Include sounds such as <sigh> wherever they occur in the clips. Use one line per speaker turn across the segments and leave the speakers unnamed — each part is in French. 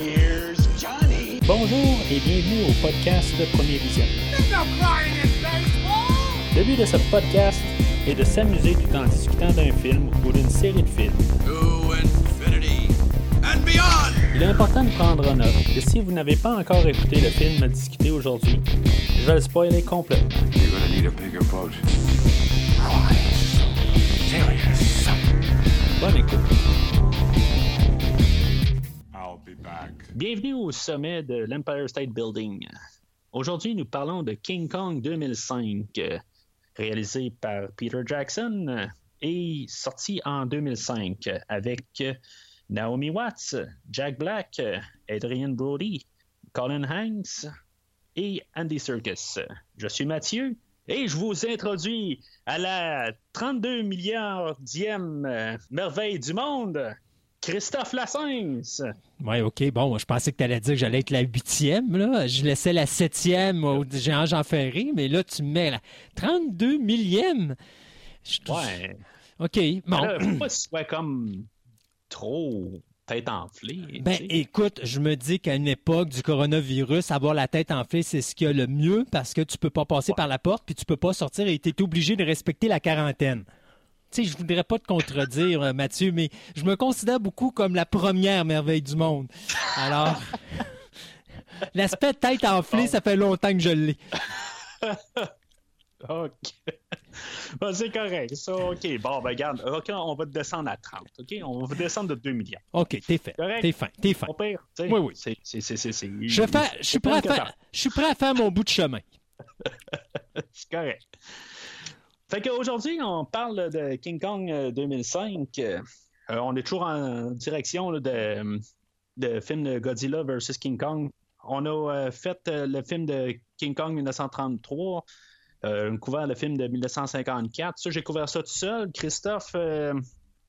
Here's Johnny.
Bonjour et bienvenue au podcast de Premier Vision. Le but de ce podcast est de s'amuser tout en discutant d'un film ou d'une série de films.
To infinity and beyond.
Il est important de prendre en note que si vous n'avez pas encore écouté le film à discuter aujourd'hui, je vais le spoiler complètement.
You're gonna need a bigger boat. Serious.
Bonne écoute. Bienvenue au sommet de l'Empire State Building. Aujourd'hui, nous parlons de King Kong 2005, euh, réalisé par Peter Jackson et sorti en 2005 euh, avec Naomi Watts, Jack Black, Adrian Brody, Colin Hanks et Andy Serkis. Je suis Mathieu et je vous introduis à la 32 milliardième merveille du monde, Christophe Lassens.
Oui, OK. Bon, je pensais que tu allais dire que j'allais être la huitième. Là. Je laissais la septième au géant Jean Ferré, mais là, tu me mets la 32 millième. Je-
Ouais.
OK. Bon.
Là, faut pas que ce soit comme trop tête enflée.
Ben,
tu sais.
écoute, je me dis qu'à une époque du coronavirus, avoir la tête enflée, c'est ce qu'il y a le mieux parce que tu peux pas passer par la porte puis tu peux pas sortir et tu es obligé de respecter la quarantaine. Tu sais, je voudrais pas te contredire, euh, Mathieu, mais je me considère beaucoup comme la première merveille du monde. Alors, <laughs> l'aspect tête enflée, ça fait longtemps que je l'ai. <laughs>
OK. <laughs> Bon, c'est correct. Ça, OK. Bon, ben, regarde. OK, on va te descendre à 30. OK? On va descendre de 2 millions.
OK, t'es fait.
Correct.
T'es fin, t'es fin.
Au pire.
Oui, oui.
C'est, c'est, c'est, c'est, c'est-
Je, fais, je, suis prêt à
quelque
faire,
part.
je suis prêt à faire mon bout de chemin.
C'est correct. Fait qu'aujourd'hui, on parle de King Kong euh, 2005. Euh, on est toujours en direction là, de, de film de Godzilla vs. King Kong. On a euh, fait euh, le film de King Kong 1933. Euh, on couvert le film de 1954. Ça, j'ai couvert ça tout seul. Christophe, euh,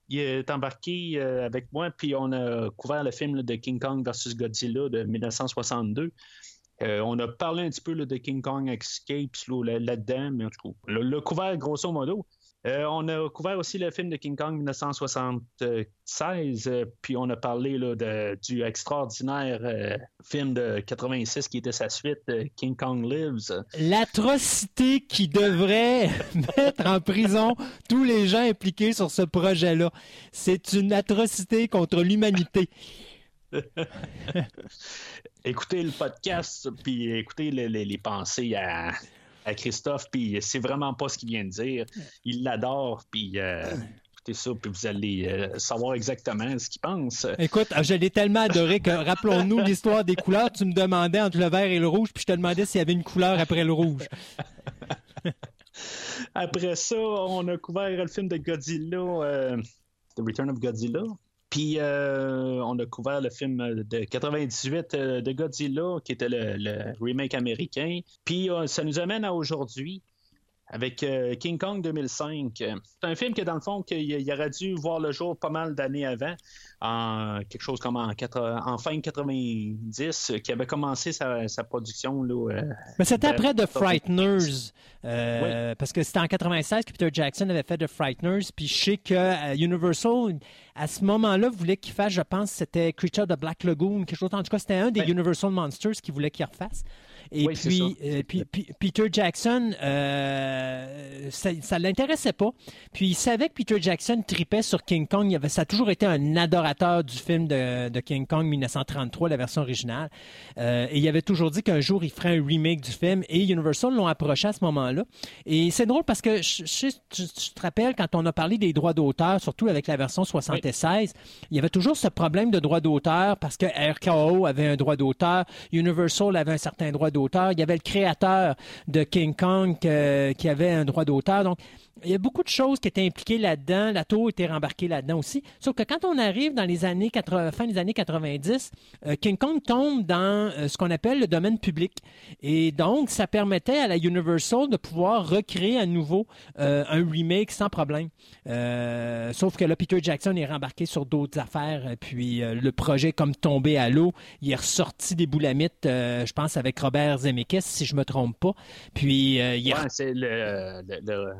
il est embarqué euh, avec moi, puis on a couvert le film de King Kong vs. Godzilla de 1962. Euh, on a parlé un petit peu de King Kong Escapes là- là-dedans, mais en tout cas, le, couvert grosso modo. Euh, on a couvert aussi le film de King Kong 1976, euh, puis on a parlé du extraordinaire film de 86 qui était sa suite, King Kong Lives.
L'atrocité qui devrait <laughs> mettre en prison tous les gens impliqués sur ce projet-là. C'est une atrocité contre l'humanité. <laughs>
Écoutez le podcast, puis écoutez le- le- les pensées à, à Christophe, puis c'est vraiment pas ce qu'il vient de dire. Il l'adore, puis euh, écoutez ça, puis vous allez euh, savoir exactement ce qu'il pense.
Écoute, je l'ai tellement adoré que, rappelons-nous <laughs> l'histoire des couleurs, tu me demandais entre le vert et le rouge, puis je te demandais s'il y avait une couleur après le rouge. <laughs>
Après ça, on a couvert le film de Godzilla, euh, The Return of Godzilla. Puis euh, on a couvert le film de 98 euh, de Godzilla, qui était le, remake américain. Puis euh, ça nous amène à aujourd'hui avec euh, King Kong 2005. C'est un film que dans le fond, qu'il il aurait dû voir le jour pas mal d'années avant, en quelque chose comme en, quatre- en fin 90, euh, qui avait commencé sa, sa production. Là, euh,
Mais c'était
Ben,
après The Frighteners, euh, parce que c'était en 96 que Peter Jackson avait fait The Frighteners, puis je sais que Universal, à ce moment-là, voulait qu'il fasse, je pense, c'était Creature de Black Lagoon, quelque chose. En tout cas, c'était un des. Universal Monsters qui voulait qu'il refasse. Et
Oui,
puis, euh, puis, puis Peter Jackson, euh, ça ne l'intéressait pas. Puis il savait que Peter Jackson tripait sur King Kong. Il avait, ça a toujours été un adorateur du film de, de King Kong 1933, la version originale. Euh, et il avait toujours dit qu'un jour, il ferait un remake du film. Et Universal l'ont approché à ce moment-là. Et c'est drôle parce que je, te rappelles quand on a parlé des droits d'auteur, surtout avec la version 76, il y avait toujours ce problème de droit d'auteur parce que RKO avait un droit d'auteur, Universal avait un certain droit il y avait le créateur de King Kong que- qui avait un droit d'auteur. Donc, il y a beaucoup de choses qui étaient impliquées là-dedans. La tour était rembarquée là-dedans aussi. Sauf que quand on arrive dans les années 80, fin des années 90, euh, King Kong tombe dans euh, ce qu'on appelle le domaine public. Et donc, ça permettait à la Universal de pouvoir recréer à nouveau euh, un remake sans problème. Euh, sauf que là, Peter Jackson est rembarqué sur d'autres affaires. euh, Puis euh, le projet est comme tombé à l'eau. Il est ressorti des boulamites, euh, je pense, avec Robert Zemeckis, si je me trompe pas. Puis euh, il est
Ouais, c'est le, le- le-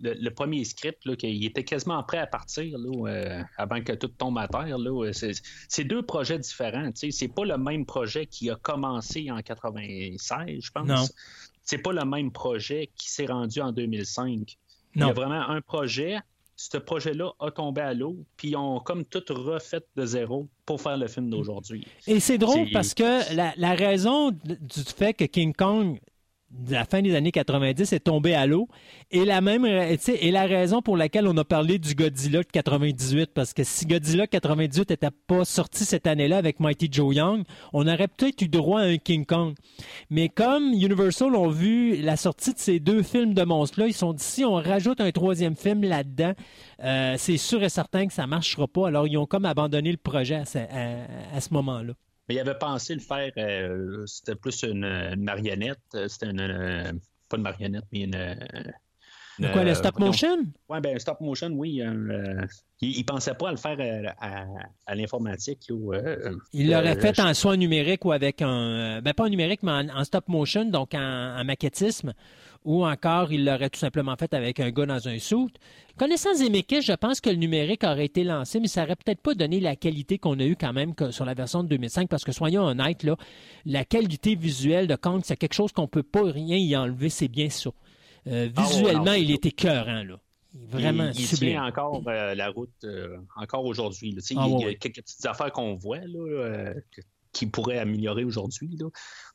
le, le premier script, là, qu'il était quasiment prêt à partir là, euh, avant que tout tombe à terre. Là, euh, c'est, c'est deux projets différents. sais. C'est pas le même projet qui a commencé en 96, je pense.
Non.
C'est pas le même projet qui s'est rendu en 2005. Il y
Non.
a vraiment un projet. Ce projet-là a tombé à l'eau, puis ils ont comme tout refait de zéro pour faire le film d'aujourd'hui.
Et c'est drôle
C'est-
parce que la, la raison du fait que King Kong, la fin des années 90, est tombé à l'eau, est la même, la raison pour laquelle on a parlé du Godzilla de 98. Parce que si Godzilla 98 n'était pas sorti cette année-là avec Mighty Joe Young, on aurait peut-être eu droit à un King Kong. Mais comme Universal ont vu la sortie de ces deux films de monstres-là, ils sont dit si on rajoute un troisième film là-dedans, euh, c'est sûr et certain que ça ne marchera pas. Alors, ils ont comme abandonné le projet à ce moment-là.
Mais il avait pensé le faire, euh, c'était plus une, une marionnette. euh, C'était une, euh, pas une marionnette, mais une. euh,
Quoi, le
euh,
stop motion?
Ouais, ben stop motion, oui. euh, il, il pensait pas à le faire à, à l'informatique. euh,
Il l'aurait
euh,
fait en soit numérique ou avec un. Ben, pas en numérique, mais en, en stop motion, donc en, en maquettisme. Ou encore, il l'aurait tout simplement fait avec un gars dans un suit. Connaissant Zemeckis, je pense que le numérique aurait été lancé, mais ça aurait peut-être pas donné la qualité qu'on a eue quand même sur la version de 2005, parce que soyons honnêtes, là, la qualité visuelle de Kong, c'est quelque chose qu'on peut pas rien y enlever, c'est bien ça. Euh,
Ah
visuellement,
non,
il est écœurant, là. Vraiment
il, il tient encore euh, la route, euh, encore aujourd'hui.
Ah,
il y a- quelques petites affaires qu'on voit là, que- qui pourraient améliorer aujourd'hui.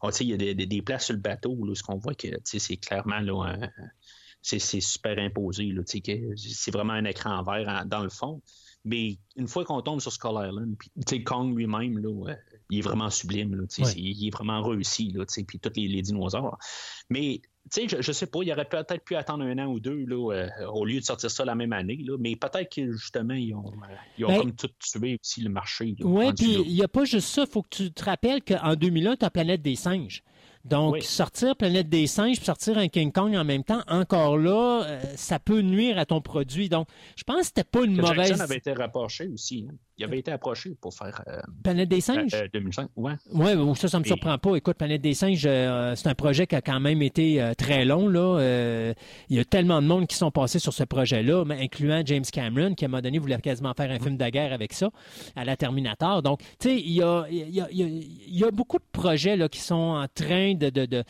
Ah, il y a des, des- des places sur le bateau, là, ce qu'on voit que c'est clairement là, un- c'est c'est super imposé. C'est vraiment un écran vert en- dans le fond. Mais une fois qu'on tombe sur Skull Island, puis Kong lui-même, ouais, il est vraiment sublime. Là,
Ouais.
il est vraiment réussi. Là, puis tous les, les dinosaures. Mais sais, je, je sais pas, il aurait peut-être pu attendre un an ou deux là, euh, au lieu de sortir ça la même année. Là, mais peut-être que justement, ils ont, euh, ils ont
Ben-
comme tout tué aussi le marché.
Oui, puis il n'y a pas juste ça. Il faut que tu te rappelles qu'en 2001, tu as Planète des singes. Donc,
Oui.
sortir Planète des singes puis sortir un King Kong en même temps, encore là, euh, ça peut nuire à ton produit. Donc, je pense que c'était pas une
Que
mauvaise.
Jackson avait été rapproché aussi. hein. Il avait été approché pour faire euh,
Planète des singes?
euh, 2005. Ouais.
Oui, ça, ça me
Et-
surprend pas. Écoute, Planète des singes, euh, c'est un projet qui a quand même été euh, très long. Là. Euh, il y a tellement de monde qui sont passés sur ce projet-là, incluant James Cameron, qui à un moment donné voulait quasiment faire un film de guerre avec ça, à la Terminator. Donc, tu sais, il y a, y, a, y a- il y a beaucoup de projets là, qui sont en train de, de, de-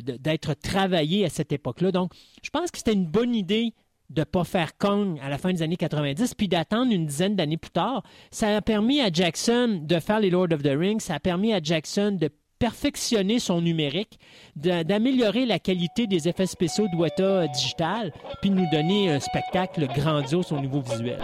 d'être travaillés à cette époque-là. Donc, je pense que c'était une bonne idée de ne pas faire Kong à la fin des années 90, puis d'attendre une dizaine d'années plus tard. Ça a permis à Jackson de faire les Lord of the Rings, ça a permis à Jackson de perfectionner son numérique, d'améliorer la qualité des effets spéciaux de Weta Digital, puis de nous donner un spectacle grandiose au niveau visuel.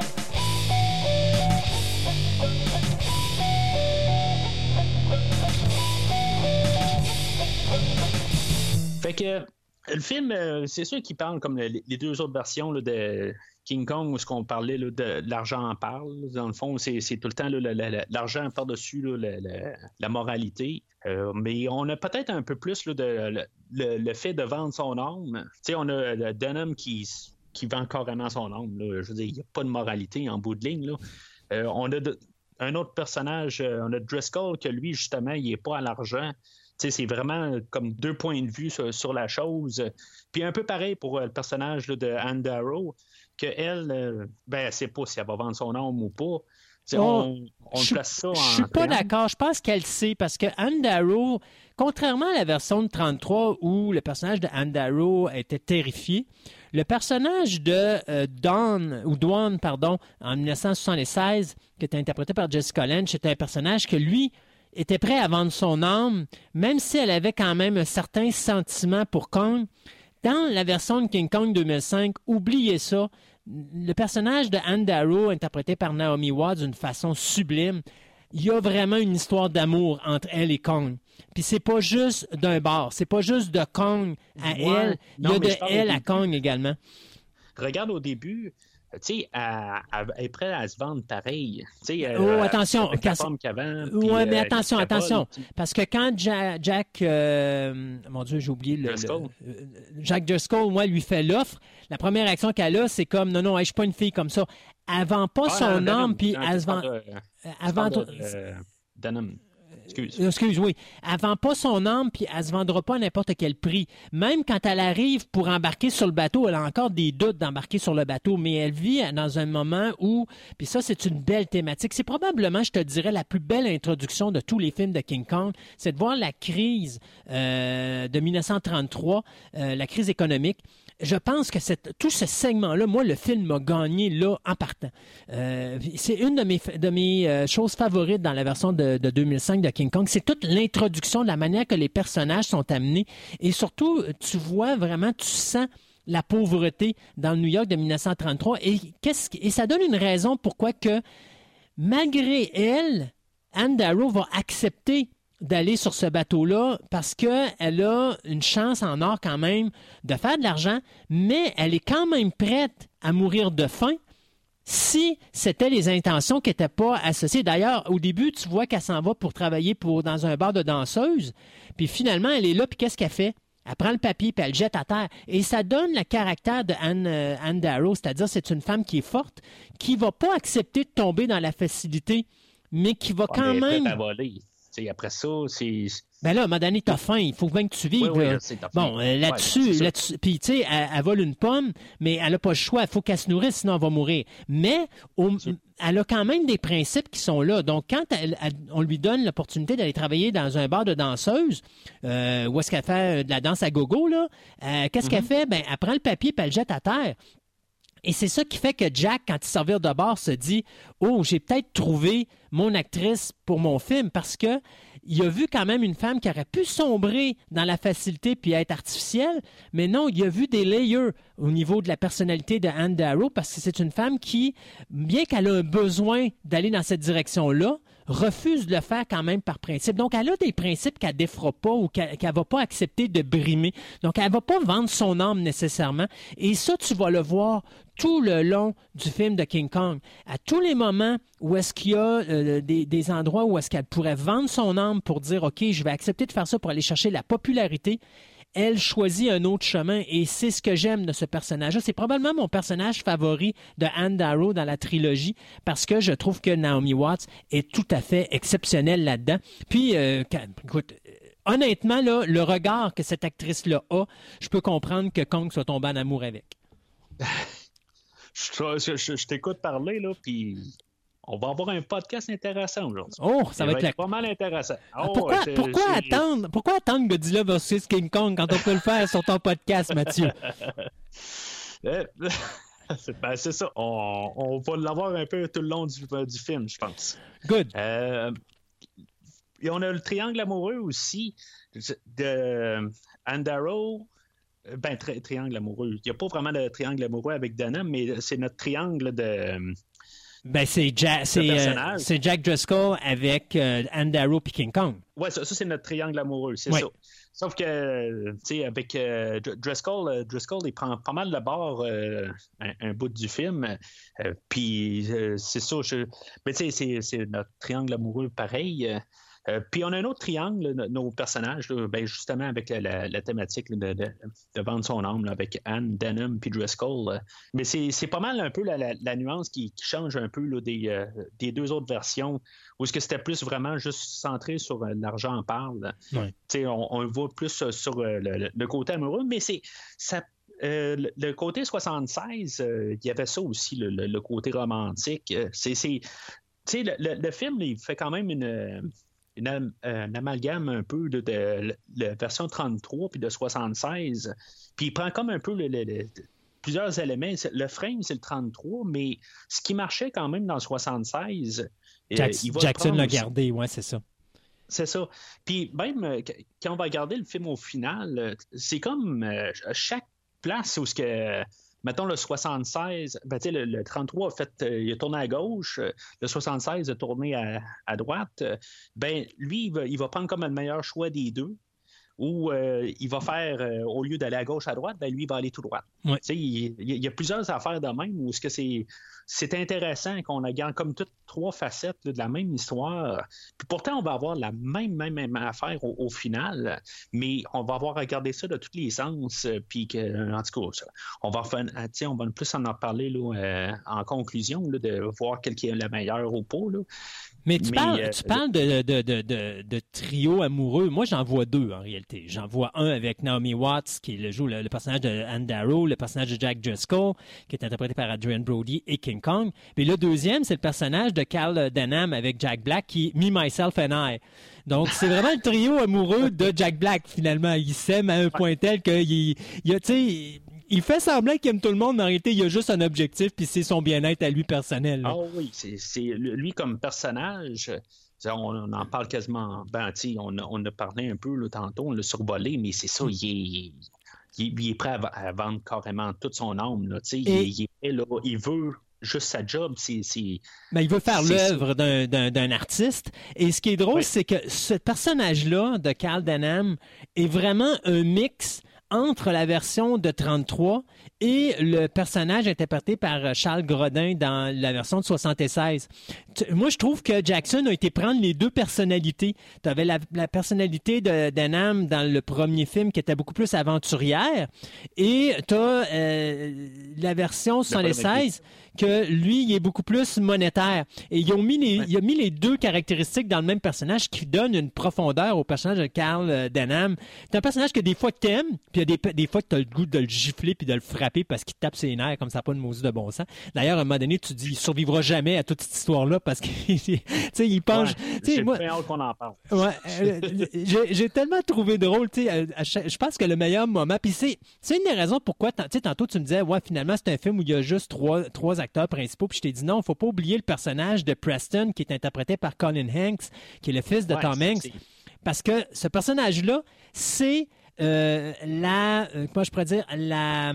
Fait que le film, euh, c'est sûr qu'il parle comme le- les deux autres versions de King Kong où ce qu'on parlait là, de, l'argent en parle. Dans le fond, c'est tout le temps l'argent par-dessus la moralité. Euh, mais on a peut-être un peu plus le, fait de vendre son âme. Tu sais, on a le Dunham qui, qui vend carrément son âme. Je veux dire, il n'y a pas de moralité en bout de ligne. Euh, on a un autre personnage, euh, on a Driscoll, que lui, justement, il n'est pas à l'argent. C'est vraiment comme deux points de vue sur, sur la chose. Puis un peu pareil pour euh, le personnage là, de Anne Darrow, que elle, euh, ben, elle sait pas si elle va vendre son âme ou pas. On on
je,
place ça en.
je suis pas d'accord. Je pense qu'elle sait parce que Anne Darrow, contrairement à la version de 33 où le personnage de Anne Darrow était terrifié, le personnage de euh, Dawn, ou Dawn, pardon, en 1976, qui était interprété par Jessica Lange, c'était un personnage que lui était prêt à vendre son âme, même si elle avait quand même un certain sentiment pour Kong. Dans la version de King Kong 2005, oubliez ça. Le personnage de Anne Darrow, interprété par Naomi Watts d'une façon sublime, il y a vraiment une histoire d'amour entre elle et Kong. Puis c'est pas juste d'un bar, c'est pas juste de Kong à
Ouais.
elle, il y a de elle à. Kong également.
Regarde au début, tu sais, elle, est prête à se vendre pareil. Tu sais, euh,
Oh, attention,
avec la
quand-
forme qu'avant.
Mais
euh,
attention, attention. Parce que quand Ja- Jack, euh, mon Dieu, j'ai oublié le, le- Jack Driscoll, moi, lui fait l'offre. La première réaction qu'elle a, c'est comme non, non, hey, je suis pas une fille comme ça. Elle vend pas
Ah,
son âme, puis elle se vend.
parles excuse.
Euh, Excuse, oui. Elle vend pas son âme, puis elle se vendra pas à n'importe quel prix. Même quand elle arrive pour embarquer sur le bateau, elle a encore des doutes d'embarquer sur le bateau, mais elle vit dans un moment où, puis ça, c'est une belle thématique. C'est probablement, je te dirais, la plus belle introduction de tous les films de King Kong. C'est de voir la crise euh, de 1933, euh, la crise économique. Je pense que tout ce segment-là, moi, le film m'a gagné là en partant. Euh, c'est une de mes, euh, choses favorites dans la version de, de 2005 de King Kong. C'est toute l'introduction de la manière que les personnages sont amenés. Et surtout, tu vois vraiment, tu sens la pauvreté dans New York de 1933. Et, et ça donne une raison pourquoi que, malgré elle, Anne Darrow va accepter d'aller sur ce bateau-là parce qu'elle a une chance en or quand même de faire de l'argent, mais elle est quand même prête à mourir de faim si c'était les intentions qui n'étaient pas associées. D'ailleurs, au début, tu vois qu'elle s'en va pour travailler pour, dans un bar de danseuse, puis finalement, elle est là, puis qu'est-ce qu'elle fait? Elle prend le papier puis elle le jette à terre. Et ça donne le caractère de Anne, euh, Anne Darrow, c'est-à-dire c'est une femme qui est forte, qui va pas accepter de tomber dans la facilité, mais qui va quand même...
prête à voler. Après ça, c'est.
Ben là, à un moment donné, t'as faim, il faut bien que tu vives.
Oui,
là. bon, euh,
Ouais,
là-dessus, là-dessus, puis tu sais, elle, elle vole une pomme, mais elle n'a pas le choix, il faut qu'elle se nourrisse, sinon elle va mourir. Mais au- elle a quand même des principes qui sont là. Donc, quand elle- elle- on lui donne l'opportunité d'aller travailler dans un bar de danseuse, euh, où est-ce qu'elle fait euh, de la danse à gogo, là, euh, qu'est-ce qu'elle fait? Ben, elle prend le papier puis elle le jette à terre. Et c'est ça qui fait que Jack, quand il s'en vire de bord, se dit Oh, j'ai peut-être trouvé mon actrice pour mon film parce que il a vu quand même une femme qui aurait pu sombrer dans la facilité puis être artificielle, mais non, il a vu des layers au niveau de la personnalité de Anne Darrow parce que c'est une femme qui, bien qu'elle a un besoin d'aller dans cette direction-là, refuse de le faire quand même par principe. Donc, elle a des principes qu'elle défera pas ou qu'elle ne va pas accepter de brimer. Donc, elle va pas vendre son âme nécessairement. Et ça, tu vas le voir tout le long du film de King Kong. À tous les moments où est-ce qu'il y a euh, des, des endroits où est-ce qu'elle pourrait vendre son âme pour dire, OK, je vais accepter de faire ça pour aller chercher la popularité, elle choisit un autre chemin et c'est ce que j'aime de ce personnage-là. C'est probablement mon personnage favori de Anne Darrow dans la trilogie parce que je trouve que Naomi Watts est tout à fait exceptionnelle là-dedans. Puis, euh, écoute, euh, honnêtement, le regard que cette actrice-là a, je peux comprendre que Kong soit tombé en amour avec. <laughs>
Je- je t'écoute parler, là, puis on va avoir un podcast intéressant aujourd'hui.
Oh, ça va être la...
pas mal intéressant.
Ah,
Oh,
pourquoi, pourquoi attendre, pourquoi attendre Godzilla vs King Kong quand on peut le faire sur ton podcast, Mathieu? <laughs>
Euh, <laughs> c'est ben, c'est ça. On, on va l'avoir un peu tout le long du, du film, je pense.
Good.
Euh, et on a le triangle amoureux aussi de Andaro. Ben, tri- triangle amoureux. Il n'y a pas vraiment de triangle amoureux avec Dana, mais c'est notre triangle de.
Ben, c'est Ja- c'est, euh, c'est Jack Driscoll avec euh, Darrow puis King Kong.
Ouais, ça, ça, c'est notre triangle amoureux, c'est
Ouais.
ça. Sauf que, tu sais, avec euh, Driscoll, euh, Driscoll, il prend pas mal de bord euh, un, un bout du film. Euh, Puis, c'est ça. Je... Mais tu sais, c'est- c'est notre triangle amoureux pareil. Euh, puis, on a un autre triangle, no- nos personnages, là, ben, justement, avec la, thématique là, de, de, de vendre son âme, avec Anne, Denham, puis Driscoll. Mais c'est pas mal un peu la, la- la nuance qui, qui change un peu des, euh, des deux autres versions, où est-ce que c'était plus vraiment juste centré sur euh, l'argent en parle. On, on le voit plus sur le, côté amoureux, mais c'est ça. euh, le, le côté 76, euh, il y avait ça aussi, le, le- le côté romantique. Euh, c'est, c'est- tu sais, le, le- le film, il fait quand même une, une am- un amalgame un peu de, de la version 33 puis de 76. Puis il prend comme un peu le- le- le- plusieurs éléments. Le frame, c'est le 33, mais ce qui marchait quand même dans le 76, euh,
Jackson l'a gardé, ouais, c'est ça.
C'est ça. Puis même euh, qu- quand on va regarder le film au final, euh, c'est comme euh, chaque place où ce que mettons le 76, ben, le, le 33 a fait, euh, il a tourné à gauche, euh, le 76 a tourné à, à droite. euh, ben lui, il va, il va prendre comme le meilleur choix des deux où euh, il va faire, euh, au lieu d'aller à gauche, à droite, ben lui, il va aller tout droit.
Ouais.
Il, il y a plusieurs affaires de même où est-ce que c'est, c'est intéressant qu'on regarde comme toutes trois facettes là, de la même histoire. Puis pourtant, on va avoir la même, même, même affaire au, au final, mais on va avoir regardé ça de tous les sens. euh, Puis que, en tout cas, on va, faire- ah, on va plus en en parler là, euh, en conclusion, là, de voir quel qui est le meilleur ou pas.
Mais tu
Mais,
parles,
euh,
tu parles de, de, de, de, de trio amoureux. Moi, j'en vois deux en réalité. J'en vois un avec Naomi Watts, qui le joue le, le personnage de Anne Darrow, le personnage de Jack Driscoll, qui est interprété par Adrian Brody et King Kong. Puis le deuxième, c'est le personnage de Carl Denham avec Jack Black, qui est Me, Myself and I. Donc, c'est vraiment le trio amoureux de Jack Black, finalement. Il s'aime à un point tel qu'il il, y a, tu sais, il fait semblant qu'il aime tout le monde, mais en réalité, il a juste un objectif, puis c'est son bien-être à lui personnel. là.
Ah oui, c'est lui comme personnage. On, en parle quasiment. Ben, on, a- on a parlé un peu là, tantôt, on l'a survolé, mais c'est ça, il est, il, est- il est prêt à, vendre carrément toute son âme. Là, il,
Et-
il est prêt, là, il veut juste sa job. C'est
Ben, il veut faire l'œuvre d'un- artiste. Et ce qui est drôle,
Oui.
c'est que ce personnage-là de Carl Denham est vraiment un mix entre la version de 33 et le personnage interprété par Charles Grodin dans la version de 76. Tu- Moi, je trouve que Jackson a été prendre les deux personnalités. Tu avais la, la personnalité de Denham dans le premier film qui était beaucoup plus aventurière et tu as la version 76 que lui, il est beaucoup plus monétaire. Et ils ont mis les, il a mis les deux caractéristiques dans le même personnage qui donne une profondeur au personnage de Carl euh, Denham. C'est un personnage que des fois que t'aimes, puis il y a des, des fois que t'as le goût de le gifler puis de le frapper parce qu'il tape ses nerfs comme ça, pas de maudit de bon sens. D'ailleurs, à un moment donné, tu dis, il survivra jamais à toute cette histoire-là parce qu'il, <laughs> tu sais, il penche.
Ouais,
moi-
qu'on en parle.
Ouais, euh, j'ai tellement trouvé drôle, tu sais, je pense que le meilleur moment, puis c'est c'est une des raisons pourquoi, tu sais, tantôt tu me disais, ouais, finalement c'est un film où il y a juste trois, trois acteurs principaux, puis je t'ai dit non, faut pas oublier le personnage de Preston qui est interprété par Colin Hanks, qui est le fils de
Ouais,
Tom Hanks, parce que ce personnage-là, c'est euh, la, euh, comment je pourrais dire, la,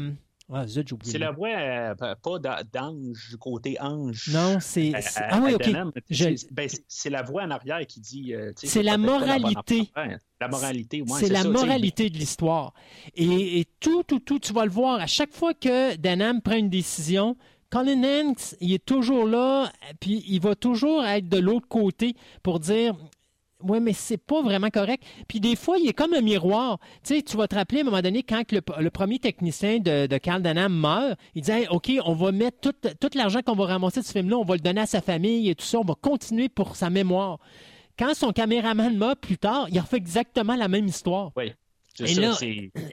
ah.
C'est la voix, euh, pas d'a- d'ange, du côté ange.
Non, c'est,
Euh,
ah oui, ok. Je-
ben, c'est- la voix en arrière qui dit. euh,
C'est la moralité.
affaire. La moralité, ouais,
c'est la
ça,
moralité de l'histoire. Et, et tout, tout, tout, tu vas le voir. À chaque fois que Denham prend une décision, Colin Hanks, il est toujours là, puis il va toujours être de l'autre côté pour dire. Oui, mais c'est pas vraiment correct. Puis des fois, il est comme un miroir. Tu sais, tu vas te rappeler à un moment donné, quand le, le premier technicien de, de Carl meurt, il dit OK, on va mettre tout, tout l'argent qu'on va ramasser de ce film-là, on va le donner à sa famille et tout ça, on va continuer pour sa mémoire. Quand son caméraman meurt plus tard, il refait exactement la même histoire.
Oui.
Et
ça,
là-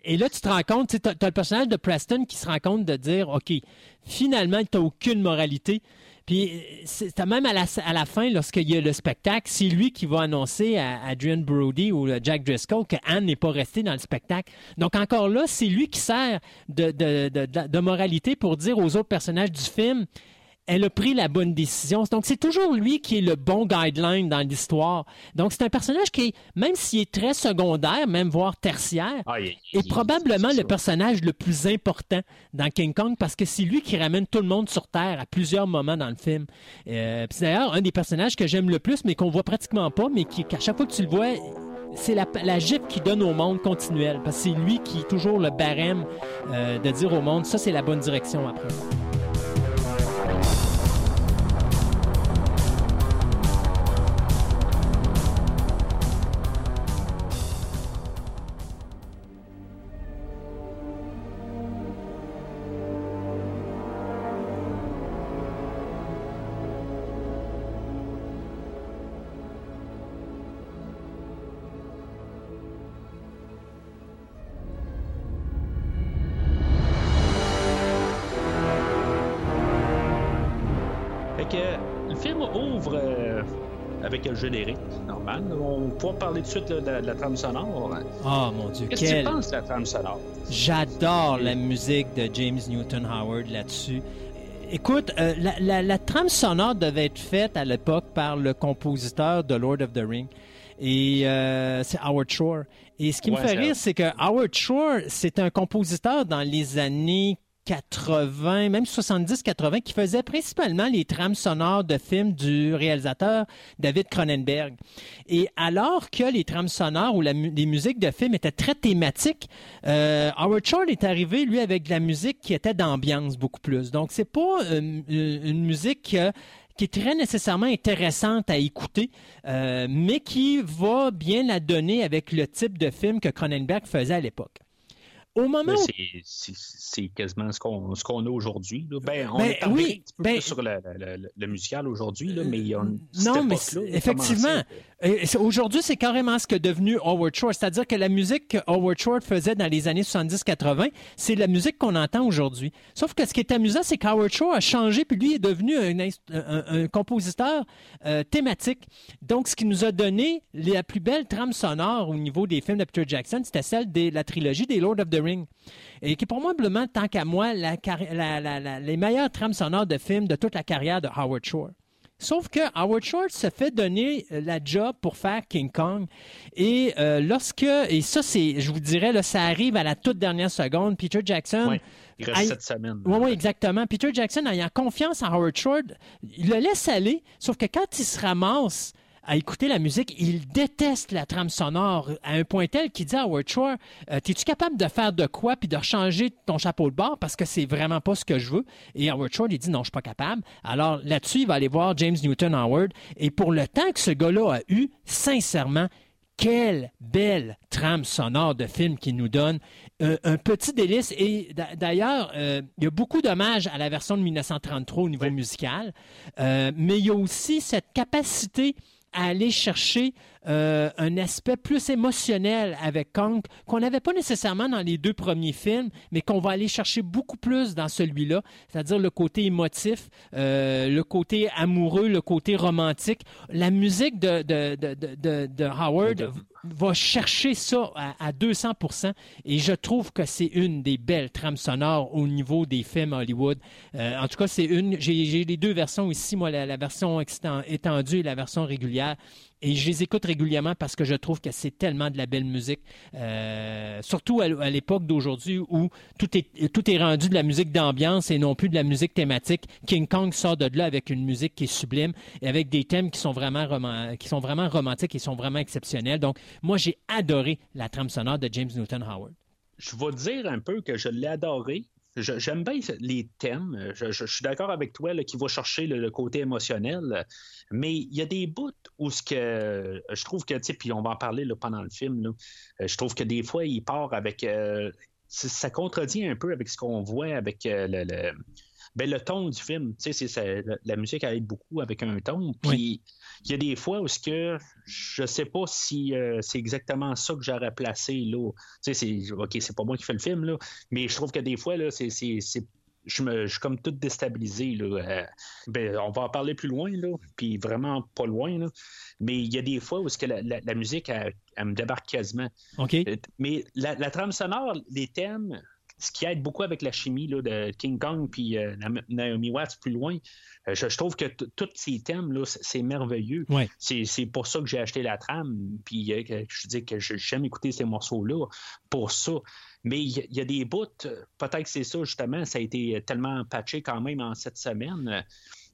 Et là, tu te rends compte, tu as, le personnage de Preston qui se rend compte de dire, OK, finalement, tu n'as aucune moralité. Puis, c'est même à la, à la fin, lorsqu'il y a le spectacle, c'est lui qui va annoncer à Adrian Brody ou à Jack Driscoll que Anne n'est pas restée dans le spectacle. Donc, encore là, c'est lui qui sert de, de- de moralité pour dire aux autres personnages du film, elle a pris la bonne décision. Donc, c'est toujours lui qui est le bon guideline dans l'histoire. Donc, c'est un personnage qui, même s'il est très secondaire, même voire tertiaire,
Ah, il-
est probablement le personnage le plus important dans King Kong parce que c'est lui qui ramène tout le monde sur Terre à plusieurs moments dans le film. Euh, c'est d'ailleurs un des personnages que j'aime le plus, mais qu'on voit pratiquement pas, mais qui, qu'à chaque fois que tu le vois, c'est la, la gifle qu'il donne au monde continuel. Parce que c'est lui qui est toujours le barème euh, de dire au monde, ça c'est la bonne direction après.
On pourra parler tout de suite là, de, la- de la trame sonore.
Oh mon Dieu,
Qu'est-ce que
quel...
tu penses de la trame sonore?
J'adore la musique de James Newton Howard là-dessus. Écoute, euh, la, la- la trame sonore devait être faite à l'époque par le compositeur de Lord of the Ring. Et euh, c'est Howard Shore. Et ce qui me fait rire, c'est que Howard Shore, c'est un compositeur dans les années 80, même 70-80, qui faisait principalement les trames sonores de films du réalisateur David Cronenberg. Et alors que les trames sonores ou la les musiques de films étaient très thématiques, euh, Howard Shore est arrivé, lui, avec de la musique qui était d'ambiance beaucoup plus. Donc, c'est pas euh, une, musique euh, qui est très nécessairement intéressante à écouter, mais qui va bien la donner avec le type de film que Cronenberg faisait à l'époque. Au moment où
c'est- quasiment ce qu'on a aujourd'hui. Ben, on
Ben,
est
oui,
un petit peu
ben-
sur le, le- le- le musical aujourd'hui, là, mais il y a une,
Non, mais effectivement.
commencé.
Aujourd'hui, c'est carrément ce que devenu Howard Shore. C'est-à-dire que la musique que Howard Shore faisait dans les années 70-80, c'est la musique qu'on entend aujourd'hui. Sauf que ce qui est amusant, c'est qu'Howard Shore a changé, puis lui est devenu un, compositeur euh, thématique. Donc, ce qui nous a donné la plus belle trame sonore au niveau des films de Peter Jackson, c'était celle de la trilogie des Lord of the Rings. Et qui est probablement, tant qu'à moi, la- la- la- les meilleures trames sonores de films de toute la carrière de Howard Shore. Sauf que Howard Shore se fait donner euh, la job pour faire King Kong. Et euh, lorsque, et ça, c'est, je vous dirais, là, ça arrive à la toute dernière seconde. Peter Jackson.
Ouais, il reste
Aïe.
sept semaines.
Oui, oui, exactement. Peter Jackson, ayant confiance en Howard Shore, il le laisse aller, sauf que quand il se ramasse à écouter la musique, il déteste la trame sonore à un point tel qu'il dit à Howard Shore euh, Es-tu capable de faire de quoi puis de changer ton chapeau de bord parce que c'est vraiment pas ce que je veux? Et Howard Shore, il dit Non, je suis pas capable. Alors là-dessus, il va aller voir James Newton Howard. Et pour le temps que ce gars-là a eu, sincèrement, quelle belle trame sonore de film qu'il nous donne. Un, un petit délice. Et d'a- d'ailleurs, euh, il y a beaucoup d'hommages à la version de 1933 au niveau musical. Euh, mais il y a aussi cette capacité à aller chercher euh, un aspect plus émotionnel avec Kong qu'on n'avait pas nécessairement dans les deux premiers films, mais qu'on va aller chercher beaucoup plus dans celui-là, c'est-à-dire le côté émotif, euh, le côté amoureux, le côté romantique. La musique de, de, Howard va chercher ça à, à 200 et je trouve que c'est une des belles trames sonores au niveau des films Hollywood. Euh, en tout cas, c'est une. J'ai les deux versions ici, moi, la, la version étendue et la version régulière. Et je les écoute régulièrement parce que je trouve que c'est tellement de la belle musique. Euh, surtout à, à l'époque d'aujourd'hui où tout est, tout est rendu de la musique d'ambiance et non plus de la musique thématique. King Kong sort de là avec une musique qui est sublime et avec des thèmes qui sont vraiment, qui sont vraiment romantiques et sont vraiment exceptionnels. Donc, moi, j'ai adoré la trame sonore de James Newton Howard.
Je vais dire un peu que je l'ai adoré. J'aime bien les thèmes. Je, je- je suis d'accord avec toi là, qui va chercher le, le côté émotionnel. Mais il y a des bouts où ce que je trouve que, tu sais, puis on va en parler là, pendant le film, là, euh, je trouve que des fois, il part avec. euh, ça contredit un peu avec ce qu'on voit avec euh, le, le, ben, le ton du film. Tu sais, c'est ça- la, la musique aide beaucoup avec un ton. Puis il y a des fois où ce que je sais pas si euh, c'est exactement ça que j'aurais placé là. Tu sais, c'est ok, c'est pas moi qui fais le film là, mais je trouve que des fois là, c'est c'est- c'est- je, me, je suis comme tout déstabilisé. Là. Euh, ben, on va en parler plus loin, là, puis vraiment pas loin. Là. Mais il y a des fois où que la, la- la musique, elle, elle me débarque quasiment.
OK?
Mais la, la trame sonore, les thèmes, ce qui aide beaucoup avec la chimie là, de King Kong puis euh, Na- Naomi Watts plus loin, euh, je, je trouve que tous ces thèmes, là, c'est merveilleux.
Ouais.
C'est pour ça que j'ai acheté la trame. Puis euh, que je dis que j'aime écouter ces morceaux-là pour ça. Mais il y, a- il y a des bouts, euh, peut-être que c'est ça justement, ça a été tellement patché quand même en cette semaine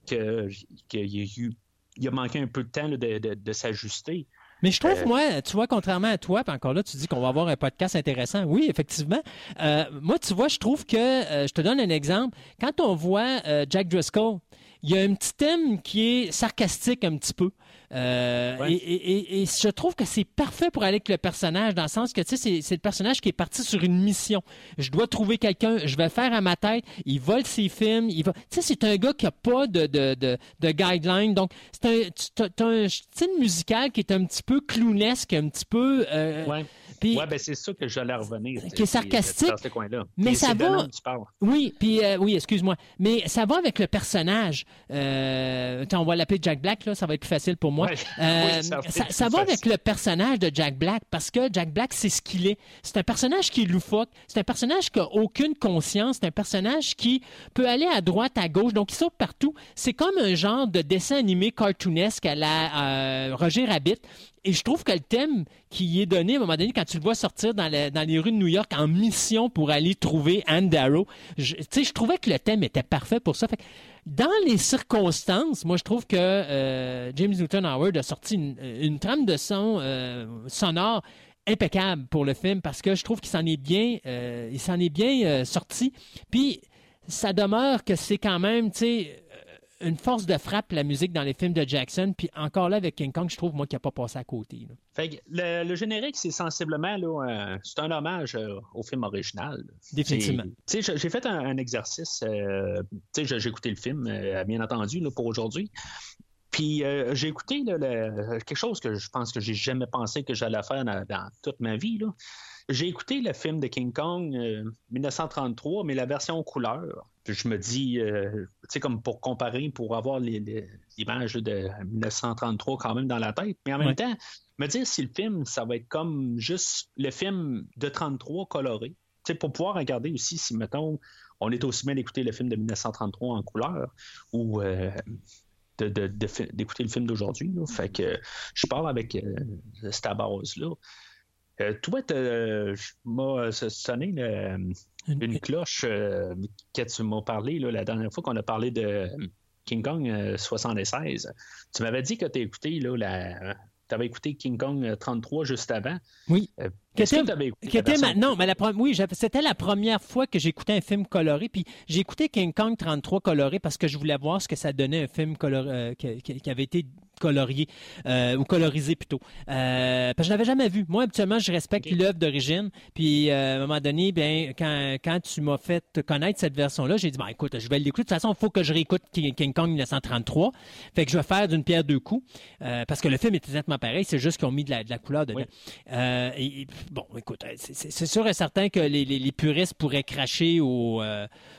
que qu'il y a eu. Il a manqué un peu de temps là, de, de- de s'ajuster.
Mais je trouve,
Euh,
moi, tu vois, contrairement à toi, puis encore là, tu dis qu'on va avoir un podcast intéressant. Oui, effectivement. Euh, moi, tu vois, je trouve que, euh, je te donne un exemple. Quand on voit Jack Driscoll, il y a un petit thème qui est sarcastique un petit peu. Euh,
Ouais.
et, et- et- et je trouve que c'est parfait pour aller avec le personnage, dans le sens que, tu sais, c'est- c'est le personnage qui est parti sur une mission. Je dois trouver quelqu'un, je vais faire à ma tête, il vole ses films, il va... Tu sais, c'est un gars qui a pas de, de, de, de guidelines, donc c'est un, tu- t'as- t'as un style musical qui est un petit peu clownesque, un petit peu... euh,
Ouais.
Puis-
Ouais, ben c'est ça que j'allais revenir.
Qui est
c'est-
sarcastique,
Dans ce coin-là.
mais
Puis
ça va-
tu parles.
Oui, puis euh, oui, excuse-moi. Mais ça va avec le personnage. Euh, attends, on va l'appeler Jack Black, là, ça va être plus facile pour moi.
Ouais.
Euh, <laughs>
Oui, ça va
ça, ça avec le personnage de Jack Black parce que Jack Black, c'est ce qu'il est. C'est un personnage qui est loufoque. C'est un personnage qui a aucune conscience. C'est un personnage qui peut aller à droite, à gauche. Donc, il saute partout. C'est comme un genre de dessin animé cartoonesque à la euh, Roger Rabbit. Et je trouve que le thème qui est donné, à un moment donné, quand tu le vois sortir dans, les rues de New York en mission pour aller trouver Anne Darrow. Je, je trouvais que le thème était parfait pour ça. Fait que dans les circonstances, moi, je trouve que euh, James Newton Howard a sorti une, trame de son euh, sonore impeccable pour le film parce que je trouve qu'il s'en est bien, euh, est bien sorti. Puis ça demeure que c'est quand même, tu sais, une force de frappe la musique dans les films de Jackson. Puis encore là avec King Kong, je trouve moi qu'il n'a pas passé à côté. là.
Fait que le, le générique, c'est sensiblement là, euh, c'est un hommage euh, au film original.
Définitivement.
C'est- tu sais, j'ai- fait un, un exercice. euh, tu sais, j'ai écouté le film, euh, bien entendu, là, pour aujourd'hui. Puis euh, j'ai écouté là, le- quelque chose que je pense que j'ai jamais pensé que j'allais faire dans, dans toute ma vie. là. J'ai écouté le film de King Kong euh, 1933, mais la version couleur. Je me dis, euh, tu sais, comme pour comparer, pour avoir l'image de 1933 quand même dans la tête. Mais en même
Ouais.
temps, me dire si le film, ça va être comme juste le film de 33 coloré. Tu sais, pour pouvoir regarder aussi si, mettons, on est aussi bien d'écouter le film de 1933 en couleur ou euh, de- de- de fi- d'écouter le film d'aujourd'hui. Fait que je pars avec euh, cette base-là. Euh, toi, t'as- je- m'a sonné le- une cloche euh, que tu m'as parlé là, la dernière fois qu'on a parlé de King Kong euh, 76. Tu m'avais dit que tu écouté là, la. Tu avais écouté King Kong euh, 33 juste avant.
Oui.
Euh,
Qui
est-ce que
était-
t'avais écouté
était ma- non, mais la oui, c'était la première fois que j'écoutais un film coloré. Puis j'ai écouté King Kong 33 coloré parce que je voulais voir ce que ça donnait un film color- euh, qui avait été colorié euh, ou colorisé plutôt. Euh, parce que je l'avais jamais vu. Moi, habituellement, je respecte l'œuvre d'origine. Puis euh, à un moment donné, bien, quand, quand tu m'as fait connaître cette version-là, j'ai dit, ben, écoute, je vais l'écouter. De toute façon, il faut que je réécoute King, Kong 1933. Fait que je vais faire d'une pierre deux coups. parce que le film est exactement pareil. C'est juste qu'ils ont mis de la, de la couleur dedans.
Oui.
Et, et, bon, écoute, c'est- sûr et certain que les, les- les puristes pourraient cracher au,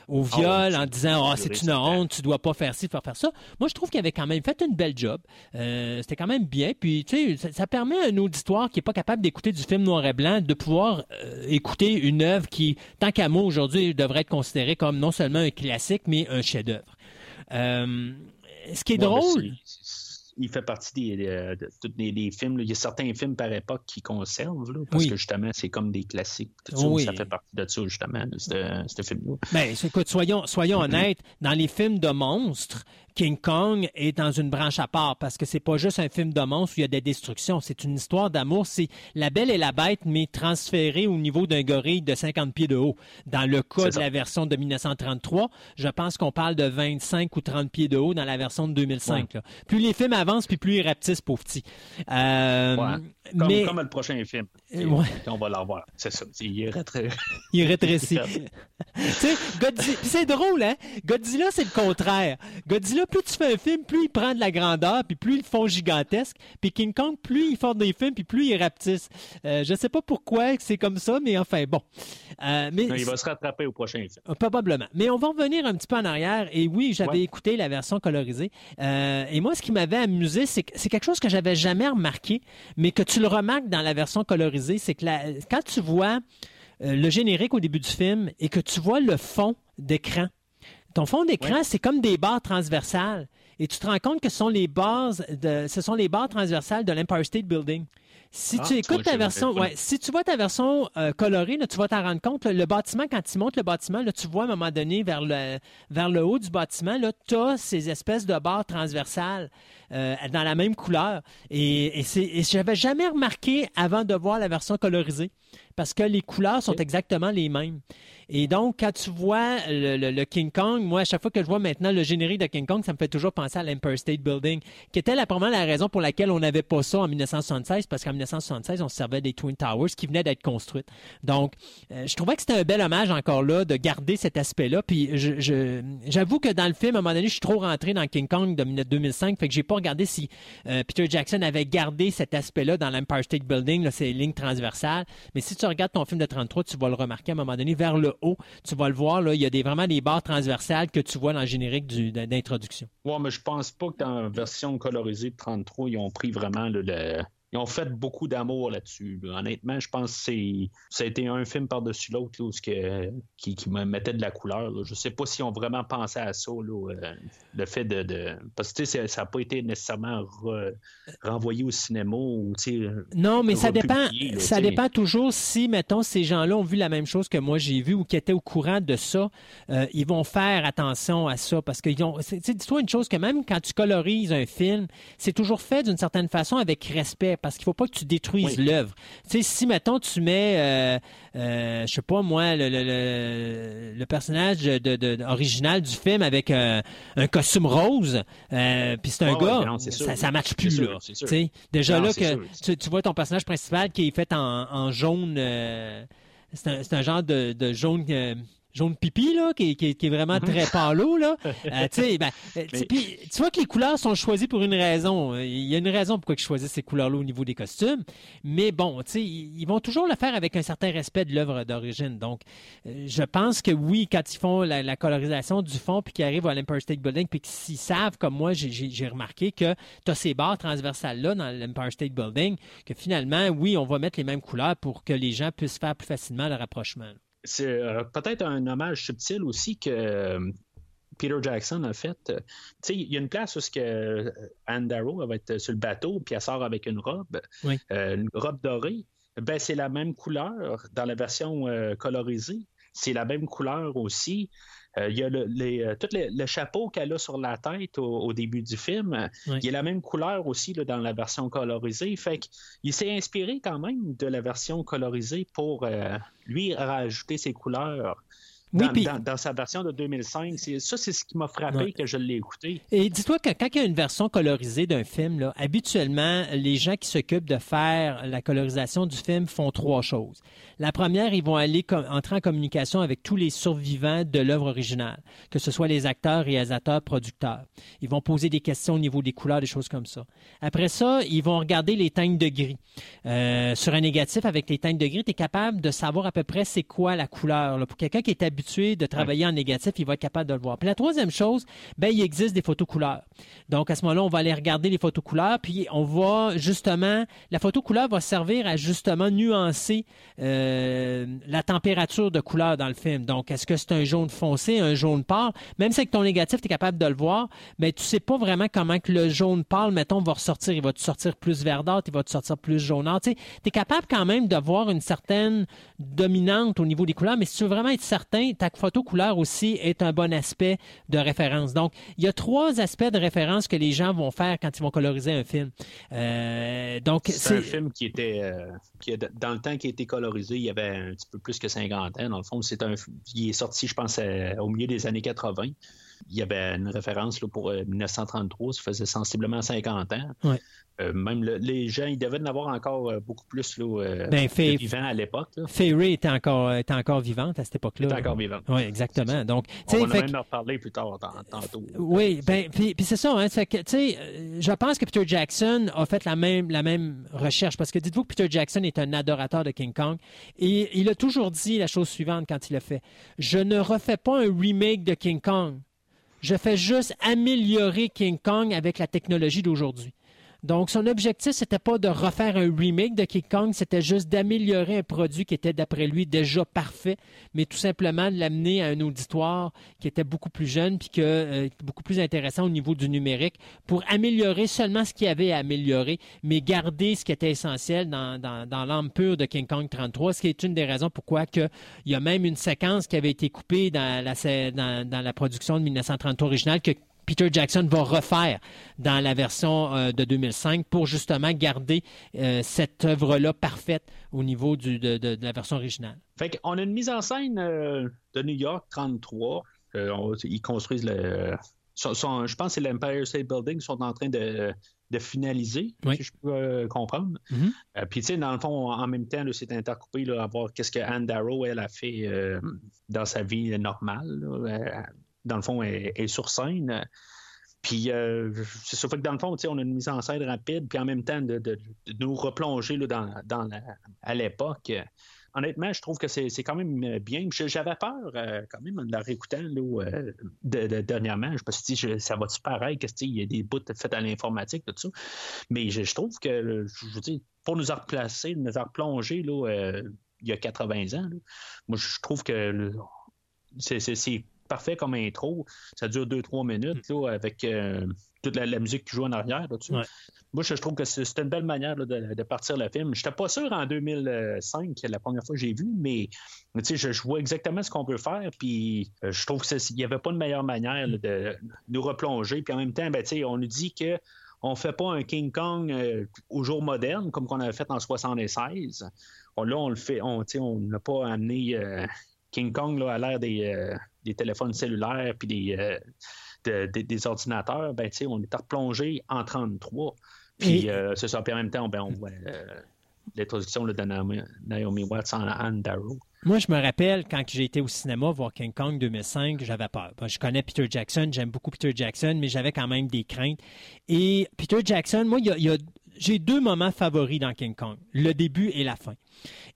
au viol
c'est-
en disant Ah,
c'est
une honte, tu dois pas faire ci, faire faire ça. Moi, je trouve qu'il avait quand même fait une belle job. Euh, C'était quand même bien. Puis, tu sais, ça, ça permet à un auditoire qui n'est pas capable d'écouter du film noir et blanc de pouvoir euh, écouter une œuvre qui, tant qu'à moi, aujourd'hui, devrait être considérée comme non seulement un classique, mais un chef-d'œuvre. Euh, ce qui est
Ouais,
drôle.
il fait partie des, de, de- les films. Il y a certains films par époque qui conservent, là, parce
Oui.
que justement, c'est comme des classiques. tout ça,
Oui.
Ça fait partie de ça, justement, ce, ce film-là.
Ben, écoute, soyons, soyons
Mm-hmm.
honnêtes, dans les films de monstres, King Kong est dans une branche à part parce que c'est pas juste un film de monstres où il y a des destructions. C'est une histoire d'amour. C'est La Belle et la Bête, mais transférée au niveau d'un gorille de 50 pieds de haut. Dans le cas de
ça.
la version de 1933, je pense qu'on parle de 25 ou 30 pieds de haut dans la version de 2005. là. Plus les films avancent, puis plus ils rapetissent, pauvre petit. Euh,
Ouais. Comme,
mais
comme le prochain film.
Ouais.
On va le revoir. C'est ça. Il est très... <laughs>
il rétrécit. <laughs> tu sais, Godzilla, puis c'est drôle, hein? Godzilla, c'est le contraire. Godzilla, plus tu fais un film, plus il prend de la grandeur, puis plus ils le font gigantesque. Puis King Kong, plus ils font des films, puis plus ils rapetissent. Euh, je sais pas pourquoi c'est comme ça, mais enfin, bon. Euh, mais
Il va se rattraper au prochain film.
euh, Probablement. Mais on va revenir un petit peu en arrière. Et oui, j'avais
Ouais.
écouté la version colorisée. Euh, et moi, ce qui m'avait amusé, c'est que c'est quelque chose que j'avais jamais remarqué, mais que tu le remarques dans la version colorisée, c'est que la- quand tu vois euh, le générique au début du film et que tu vois le fond d'écran, ton fond d'écran, c'est comme des barres transversales. Et tu te rends compte que ce sont les bases de, ce sont les barres transversales de l'Empire State Building. Si
Ah,
tu écoutes ta version, ouais, si tu vois ta version euh, colorée, là, tu vas t'en rendre compte. là, le bâtiment, quand tu montes le bâtiment, là, tu vois à un moment donné vers le, vers le haut du bâtiment, tu as ces espèces de barres transversales euh, dans la même couleur. Et, et, c'est- et j'avais jamais remarqué avant de voir la version colorisée parce que les couleurs sont exactement les mêmes. Et donc, quand tu vois le, le- le King Kong, moi, à chaque fois que je vois maintenant le générique de King Kong, ça me fait toujours penser à l'Empire State Building, qui était la, probablement la raison pour laquelle on n'avait pas ça en 1976, parce qu'en 1976, on se servait des Twin Towers qui venaient d'être construites. Donc, euh, je trouvais que c'était un bel hommage encore là de garder cet aspect-là. Puis, je- je- j'avoue que dans le film, à un moment donné, je suis trop rentré dans King Kong de 2005, fait que j'ai pas regardé si euh, Peter Jackson avait gardé cet aspect-là dans l'Empire State Building, là, ces lignes transversales. Mais si tu regardes ton film de 33, tu vas le remarquer à un moment donné vers le haut, tu vas le voir, là, il y a des, vraiment des barres transversales que tu vois dans le générique du- d'introduction.
Ouais, mais je pense pas que dans la version colorisée de 33, ils ont pris vraiment le- ils ont fait beaucoup d'amour là-dessus. là. Honnêtement, je pense que c'est, ça a été un film par-dessus l'autre qui, qui me mettait de la couleur. là. Je sais pas s'ils ont vraiment pensé à ça, là, euh, le fait de, de- Parce que ça n'a pas été nécessairement re- renvoyé au cinéma ou
Non, mais ça dépend, ça dépend toujours si, mettons, ces gens-là ont vu la même chose que moi j'ai vu ou qui étaient au courant de ça, euh, ils vont faire attention à ça parce que ont. Dis-toi une chose que même quand tu colorises un film, c'est toujours fait d'une certaine façon avec respect parce qu'il faut pas que tu détruises
Oui.
l'œuvre. Tu sais, si, mettons, tu mets, euh, euh, je sais pas moi, le, le- le- le personnage de, de- de- original du film avec euh, un costume rose, euh, puis c'est un
ouais,
gars,
non,
ça, ça matche plus
sûr,
là.
sûr.
Déjà
Non,
là que tu, tu vois ton personnage principal qui est fait en, en jaune. euh, c'est un, c'est un genre de, de jaune. Euh, jaune pipi, là, qui, est- qui est- qui est vraiment très pâlo, là. <laughs> Euh, ben, euh, tu
Mais-
vois que les couleurs sont choisies pour une raison. Il y a une raison pourquoi ils choisissent ces couleurs-là au niveau des costumes. Mais bon, tu sais, ils vont toujours le faire avec un certain respect de l'œuvre d'origine. Donc, euh, je pense que oui, quand ils font la, la colorisation du fond puis qu'ils arrivent à l'Empire State Building puis qu'ils savent, comme moi, j'ai remarqué que tu as ces barres transversales-là dans l'Empire State Building, que finalement, oui, on va mettre les mêmes couleurs pour que les gens puissent faire plus facilement le rapprochement.
C'est euh, peut-être un hommage subtil aussi que euh, Peter Jackson a fait. Euh, Tu sais, il y a une place où ce que euh, Anne Darrow elle va être sur le bateau, puis elle sort avec une robe,
Oui.
une robe dorée. Ben, c'est la même couleur dans la version colorisée. C'est la même couleur aussi. Euh, il y a le, les, euh, tout le, le chapeau qu'elle a sur la tête au, au début du film.
Oui.
Il y a la même couleur aussi là, dans la version colorisée. Fait qu'il s'est inspiré quand même de la version colorisée pour euh, lui rajouter ses couleurs.
Oui,
Dans,
puis-
dans- dans sa version de 2005. C'est- Ça, c'est ce qui m'a frappé
Ouais.
que je l'ai écouté.
Et dis-toi que quand il y a une version colorisée d'un film, là, habituellement, les gens qui s'occupent de faire la colorisation du film font trois choses. La première, ils vont aller entrer en communication avec tous les survivants de l'œuvre originale, que ce soit les acteurs, réalisateurs, producteurs. Ils vont poser des questions au niveau des couleurs, des choses comme ça. Après ça, ils vont regarder les teintes de gris. Euh, sur un négatif, avec les teintes de gris, tu es capable de savoir à peu près c'est quoi la couleur. là. Pour quelqu'un qui est habitué de travailler en négatif, il va être capable de le voir. Puis la troisième chose, ben, il existe des photos couleurs. Donc, à ce moment-là, on va aller regarder les photos couleurs, puis on va justement, la photo couleur va servir à justement nuancer euh, la température de couleur dans le film. Donc, est-ce que c'est un jaune foncé, un jaune pâle? Même si avec ton négatif, tu es capable de le voir, mais tu sais pas vraiment comment que le jaune pâle, mettons, va ressortir. Il va te sortir plus verdâtre, il va te sortir plus jaunâtre. Tu es capable quand même de voir une certaine dominante au niveau des couleurs, mais si tu veux vraiment être certain, ta photo couleur aussi est un bon aspect de référence. Donc, il y a trois aspects de référence que les gens vont faire quand ils vont coloriser un film. Euh, donc,
C'est un film qui était, euh, qui dans le temps qui a été colorisé, il y avait un petit peu plus que 50 ans. Dans le fond, c'est un, il est sorti, je pense, euh, au milieu des années 80. Il y avait une référence là, pour euh, 1933, ça faisait sensiblement 50 ans.
Ouais.
Euh, même le- les gens, ils devaient en avoir encore euh, beaucoup plus là, euh,
Ben,
vivants à l'époque.
Ray était encore, était encore vivante à cette époque-là.
Ils étaient encore vivants.
Oui, exactement. Donc,
On va même
que-
en reparler plus tard, tant- tantôt.
Oui, ben, puis, c'est ça, hein, que, euh, je pense que Peter Jackson a fait la même, la même recherche, parce que dites-vous que Peter Jackson est un adorateur de King Kong, et il a toujours dit la chose suivante quand il l'a fait. Je ne refais pas un remake de King Kong. Je fais juste améliorer King Kong avec la technologie d'aujourd'hui. Donc, son objectif, c'était pas de refaire un remake de King Kong, c'était juste d'améliorer un produit qui était, d'après lui, déjà parfait, mais tout simplement de l'amener à un auditoire qui était beaucoup plus jeune puis que euh, beaucoup plus intéressant au niveau du numérique pour améliorer seulement ce qu'il y avait à améliorer, mais garder ce qui était essentiel dans, dans, l'âme pure de King Kong 33, ce qui est une des raisons pourquoi que il y a même une séquence qui avait été coupée dans la, dans, dans la production de 1933 originale que Peter Jackson va refaire dans la version euh, de 2005 pour justement garder euh, cette œuvre-là parfaite au niveau du, de, de- de la version originale.
Fait qu'on a une mise en scène euh, de New York 33. Euh, on- ils construisent le. son- son- je pense que c'est l'Empire State Building, ils sont en train de, de finaliser,
Oui.
si je peux comprendre.
Mhm.
Euh, Puis, tu sais, dans le fond, en même temps, c'est intercoupé là, à voir qu'est-ce que Anne Darrow, elle, a fait dans sa vie normale. là. Dans le fond, est sur scène. Puis, euh, c'est ça fait que dans le fond, on a une mise en scène rapide, puis en même temps, de, nous replonger là, dans, dans la- à l'époque. honnêtement, je trouve que c'est quand même bien. J'avais peur euh, quand même en la réécoutant là, euh, de, de- dernièrement. Je me suis dit, ça va-tu pareil? Qu'il y a des bouts faits à l'informatique, tout ça. Mais je, trouve que, je veux dire, pour nous en replacer, nous en replonger là, il y a 80 ans, là, moi, je trouve que c'est parfait comme intro. Ça dure 2-3 minutes là, avec euh, toute la, la musique qui joue en arrière. Là.
Ouais.
Moi, je, je trouve que c'est une belle manière là, de, de partir le film. Je n'étais pas sûr en 2005, la première fois que j'ai vu, mais je, je vois exactement ce qu'on peut faire. Puis euh, je trouve qu'il n'y avait pas de meilleure manière là, de nous replonger. Puis en même temps, ben, on nous dit que on fait pas un King Kong euh, au jour moderne comme qu'on avait fait en 76. On- là, on le fait, on sais, on n'a pas amené euh, King Kong là, à l'ère des, euh, des téléphones cellulaires puis des, euh, de- de- des ordinateurs. Ben, on est replongé en 33. Puis euh, ça. Puis en même temps, ben, on voit l'introduction de Naomi, Naomi Watts en Anne Darrow.
Moi, je me rappelle quand j'ai été au cinéma voir King Kong 2005, j'avais peur. Bon, je connais Peter Jackson, j'aime beaucoup Peter Jackson, mais j'avais quand même des craintes. Et Peter Jackson, moi, il y a- il y a- j'ai deux moments favoris dans King Kong, le début et la fin.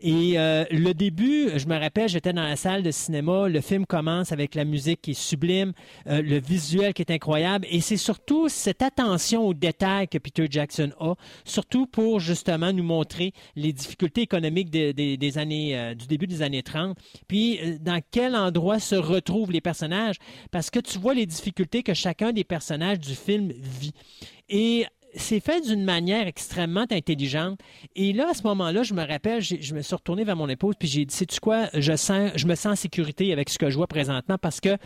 Et euh, le début, je me rappelle, j'étais dans la salle de cinéma, le film commence avec la musique qui est sublime, euh, le visuel qui est incroyable, et c'est surtout cette attention aux détails que Peter Jackson a, surtout pour justement nous montrer les difficultés économiques des, années, euh, du début des années 30, puis dans quel endroit se retrouvent les personnages, parce que tu vois les difficultés que chacun des personnages du film vit. Et c'est fait d'une manière extrêmement intelligente. Et là, à ce moment-là, je me rappelle, je me suis retourné vers mon épouse, puis j'ai dit, sais-tu quoi, je, sens, je me sens en sécurité avec ce que je vois présentement parce que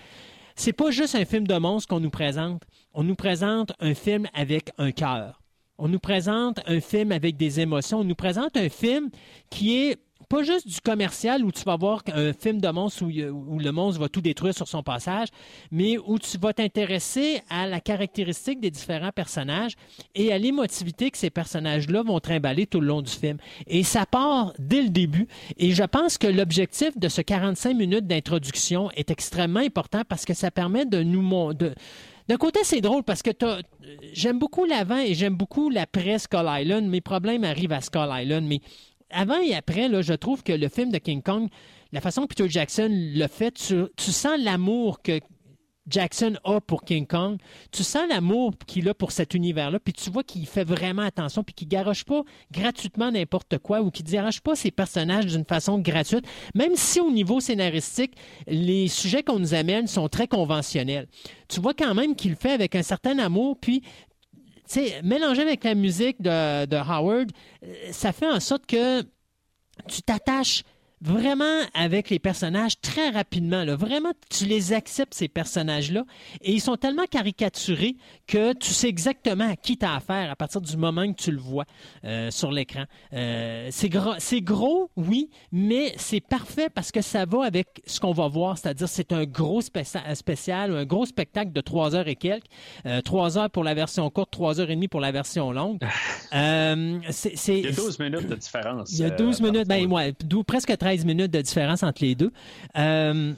c'est pas juste un film de monstre qu'on nous présente. On nous présente un film avec un cœur. On nous présente un film avec des émotions. On nous présente un film qui est pas juste du commercial où tu vas voir un film de monstre où, le monstre va tout détruire sur son passage, mais où tu vas t'intéresser à la caractéristique des différents personnages et à l'émotivité que ces personnages-là vont trimballer tout le long du film. Et ça part dès le début. Et je pense que l'objectif de ce 45 minutes d'introduction est extrêmement important parce que ça permet de nous de, d'un côté, c'est drôle parce que j'aime beaucoup l'avant et j'aime beaucoup l'après Skull Island. Mes problèmes arrivent à Skull Island, mais avant et après, là, je trouve que le film de King Kong, la façon que Peter Jackson le fait, tu, sens l'amour que Jackson a pour King Kong. Tu sens l'amour qu'il a pour cet univers-là, puis tu vois qu'il fait vraiment attention, puis qu'il garoche pas gratuitement n'importe quoi ou qu'il garoche pas ses personnages d'une façon gratuite, même si au niveau scénaristique, les sujets qu'on nous amène sont très conventionnels. Tu vois quand même qu'il fait avec un certain amour, puis sais, mélangé avec la musique de, Howard, euh, ça fait en sorte que tu t'attaches vraiment avec les personnages très rapidement. Là. Vraiment, tu les acceptes, ces personnages-là. Et ils sont tellement caricaturés que tu sais exactement à qui tu as affaire à partir du moment que tu le vois euh, sur l'écran. Euh, c'est, gros, c'est gros, oui, mais c'est parfait parce que ça va avec ce qu'on va voir. C'est-à-dire, c'est un gros spécia- spécial, un gros spectacle de trois heures et quelques. Euh, trois heures pour la version courte, trois heures et demie pour la version longue. <laughs> Euh, c'est, c'est-
Il y a 12 minutes de différence.
il y a
euh,
12 minutes, ben ouais, presque 13 minutes de différence entre les deux. Euh,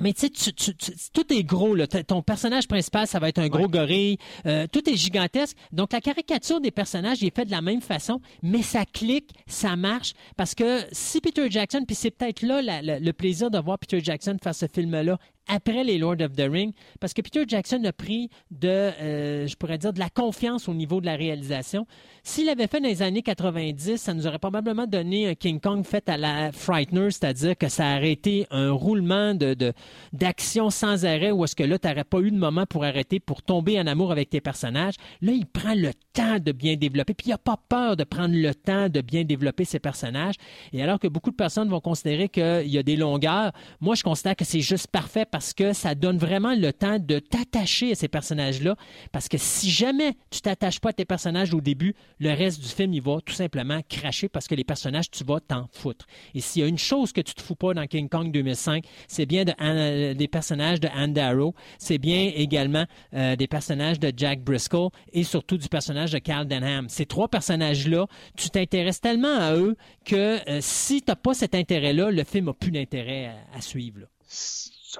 mais tu sais, tu- tout est gros. Là. Ton personnage principal, ça va être un gros gorille. Euh, tout est gigantesque. Donc, la caricature des personnages est faite de la même façon, mais ça clique, ça marche. Parce que si Peter Jackson, puis c'est peut-être là la- la- le plaisir de voir Peter Jackson faire ce film-là après les Lord of the Ring, parce que Peter Jackson a pris de, euh, je pourrais dire, de la confiance au niveau de la réalisation. S'il avait fait dans les années 90, ça nous aurait probablement donné un King Kong fait à la Frightener, c'est-à-dire que ça aurait été un roulement de, d'action sans arrêt, où est-ce que là, tu n'aurais pas eu de moment pour arrêter, pour tomber en amour avec tes personnages. Là, il prend le temps de bien développer, puis il n'a pas peur de prendre le temps de bien développer ses personnages. Et alors que beaucoup de personnes vont considérer qu'il y a des longueurs, moi, je considère que c'est juste parfait que ça donne vraiment le temps de t'attacher à ces personnages-là. Parce que si jamais tu t'attaches pas à tes personnages au début, le reste du film, il va tout simplement cracher parce que les personnages, tu vas t'en foutre. Et s'il y a une chose que tu te fous pas dans King Kong 2005, c'est bien Anne- des personnages de Anne Darrow, c'est bien également euh, des personnages de Jack Briscoe et surtout du personnage de Carl Denham. Ces trois personnages-là, tu t'intéresses tellement à eux que euh, si tu n'as pas cet intérêt-là, le film n'a plus d'intérêt à, suivre.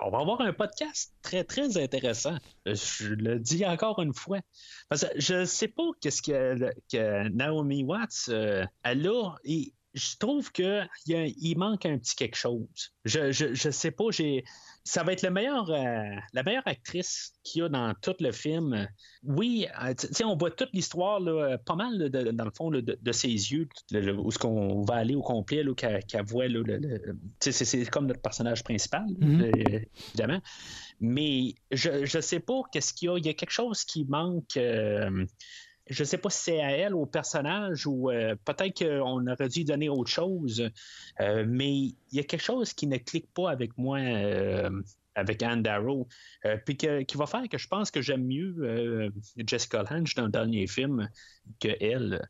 On va avoir un podcast très, très intéressant. Je le dis encore une fois. Parce que je ne sais pas qu'est-ce que, que Naomi Watts, euh, elle a. Et je trouve que il, y a- il manque un petit quelque chose. Je, je, je sais pas, j'ai. Ça va être le meilleur, euh, la meilleure actrice qu'il y a dans tout le film. Oui, euh, on voit toute l'histoire, pas mal, là, de- dans le fond, là, de, de ses yeux, où est-ce qu'on va aller au complet, qu'elle qu'elle voit, c'est- comme notre personnage principal,
Mhm.
euh, évidemment. Mais je, je sais pas qu'est-ce qu'il y a. Il y a quelque chose qui manque. euh, je sais pas si c'est à elle, au personnage, ou euh, peut-être qu'on aurait dû donner autre chose. euh, mais il y a quelque chose qui ne clique pas avec moi, euh, avec Anne Darrow. puis que- qui va faire que je pense que j'aime mieux Jessica Lange dans le dernier film que elle.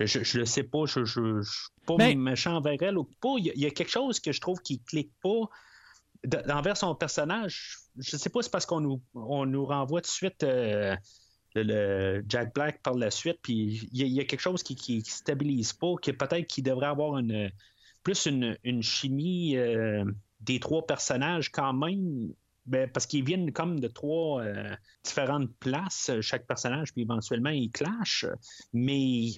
Je, je le sais pas, je, je, je suis pas
Mais-
méchant envers elle ou pas. Il y, a- il y a quelque chose que je trouve qui clique pas envers son personnage. Je sais pas, c'est parce qu'on nous, on nous renvoie tout de suite euh, le, Jack Black par la suite, puis il y, a- quelque chose qui, qui, qui stabilise pas, que peut-être qu'il devrait avoir plus une, chimie euh, des trois personnages quand même. Ben, parce qu'ils viennent comme de trois euh, différentes places, chaque personnage, puis éventuellement ils clashent. Mais,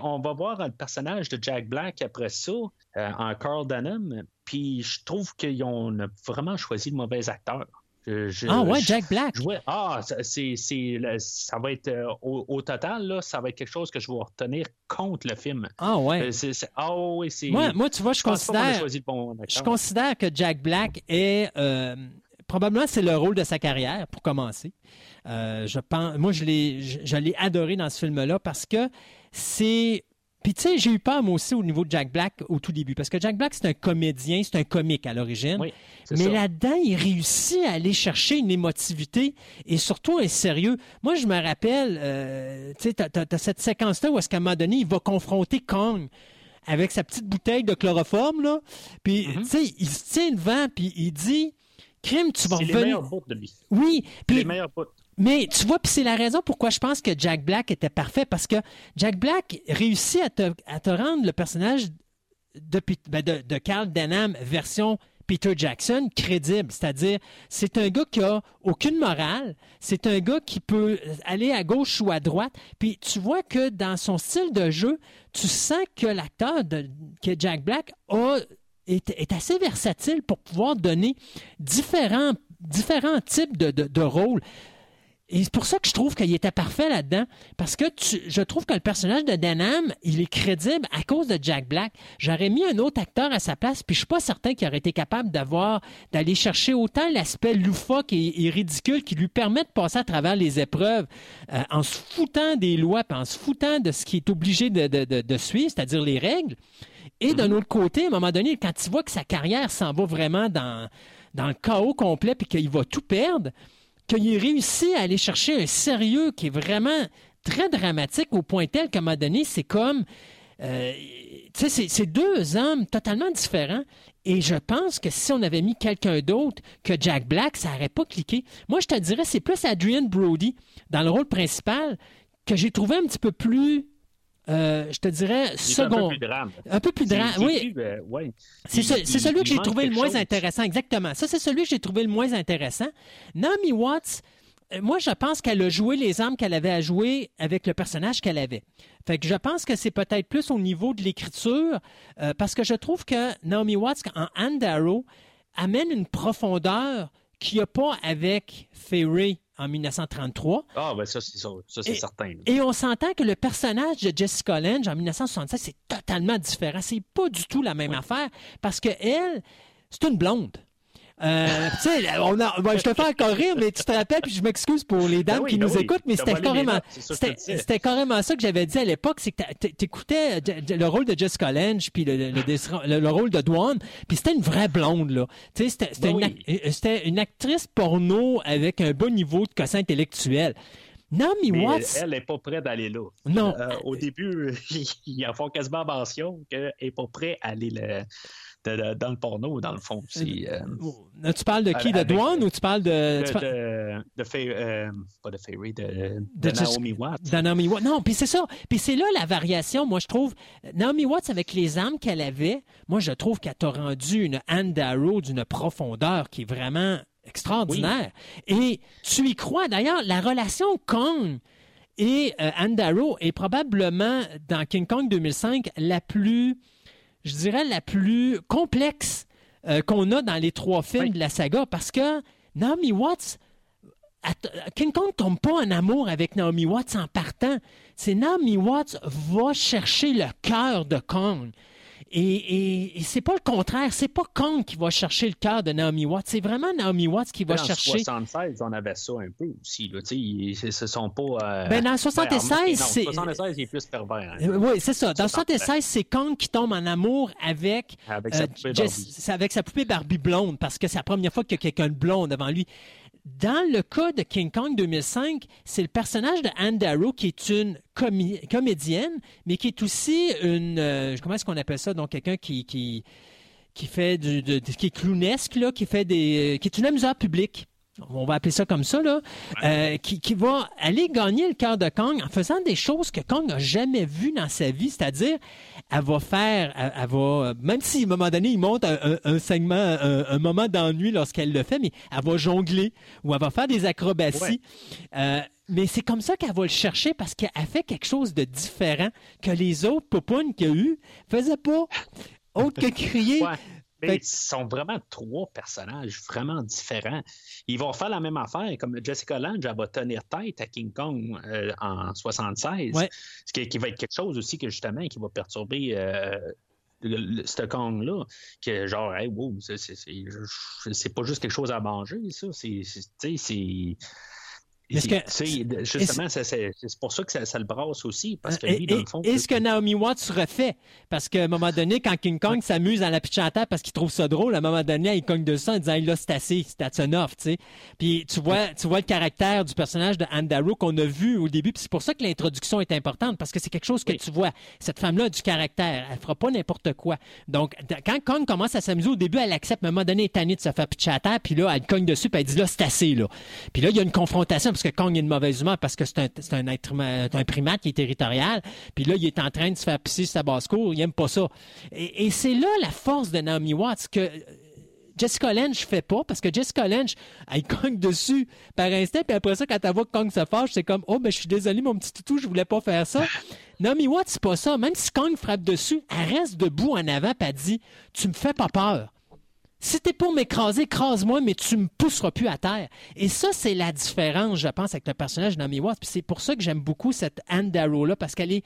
on va voir le personnage de Jack Black après ça, euh, en Carl Dunham, puis je trouve qu'ils ont vraiment choisi le mauvais acteur. Je-
Ah ouais, Jack Black.
je ah, ça- c'est, ça va être euh, au, au total, là, ça va être quelque chose que je vais retenir contre le film.
Ah ouais.
Euh, ah oui, c'est.
Moi, moi, tu vois, je considère,
bon
je considère que Jack Black est euh, probablement c'est le rôle de sa carrière pour commencer. Euh, je pense, moi, je l'ai, je, je l'ai adoré dans ce film-là parce que c'est. Puis tu sais, j'ai eu peur moi aussi au niveau de Jack Black au tout début parce que Jack Black c'est un comédien, c'est un comique à l'origine.
Oui,
Mais là-dedans, il réussit à aller chercher une émotivité et surtout un sérieux. Moi, je me rappelle, euh, tu sais, t'as, cette séquence-là où, est-ce qu'à un moment donné, il va confronter Kong avec sa petite bouteille de chloroforme, là. Puis,
Mhm.
tu sais, il se tient devant, puis il dit, Crime, tu vas
les
revenir. Oui,
Les
puis
meilleurs bouts.
Mais tu vois, puis c'est la raison pourquoi je pense que Jack Black était parfait, parce que Jack Black réussit à te, rendre le personnage ben, de, de Carl Denham version Peter Jackson crédible. C'est-à-dire, c'est un gars qui a aucune morale, c'est un gars qui peut aller à gauche ou à droite, puis tu vois que dans son style de jeu, tu sens que l'acteur de que Jack Black a est, assez versatile pour pouvoir donner différents, types de rôles. Et c'est pour ça que je trouve qu'il était parfait là-dedans. Parce que tu- je trouve que le personnage de Denham, il est crédible à cause de Jack Black. J'aurais mis un autre acteur à sa place, puis je suis pas certain qu'il aurait été capable d'avoir, d'aller chercher autant l'aspect loufoque et, et ridicule qui lui permet de passer à travers les épreuves euh, en se foutant des lois, puis en se foutant de ce qui est obligé de, de- de- de suivre, c'est-à-dire les règles. Et d'un autre côté, à un moment donné, quand tu vois que sa carrière s'en va vraiment dans, dans le chaos complet puis qu'il va tout perdre, qu'il réussit à aller chercher un sérieux qui est vraiment très dramatique au point tel qu'à un moment donné, c'est comme... euh, tu sais, c'est- c'est deux hommes totalement différents. Et je pense que si on avait mis quelqu'un d'autre que Jack Black, ça n'aurait pas cliqué. Moi, je te dirais, c'est plus Adrian Brody dans le rôle principal que j'ai trouvé un petit peu plus, euh, je te dirais,
est un peu
second.
plus drame.
Un peu plus drame, oui.
euh, ouais.
C'est celui que j'ai trouvé le moins
chose.
intéressant, exactement. Ça, c'est celui que j'ai trouvé le moins intéressant. Naomi Watts, euh, moi, je pense qu'elle a joué les armes qu'elle avait à jouer avec le personnage qu'elle avait. Fait que je pense que c'est peut-être plus au niveau de l'écriture, euh, parce que je trouve que Naomi Watts, en Anne Darrow, amène une profondeur qu'il n'y a pas avec Ferry en 1933.
Ah, ben ça, c'est ça. Ça, c'est
Et-
certain.
Et on s'entend que le personnage de Jessica Lange en 1967, c'est totalement différent. C'est pas du tout la même affaire parce que elle, c'est une blonde. Euh, tu sais, on a- bon, je te fais encore rire, mais tu te rappelles, puis je m'excuse pour les dames
Ben oui,
qui
ben
nous
oui.
écoutent, mais c'était carrément, c'était carrément ça que j'avais dit à l'époque, c'est que tu écoutais le rôle de Jessica Lange, puis le, le- le- le- le rôle de Dwan, puis c'était une vraie blonde, là. Tu sais, c'était c'était
Ben
une,
oui.
ac- euh, c'était une actrice porno avec un bon niveau de quotient intellectuel. Naomi
Mais
Watts,
elle n'est pas prête d'aller là.
Non.
Euh, au début, ils en font quasiment mention qu'elle n'est pas prête à aller le- de- de- dans le porno, dans le fond. Euh,
Euh, tu parles de qui? De Dwan ou tu parles de...
de,
tu parles-
de, de Fay- euh, pas de Fairy, de, Naomi Watts.
de Naomi Watts. Non, puis c'est ça. Puis c'est là la variation, moi, je trouve. Naomi Watts, avec les armes qu'elle avait, moi, je trouve qu'elle t'a rendu une Anne Darrow d'une profondeur qui est vraiment extraordinaire. Et tu y crois. D'ailleurs, la relation Kong et euh, Anne Darrow est probablement, dans King Kong 2005, la plus je dirais, la plus complexe euh, qu'on a dans les trois films
Oui.
de la saga parce que Naomi Watts, att- King Kong tombe pas en amour avec Naomi Watts en partant. C'est Naomi Watts va chercher le cœur de Kong. Et, et, et c'est pas le contraire, c'est pas Kong qui va chercher le cœur de Naomi Watts, c'est vraiment Naomi Watts qui va
Dans
chercher.
76, on avait ça un peu aussi. Là, tu sais, ils- ce sont pas. euh,
Ben, dans
ben,
76,
remarquez, non,
c'est-
76, il est plus pervers. hein,
Euh, Oui, c'est ça. Dans
C'est parfait.
76, c'est Kong qui tombe en amour avec,
avec
euh,
sa poupée
Jess-
Barbie.
c'est avec sa poupée Barbie blonde, parce que c'est la première fois qu'il y a quelqu'un de blond devant lui. Dans le cas de King Kong 2005, c'est le personnage de Anne Darrow qui est une comédienne, mais qui est aussi une... euh, comment est-ce qu'on appelle ça? Donc, quelqu'un qui, qui, fait du, qui est clownesque, qui fait des... qui est une amuseur public. On va appeler ça comme ça, là. Euh, qui, qui va aller gagner le cœur de Kong en faisant des choses que Kong n'a jamais vues dans sa vie. C'est-à-dire, elle va faire, elle, elle va, même si à un moment donné, il monte un, segment, un, un moment d'ennui lorsqu'elle le fait, mais elle va jongler ou elle va faire des acrobaties. Euh, mais c'est comme ça qu'elle va le chercher parce qu'elle fait quelque chose de différent que les autres popounes qu'il y a eu faisaient pas. Autre que crier.
Ouais. Mais ce sont vraiment trois personnages vraiment différents. Ils vont faire la même affaire, comme Jessica Lange, elle va tenir tête à King Kong euh, en 76.
Ouais.
Ce qui, qui va être quelque chose aussi que justement qui va perturber euh, ce Kong-là. Que genre, hey, wow, c'est pas juste quelque chose à manger, ça. C'est,
Est-ce que-
justement, c'est, c'est- c'est pour ça que ça, ça le brasse aussi. Parce que lui, dans le fond.
et ce que Naomi Watts refait, parce qu'à un moment donné, quand King Kong s'amuse dans la pitch en terre parce qu'il trouve ça drôle, à un moment donné, il cogne dessus en disant Hey, là, c'est assez, c'est that's enough, tu sais. Puis tu vois, tu vois le caractère du personnage de Anne Darrow qu'on a vu au début, puis c'est pour ça que l'introduction est importante, parce que c'est quelque chose que
Oui.
tu vois. Cette femme-là a du caractère, elle fera pas n'importe quoi. Donc, quand Kong commence à s'amuser au début, elle accepte, à un moment donné, elle est tannée de se faire pitcher à terre, puis là, elle cogne dessus, puis elle dit là, c'est assez, là. Puis là, il y a une confrontation, parce que Kong est de mauvaise humeur, parce que c'est un, c'est un, primate qui est territorial, puis là, il est en train de se faire pisser sa basse-cour, il aime pas ça. Et, c'est là la force de Naomi Watts, que euh, Jessica Lange fait pas, parce que Jessica Lange, elle cogne dessus par instinct, puis après ça, quand elle voit que Kong se fâche, c'est comme, oh, ben, je suis désolé, mon petit toutou, je voulais pas faire ça. Naomi Watts, c'est pas ça. Même si Kong frappe dessus, elle reste debout en avant, elle dit, tu me fais pas peur. Si t'es pour m'écraser, écrase-moi, mais tu me pousseras plus à terre. Et ça, c'est la différence, je pense, avec le personnage de Naomi Watts. C'est pour ça que j'aime beaucoup cette Anne Darrow-là, parce qu'elle est.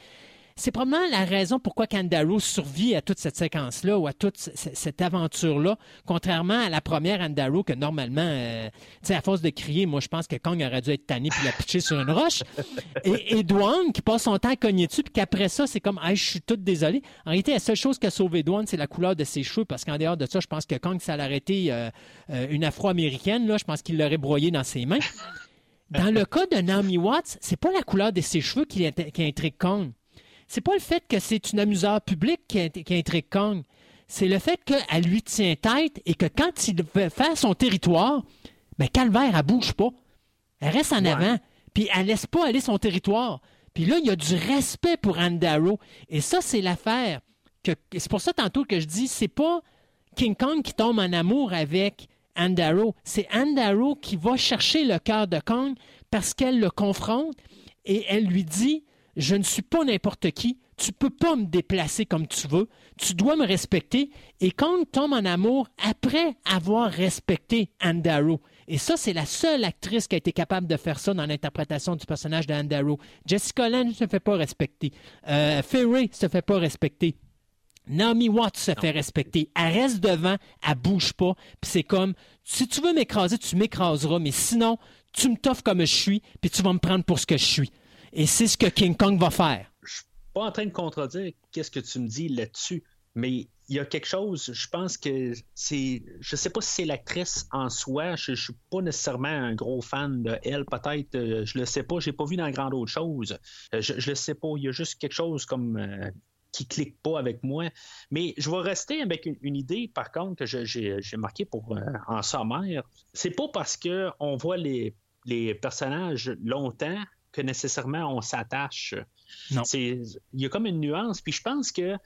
C'est probablement la raison pourquoi Darrow survit à toute cette séquence-là ou à toute cette aventure-là, contrairement à la première Anne Darrow que normalement, euh, tu sais, à force de crier, moi je pense que Kong aurait dû être tanné puis la pitcher sur une roche. <laughs> Et, et qui passe son temps à cogner dessus puis qu'après ça, c'est comme, ah, je suis toute désolée. En réalité, la seule chose qui a sauvé Dwan, c'est la couleur de ses cheveux parce qu'en dehors de ça, je pense que Kong, ça l'aurait été euh, euh, une afro-américaine, là, je pense qu'il l'aurait broyé dans ses mains. Dans le cas de Naomi Watts, c'est pas la couleur de ses cheveux qui, qui intrigue Kong. C'est pas le fait que c'est une amuseur public qui, int- qui intrigue Kong. C'est le fait qu'elle lui tient tête et que quand il veut faire son territoire, ben Calvaire, elle bouge pas. Elle reste en
Ouais.
avant. Puis elle laisse pas aller son territoire. Puis là, il y a du respect pour Anne Darrow. Et ça, c'est l'affaire. C'est pour ça tantôt que je dis, c'est pas King Kong qui tombe en amour avec Anne Darrow. C'est Anne Darrow qui va chercher le cœur de Kong parce qu'elle le confronte et elle lui dit Je ne suis pas n'importe qui. Tu peux pas me déplacer comme tu veux. Tu dois me respecter. Et Kong tombe en amour après avoir respecté Anne Darrow. Et ça, c'est la seule actrice qui a été capable de faire ça dans l'interprétation du personnage de Anne Darrow. Jessica Lange ne se fait pas respecter. Euh, Ferry se fait pas respecter. Naomi Watts se fait respecter. Elle reste devant, elle bouge pas. Puis c'est comme, si tu veux m'écraser, tu m'écraseras, mais sinon, tu me t'offres comme je suis, puis tu vas me prendre pour ce que je suis. Et c'est ce que King Kong va faire.
je suis pas en train de contredire qu'est-ce que tu me dis là-dessus, mais il y a quelque chose, je pense que c'est, je sais pas si c'est l'actrice en soi, je, je suis pas nécessairement un gros fan de elle, peut-être, euh, je le sais pas, j'ai pas vu dans grand d'autres choses, Euh, je, je le sais pas, il y a juste quelque chose comme euh, qui clique pas avec moi, mais je vais rester avec une, idée, par contre, que j'ai marqué pour euh, en sommaire, c'est pas parce que on voit les personnages longtemps que nécessairement on s'attache. Il y a comme une nuance. Puis je pense que,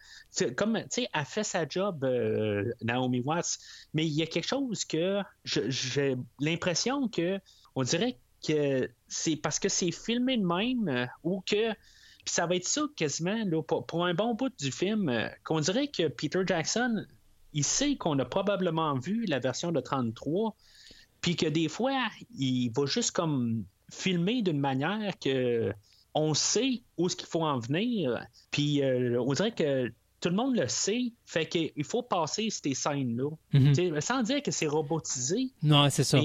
comme, tu sais, elle fait sa job, euh, Naomi Watts, mais il y a quelque chose que j'ai l'impression que, on dirait que c'est parce que c'est filmé de même euh, ou que puis ça va être ça quasiment, là, pour, pour un bon bout du film, euh, qu'on dirait que Peter Jackson, il sait qu'on a probablement vu la version de 33, puis que des fois, il va juste comme filmer d'une manière que on sait où est-ce qu'il faut en venir, puis euh, on dirait que tout le monde le sait, fait qu'il faut passer ces scènes-là.
Mhm.
Sans dire que c'est robotisé,
Non, c'est ça.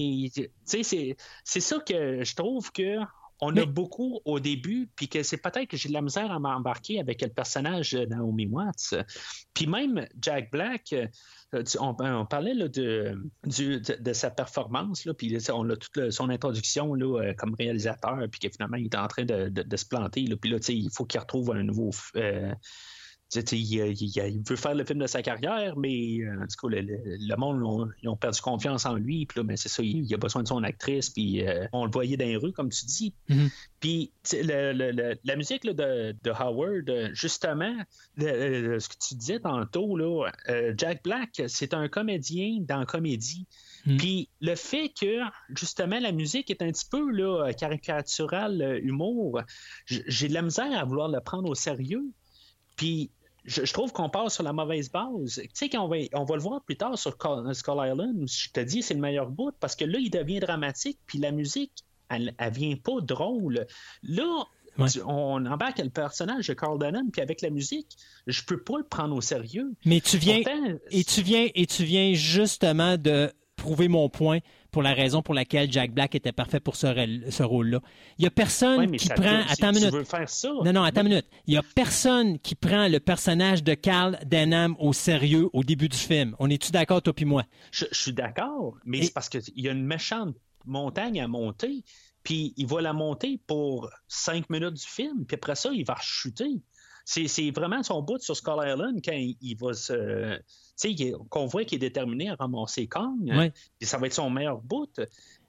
c'est c'est ça que je trouve que on
Mais-
a beaucoup au début, puis que c'est peut-être que j'ai de la misère à m'embarquer avec le personnage de Naomi Watts. Puis même Jack Black, on, on parlait là, de, de, sa performance, là, puis on a toute son introduction là, euh, comme réalisateur, puis que finalement il est en train de, de- se planter. Là, puis là, il faut qu'il retrouve un nouveau. euh, il, il- il- veut faire le film de sa carrière, mais euh, en tout cas, le, le- monde, ont- ils ont perdu confiance en lui. Puis là, ben, c'est ça, il, il a besoin de son actrice. Puis euh, on le voyait dans les rues, comme tu dis.
Mhm.
Puis le- le- la musique là, de, de Howard, euh, justement, ce que tu disais tantôt, là, euh, Jack Black, c'est un comédien dans la comédie.
Mhm.
Puis le fait que, justement, la musique est un petit peu là, caricaturale, euh, humour, j'ai de la misère à vouloir le prendre au sérieux. Puis je, je trouve qu'on part sur la mauvaise base. Tu sais, qu'on va, on va le voir plus tard sur Skull Island, où je te dis c'est le meilleur bout, parce que là, il devient dramatique, puis la musique, elle, elle vient pas drôle. Là,
Ouais.
on embarque le personnage de Carl Denham, puis avec la musique, je peux pas le prendre au sérieux.
Mais tu viens,
Pourtant,
et tu viens, et tu viens justement de prouver mon point pour la raison pour laquelle Jack Black était parfait pour ce, rôle- ce rôle-là. Il y a personne
ouais,
qui prend. attends une minute.
veux faire ça.
Non, non, attends une minute. Il y a personne qui prend le personnage de Carl Denham au sérieux au début du film. On est-tu d'accord, toi puis moi?
Je, je suis d'accord, mais
Et-
c'est parce qu'il y a une méchante montagne à monter, puis il va la monter pour cinq minutes du film, puis après ça, il va chuter. C'est c'est vraiment son bout sur Skull Island quand il, il va se. Qu'on voit qu'il est déterminé à ramasser Kong.
Ouais.
Puis ça va être son meilleur bout.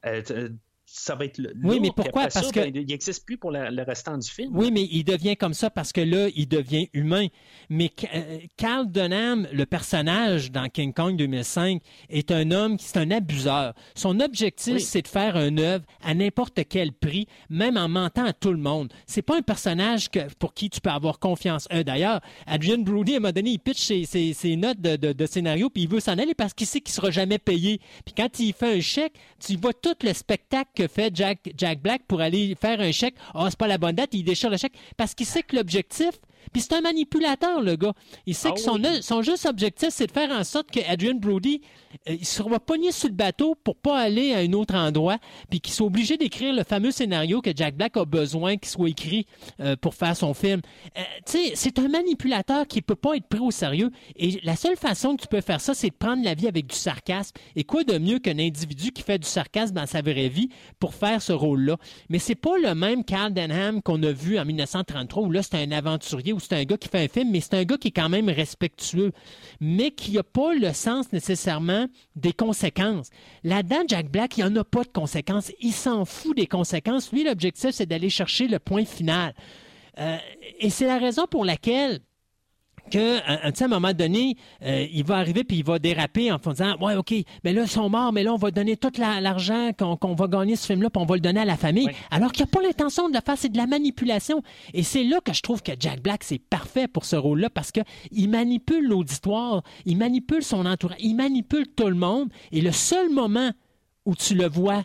Euh, t- ça va être le.
Oui, mais pourquoi?
après ça,
Parce que-
ben, il n'existe plus pour la- le restant du film.
Oui, mais il devient comme ça parce que là, il devient humain. Mais euh, Carl Denham, le personnage dans King Kong 2005, est un homme qui c'est un abuseur. Son objectif,
Oui.
c'est de faire un œuvre à n'importe quel prix, même en mentant à tout le monde. C'est pas un personnage que, pour qui tu peux avoir confiance. Euh, D'ailleurs, Adrian Brody, à un moment donné, il pitch ses, ses- ses notes de, de- de scénario, puis il veut s'en aller parce qu'il sait qu'il sera jamais payé. Puis quand il fait un chèque, tu vois tout le spectacle que fait Jack, Jack Black pour aller faire un chèque. Ah, c'est pas la bonne date, il déchire le chèque parce qu'il sait que l'objectif, puis c'est un manipulateur, le gars. Il sait
Ah
que son,
oui.
son juste objectif, c'est de faire en sorte que Adrian Brody, euh, il sera pogné sur le bateau pour pas aller à un autre endroit, puis qu'il soit obligé d'écrire le fameux scénario que Jack Black a besoin qu'il soit écrit euh, pour faire son film. Euh, tu sais, c'est un manipulateur qui peut pas être pris au sérieux. Et la seule façon que tu peux faire ça, c'est de prendre la vie avec du sarcasme. Et quoi de mieux qu'un individu qui fait du sarcasme dans sa vraie vie pour faire ce rôle-là? Mais c'est pas le même Carl Denham qu'on a vu en 1933 où là, c'est un aventurier, où c'est un gars qui fait un film, mais c'est un gars qui est quand même respectueux, mais qui n'a pas le sens nécessairement des conséquences. Là-dedans, Jack Black, il n'y en a pas de conséquences. Il s'en fout des conséquences. Lui, l'objectif, c'est d'aller chercher le point final. Euh, et c'est la raison pour laquelle que, euh, à un moment donné, euh, il va arriver puis il va déraper en disant Ouais, OK, mais là, ils sont morts, mais là, on va donner tout la- l'argent qu'on va gagner ce film-là, puis on va le donner à la famille.
Oui.
Alors qu'il n'y a pas l'intention de le faire, c'est de la manipulation. Et c'est là que je trouve que Jack Black, c'est parfait pour ce rôle-là parce qu'il manipule l'auditoire, il manipule son entourage, il manipule tout le monde. Et le seul moment où tu le vois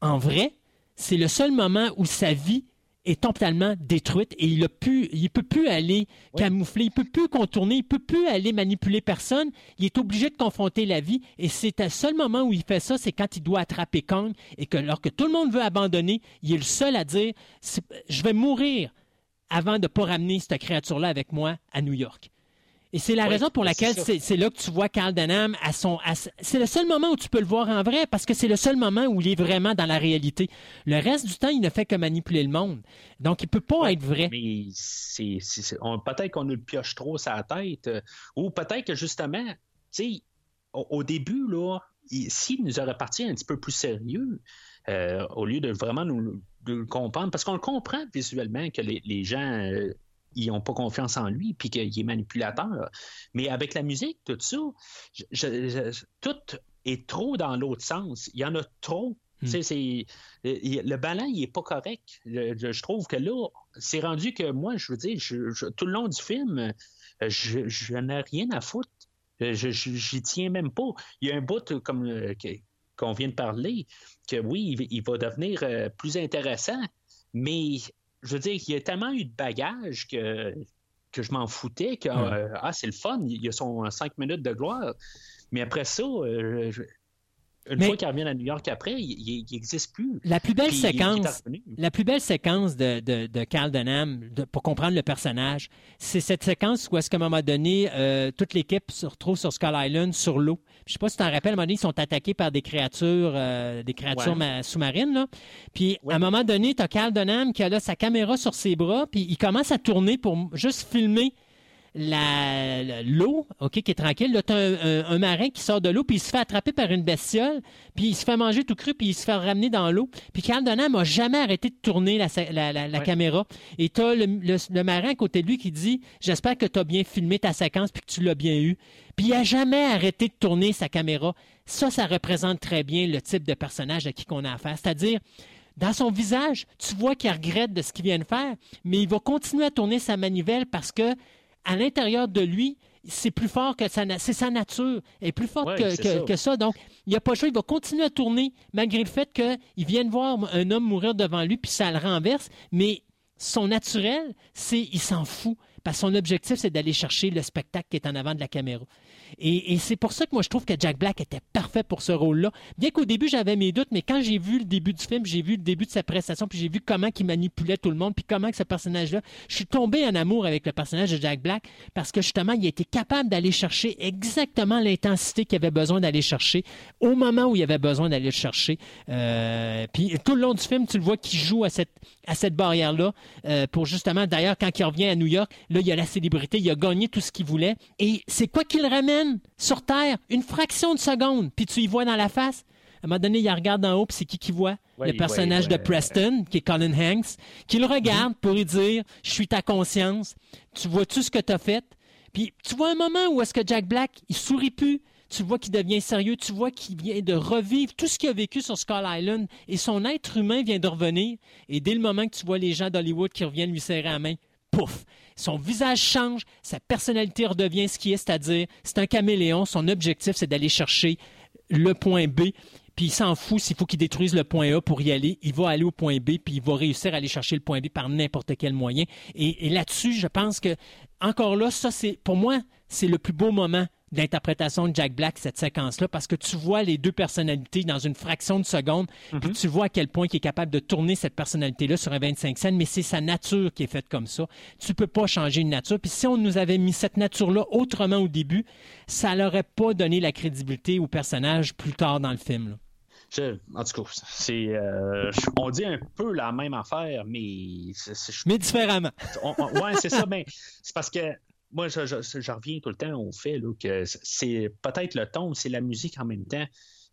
en vrai, c'est le seul moment où sa vie est totalement détruite et il ne il peut plus aller camoufler, il peut plus contourner, il peut plus aller manipuler personne. Il est obligé de confronter la vie et c'est le seul moment où il fait ça, c'est quand il doit attraper Kong et que lorsque tout le monde veut abandonner, il est le seul à dire je vais mourir avant de pas ramener cette créature-là avec moi à New York. Et c'est la raison pour laquelle c'est là que tu vois Carl Denham à son. c'est le seul moment où tu peux le voir en vrai parce que c'est le seul moment où il est vraiment dans la réalité. Le reste du temps, il ne fait que manipuler le monde. Donc, il peut pas être vrai.
Mais c'est, peut-être qu'on nous le pioche trop sur la tête, euh, ou peut-être que justement, tu sais, au, au début, là, il- s'il nous aurait parti un petit peu plus sérieux, euh, au lieu de vraiment nous de le comprendre, parce qu'on le comprend visuellement que les, les gens, euh, ils n'ont pas confiance en lui, puis qu'il est manipulateur. Mais avec la musique, tout ça, je- je- je- tout est trop dans l'autre sens. Il y en a trop. C'est- le ballon, il est pas correct. Je, trouve que là, c'est rendu que moi, je veux dire, tout le long du film, je, je n'ai rien à foutre. Euh, Je, j'y tiens même pas. Il y a un bout euh, comme euh, qu'on vient de parler, que oui, il, il va devenir euh, plus intéressant, mais je veux dire, il y a tellement eu de bagages que, que je m'en foutais, que euh, ah, c'est le fun, il y a son 5 minutes de gloire. Mais après ça, euh, je- une
Mais-
fois qu'il revient à New York après, il n'existe plus.
La plus belle
Puis,
séquence, la plus belle séquence de, de, de Carl Denham de- pour comprendre le personnage, c'est cette séquence où est-ce qu'à un moment donné, euh, toute l'équipe se retrouve sur Skull Island sur l'eau. Je sais pas si tu t'en rappelles, à un moment donné, ils sont attaqués par des créatures, euh, des créatures
Ouais.
sous-marines. Là. Puis
Ouais.
à un moment donné, tu as Carl Denham qui a là sa caméra sur ses bras, puis il commence à tourner pour juste filmer l'eau, OK, qui est tranquille. Là, tu as un, un- un marin qui sort de l'eau, puis il se fait attraper par une bestiole, puis il se fait manger tout cru, puis il se fait ramener dans l'eau. Puis Carl Denham n'a jamais arrêté de tourner la, la- la- la
Ouais.
caméra. Et tu as le, le- le marin à côté de lui qui dit J'espère que tu as bien filmé ta séquence, puis que tu l'as bien eu. Puis il n'a jamais arrêté de tourner sa caméra. Ça, ça représente très bien le type de personnage à qui qu'on a affaire. C'est-à-dire, dans son visage, tu vois qu'il regrette de ce qu'il vient de faire, mais il va continuer à tourner sa manivelle parce que à l'intérieur de lui, c'est plus fort que sa, c'est sa nature, elle est plus forte
Ouais,
que,
c'est
que-
ça.
que ça. Donc, il n'y a pas le choix, il va continuer à tourner malgré le fait qu'il vienne voir un homme mourir devant lui, puis ça le renverse. Mais son naturel, c'est il s'en fout. Parce que son objectif, c'est d'aller chercher le spectacle qui est en avant de la caméra. Et, c'est pour ça que moi, je trouve que Jack Black était parfait pour ce rôle-là. Bien qu'au début, j'avais mes doutes, mais quand j'ai vu le début du film, j'ai vu le début de sa prestation, puis j'ai vu comment il manipulait tout le monde, puis comment que ce personnage-là, je suis tombé en amour avec le personnage de Jack Black parce que justement, il été capable d'aller chercher exactement l'intensité qu'il avait besoin d'aller chercher au moment où il avait besoin d'aller le chercher. Euh, puis tout le long du film, tu le vois qu'il joue à cette, à cette barrière-là euh, pour justement, d'ailleurs, quand il revient à New York, là, il y a la célébrité, il a gagné tout ce qu'il voulait. Et c'est quoi qu'il ramène sur Terre? Une fraction de seconde. Puis tu y vois dans la face. À un moment donné, il regarde d'en haut, puis c'est qui qui voit?
Ouais,
le personnage de Preston, qui est Colin Hanks, qui le regarde pour lui dire Je suis ta conscience. Tu vois-tu ce que tu as fait? Puis tu vois un moment où est-ce que Jack Black, il sourit plus. Tu vois qu'il devient sérieux. Tu vois qu'il vient de revivre tout ce qu'il a vécu sur Skull Island. Et son être humain vient de revenir. Et dès le moment que tu vois les gens d'Hollywood qui reviennent lui serrer la main, pouf! Son visage change, sa personnalité redevient ce qui est, c'est-à-dire, c'est un caméléon. Son objectif, c'est d'aller chercher le point B. Puis il s'en fout s'il faut qu'il détruise le point A pour y aller. Il va aller au point B, puis il va réussir à aller chercher le point B par n'importe quel moyen. Et, et là-dessus, je pense que, encore là, ça, c'est, pour moi, c'est le plus beau moment d'interprétation de Jack Black, cette séquence-là, parce que tu vois les deux personnalités dans une fraction de seconde, puis tu vois à quel point il est capable de tourner cette personnalité-là sur un 25 scènes, mais c'est sa nature qui est faite comme ça. Tu peux pas changer une nature. Puis si on nous avait mis cette nature-là autrement au début, ça n'aurait pas donné la crédibilité au personnage plus tard dans le film. là.
Je- en tout cas, c'est, euh, on dit un peu la même affaire, mais
Mais différemment.
on- on- ouais, c'est ça. Ben, c'est parce que moi, je, je- je reviens tout le temps au fait là, que c'est peut-être le ton, c'est la musique en même temps.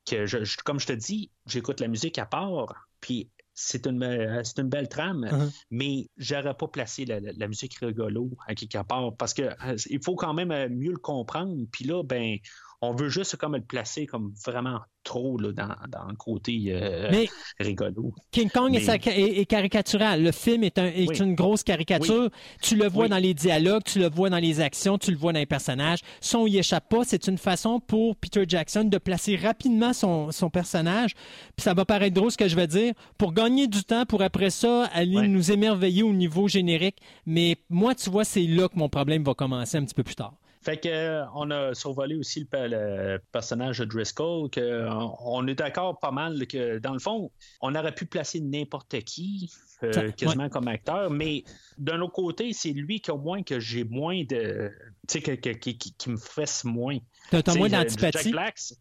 Que je, je- comme je te dis, j'écoute la musique à part, puis c'est une, euh, c'est une belle trame,
Uh-huh.
mais j'aurais pas placé la, la- la musique rigolo à quelque part parce que euh, il faut quand même euh, mieux le comprendre. Puis là, ben, on veut juste comme le placer comme vraiment trop là, dans, dans le côté euh,
Mais
rigolo.
King Kong est,
Mais-
sa- est- est caricatural. Le film est, un- est
Oui.
une grosse caricature. Tu le vois
Oui.
dans les dialogues, tu le vois dans les actions, tu le vois dans les personnages. Ça, on y échappe pas. C'est une façon pour Peter Jackson de placer rapidement son, son personnage. Puis ça va paraître drôle ce que je vais dire. Pour gagner du temps, pour après ça, aller nous émerveiller au niveau générique. Mais moi, tu vois, c'est là que mon problème va commencer un petit peu plus tard.
Fait que euh, on a survolé aussi le, pe- le personnage de Driscoll, que euh, on est d'accord pas mal que dans le fond, on aurait pu placer n'importe qui, euh, quasiment comme acteur, mais d'un autre côté, c'est lui qu'au moins que j'ai moins de. Tu sais, qui, qui- qui me fesse moins.
T'as t'as moins d'antipathie?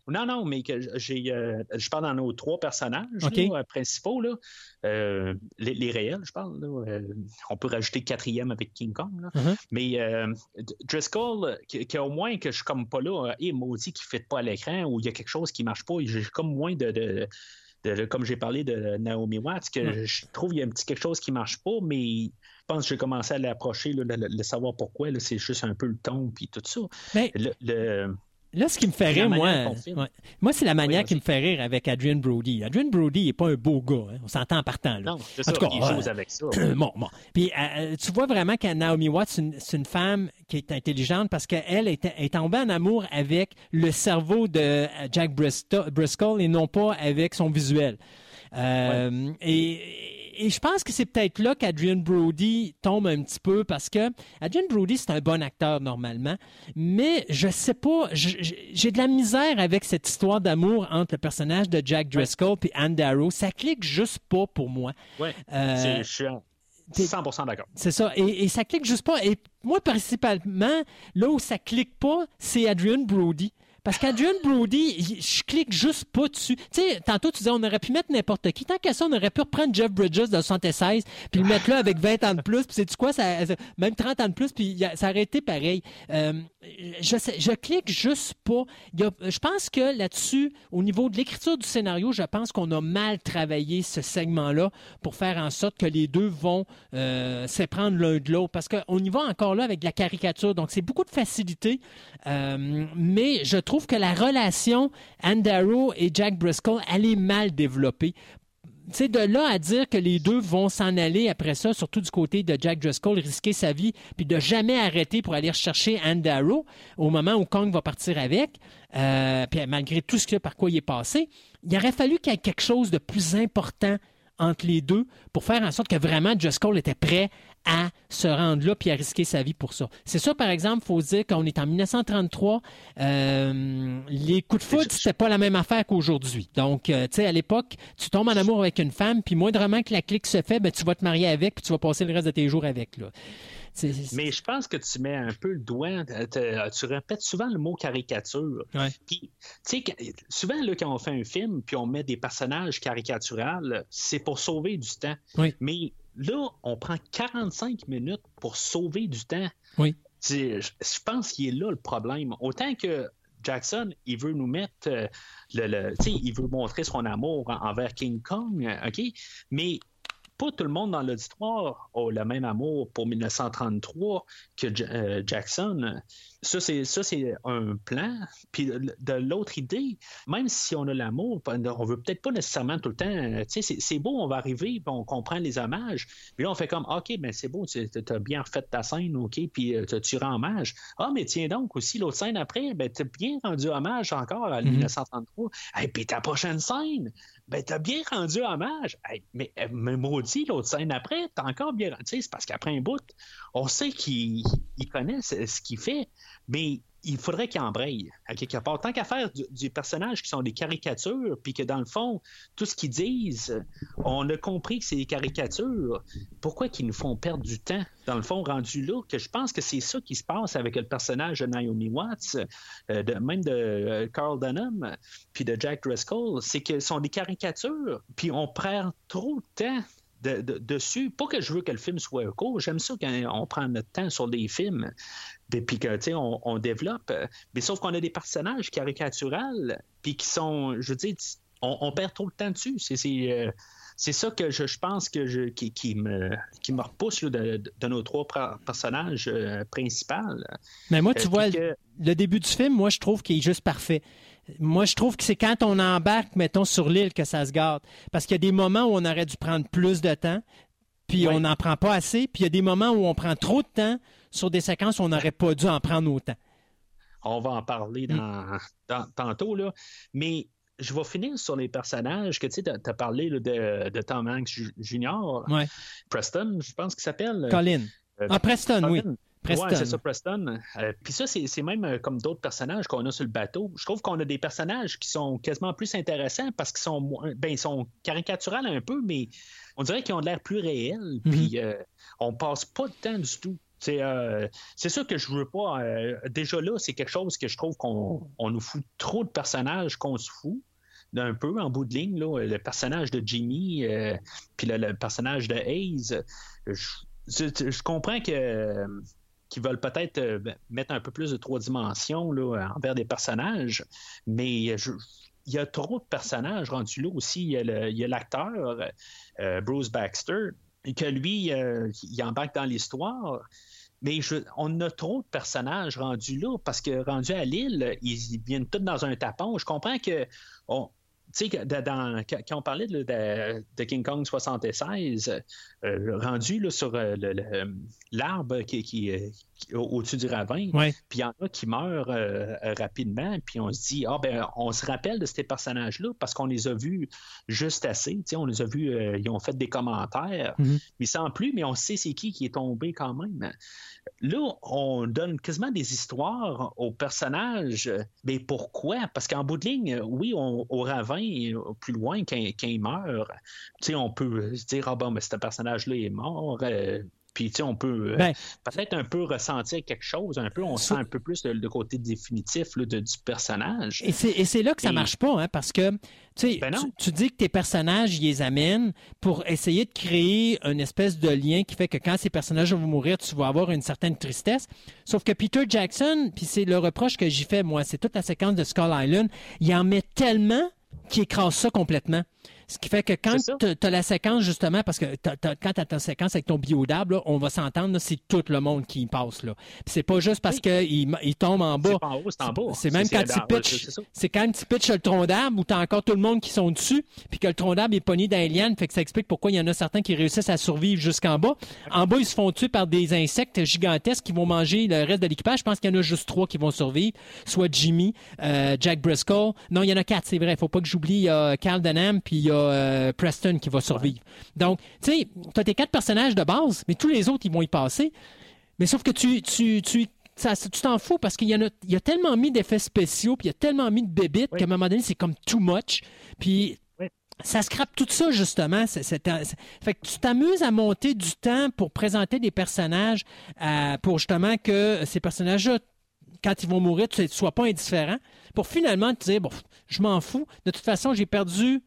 Non, non, mais que j'ai. euh, je parle dans nos trois personnages là, euh, principaux, là, euh, les, les réels, je parle. là, euh, on peut rajouter quatrième avec King Kong. là.
Mhm.
Mais Driscoll, qui, au moins que je suis comme pas là, et maudit qui ne fait pas à l'écran, ou il y a quelque chose qui marche pas, j'ai comme moins de. de- comme j'ai parlé de Naomi Watts, que
Mm.
je trouve qu'il y a un petit quelque chose qui marche pas, mais je pense que j'ai commencé à l'approcher, le, le- le savoir pourquoi. là, C'est juste un peu le ton puis tout ça.
Mais
le-
Là, ce qui me fait rire, moi, ouais. moi c'est la manière qui me fait rire avec Adrian Brody. Adrian Brody n'est pas un beau gars, hein. on s'entend en partant. Là.
Non, c'est
En
ça,
tout cas,
il joue avec ça. <clears throat>
bon, bon. Puis euh, tu vois vraiment que Naomi Watts, c'est une, femme qui est intelligente parce qu'elle est, est tombée en amour avec le cerveau de euh, Jack Bristo- Briscoe et non pas avec son visuel. Euh, et, et je pense que c'est peut-être là qu'Adrian Brody tombe un petit peu parce que Adrian Brody, c'est un bon acteur normalement, mais je sais pas, j'ai de la misère avec cette histoire d'amour entre le personnage de Jack Driscoll et Anne Darrow. Ça clique juste pas pour moi.
Ouais.
Euh,
C'est- Je suis en
t'es-
100% d'accord.
c'est ça. Et, et ça clique juste pas. Et moi, principalement, là où ça clique pas, c'est Adrian Brody. Parce qu'Adrian Brody, je clique juste pas dessus. Tu sais, tantôt, tu disais, on aurait pu mettre n'importe qui. Tant qu'à ça, on aurait pu reprendre Jeff Bridges de 76, puis le mettre là avec 20 ans de plus, puis c'est quoi, ça, même 30 ans de plus, puis ça aurait été pareil. Euh, je, clique juste pas. Je pense que là-dessus, au niveau de l'écriture du scénario, je pense qu'on a mal travaillé ce segment-là pour faire en sorte que les deux vont euh, s'éprendre l'un de l'autre. Parce qu'on y va encore là avec de la caricature. Donc, c'est beaucoup de facilité. Euh, mais je trouve que la relation Anne Darrow et Jack Briscoe, elle est mal développée. Sais, de là à dire que les deux vont s'en aller après ça, surtout du côté de Jack Driscoll, risquer sa vie, puis de jamais arrêter pour aller chercher Anne Darrow au moment où Kong va partir avec, euh, puis malgré tout ce que, par quoi il est passé, il aurait fallu qu'il y ait quelque chose de plus important entre les deux pour faire en sorte que vraiment Driscoll était prêt à se rendre là puis à risquer sa vie pour ça. C'est ça, par exemple, il faut se dire qu'on est en 1933, euh, les coups de foudre, c'était pas la même affaire qu'aujourd'hui. Donc, euh, tu sais, à l'époque, tu tombes en amour avec une femme, puis moindrement que la clique se fait, ben, tu vas te marier avec, puis tu vas passer le reste de tes jours avec. Là. C'est- c'est-
Mais je pense que tu mets un peu le doigt, euh, te- tu répètes souvent le mot caricature.
Ouais.
Puis, tu sais, que- souvent, là, quand on fait un film, puis on met des personnages caricaturales, c'est pour sauver du temps.
Oui.
Mais là, on prend 45 minutes pour sauver du temps.
Oui.
Je je pense qu'il est là le problème. Autant que Jackson, il veut nous mettre euh, le, le- tu sais, il veut montrer son amour en- envers King Kong, euh, OK? Mais pas tout le monde dans l'auditoire a le même amour pour 1933 que euh, Jackson. Ça, c'est ça, c'est un plan. Puis de, l'autre idée, même si on a l'amour, on veut peut-être pas nécessairement tout le temps. euh, Tu sais, c'est- beau, on va arriver, puis on comprend les hommages. Puis là, on fait comme, OK, ben c'est beau, tu as bien refait ta scène, OK, puis euh, tu rends hommage. Ah, mais tiens donc aussi, l'autre scène après, ben tu as bien rendu hommage encore à
Mhm.
1933. Et puis ta prochaine scène, ben t'as bien rendu hommage. Euh, mais maudit, l'autre scène après, t'as encore bien rendu. C'est parce qu'après un bout, on sait qu'il il connaît ce, ce qu'il fait, mais il faudrait qu'il embraye à quelque part. Tant qu'à faire du, du personnage qui sont des caricatures, puis que dans le fond, tout ce qu'ils disent, on a compris que c'est des caricatures. Pourquoi qu'ils nous font perdre du temps, dans le fond, rendu là, je pense que c'est ça qui se passe avec le personnage de Naomi Watts, euh, de, même de euh, Carl Dunham, puis de Jack Driscoll, c'est que sont des caricatures, puis on perd trop de temps de- de- dessus. Pas que je veux que le film soit court, j'aime ça quand on prend notre temps sur des films, puis puis que, tu sais, on, on développe. euh, Mais sauf qu'on a des personnages caricaturales, puis qui sont, je veux dire, on, on perd trop de temps dessus. C'est... c'est, euh, c'est ça que je, je pense que je, qui, qui me, qui me repousse là, de, de- nos trois personnages euh, principaux.
Mais moi, tu
Euh,
vois,
que-
le début du film, moi, je trouve qu'il est juste parfait. Moi, je trouve que c'est quand on embarque, mettons, sur l'île que ça se garde. Parce qu'il y a des moments où on aurait dû prendre plus de temps, puis
Oui.
on n'en prend pas assez, puis il y a des moments où on prend trop de temps sur des séquences où on n'aurait pas dû en prendre autant.
On va en parler dans, dans- tantôt, là. Mais je vais finir sur les personnages que tu sais, as parlé là, de, de Tom Hanks Ju- Jr.
Ouais.
Preston, je pense qu'il s'appelle.
Colin.
Euh,
Ah, Preston, oui.
Colin.
Preston.
Ouais, c'est ça, Preston. Euh, Puis ça, c'est même euh, comme d'autres personnages qu'on a sur le bateau. Je trouve qu'on a des personnages qui sont quasiment plus intéressants parce qu'ils sont moins- ben, ils sont caricaturales un peu, mais on dirait qu'ils ont l'air plus réels.
Mhm.
Puis euh, on passe pas de temps du tout. C'est euh, c'est ça que je veux pas. euh, déjà là, c'est quelque chose que je trouve qu'on on nous fout trop de personnages qu'on se fout d'un peu en bout de ligne. Là, le personnage de Jimmy, euh, puis le, personnage de Hayes. Je, comprends que qu'ils veulent peut-être euh, mettre un peu plus de trois dimensions là, envers des personnages, mais il y a trop de personnages rendus là aussi. Il y a l'acteur, Bruce Baxter, que lui, il embarque dans l'histoire. Mais on a trop de personnages rendus là, parce que rendus à Lille, ils, viennent tous dans un tapon. Je comprends que. Tu sais, quand on parlait de, de- de King Kong 76, euh, rendu là, sur euh, le- l'arbre qui, qui, euh, qui- au- au-dessus du ravin,
Ouais.
puis il y en a qui meurent euh, euh, rapidement, puis on se dit, ah ben, on se rappelle de ces personnages-là parce qu'on les a vus juste assez. Tu sais, on les a vus, euh, ils ont fait des commentaires,
Mhm.
mais sans plus, mais on sait c'est qui qui est tombé quand même. Là, on donne quasiment des histoires aux personnages. Mais pourquoi? Parce qu'en bout de ligne, oui, on- au ravin, euh, plus loin, quand, quand il meurt, on peut se dire, ah bon, mais ce personnage-là est mort. euh, puis, tu sais, on peut euh,
Ben,
peut-être un peu ressentir quelque chose, un peu, on sent un peu plus le, le côté définitif là, de- du personnage.
Et c'est, là que ça
Et-
marche pas, hein, parce que tu, sais,
Ben non.
tu, tu dis que tes personnages, ils les amènent pour essayer de créer une espèce de lien qui fait que quand ces personnages vont mourir, tu vas avoir une certaine tristesse. Sauf que Peter Jackson, puis c'est le reproche que j'y fais, moi, c'est toute la séquence de Skull Island, il en met tellement qu'il écrase ça complètement. Ce qui fait que quand tu as la séquence, justement, parce que quand tu as ta séquence avec ton biodable, on va s'entendre, c'est tout le monde qui y passe. Là. C'est pas juste parce
Oui.
qu'il il tombe en bas.
C'est pas en haut, c'est en bas.
C'est même quand tu pitches.
c'est
quand tu pitches le tronc d'arbre où tu as encore tout le monde qui sont dessus, puis que le tronc d'arbre est pogné dans les lianes, fait que ça explique pourquoi il y en a certains qui réussissent à survivre jusqu'en bas. En bas, ils se font tuer par des insectes gigantesques qui vont manger le reste de l'équipage. Je pense qu'il y en a juste trois qui vont survivre, soit Jimmy, euh, Jack Briscoe. Non, il y en a quatre, c'est vrai. Faut pas que j'oublie. Il y a Carl Denham, puis il y a euh, Preston qui va survivre. Donc, tu sais, tu as tes quatre personnages de base, mais tous les autres, ils vont y passer. Mais sauf que tu, tu, tu, ça- tu t'en fous parce qu'il y, en a, il y a tellement mis d'effets spéciaux, puis il y a tellement mis de bébites
Oui.
qu'à un moment donné, c'est comme too much. Puis
Oui.
ça scrape tout ça, justement. Fait que tu t'amuses à monter du temps pour présenter des personnages, euh, pour justement que ces personnages-là, quand ils vont mourir, tu ne sois pas indifférent, pour finalement te dire, bon, je m'en fous. De toute façon, j'ai perdu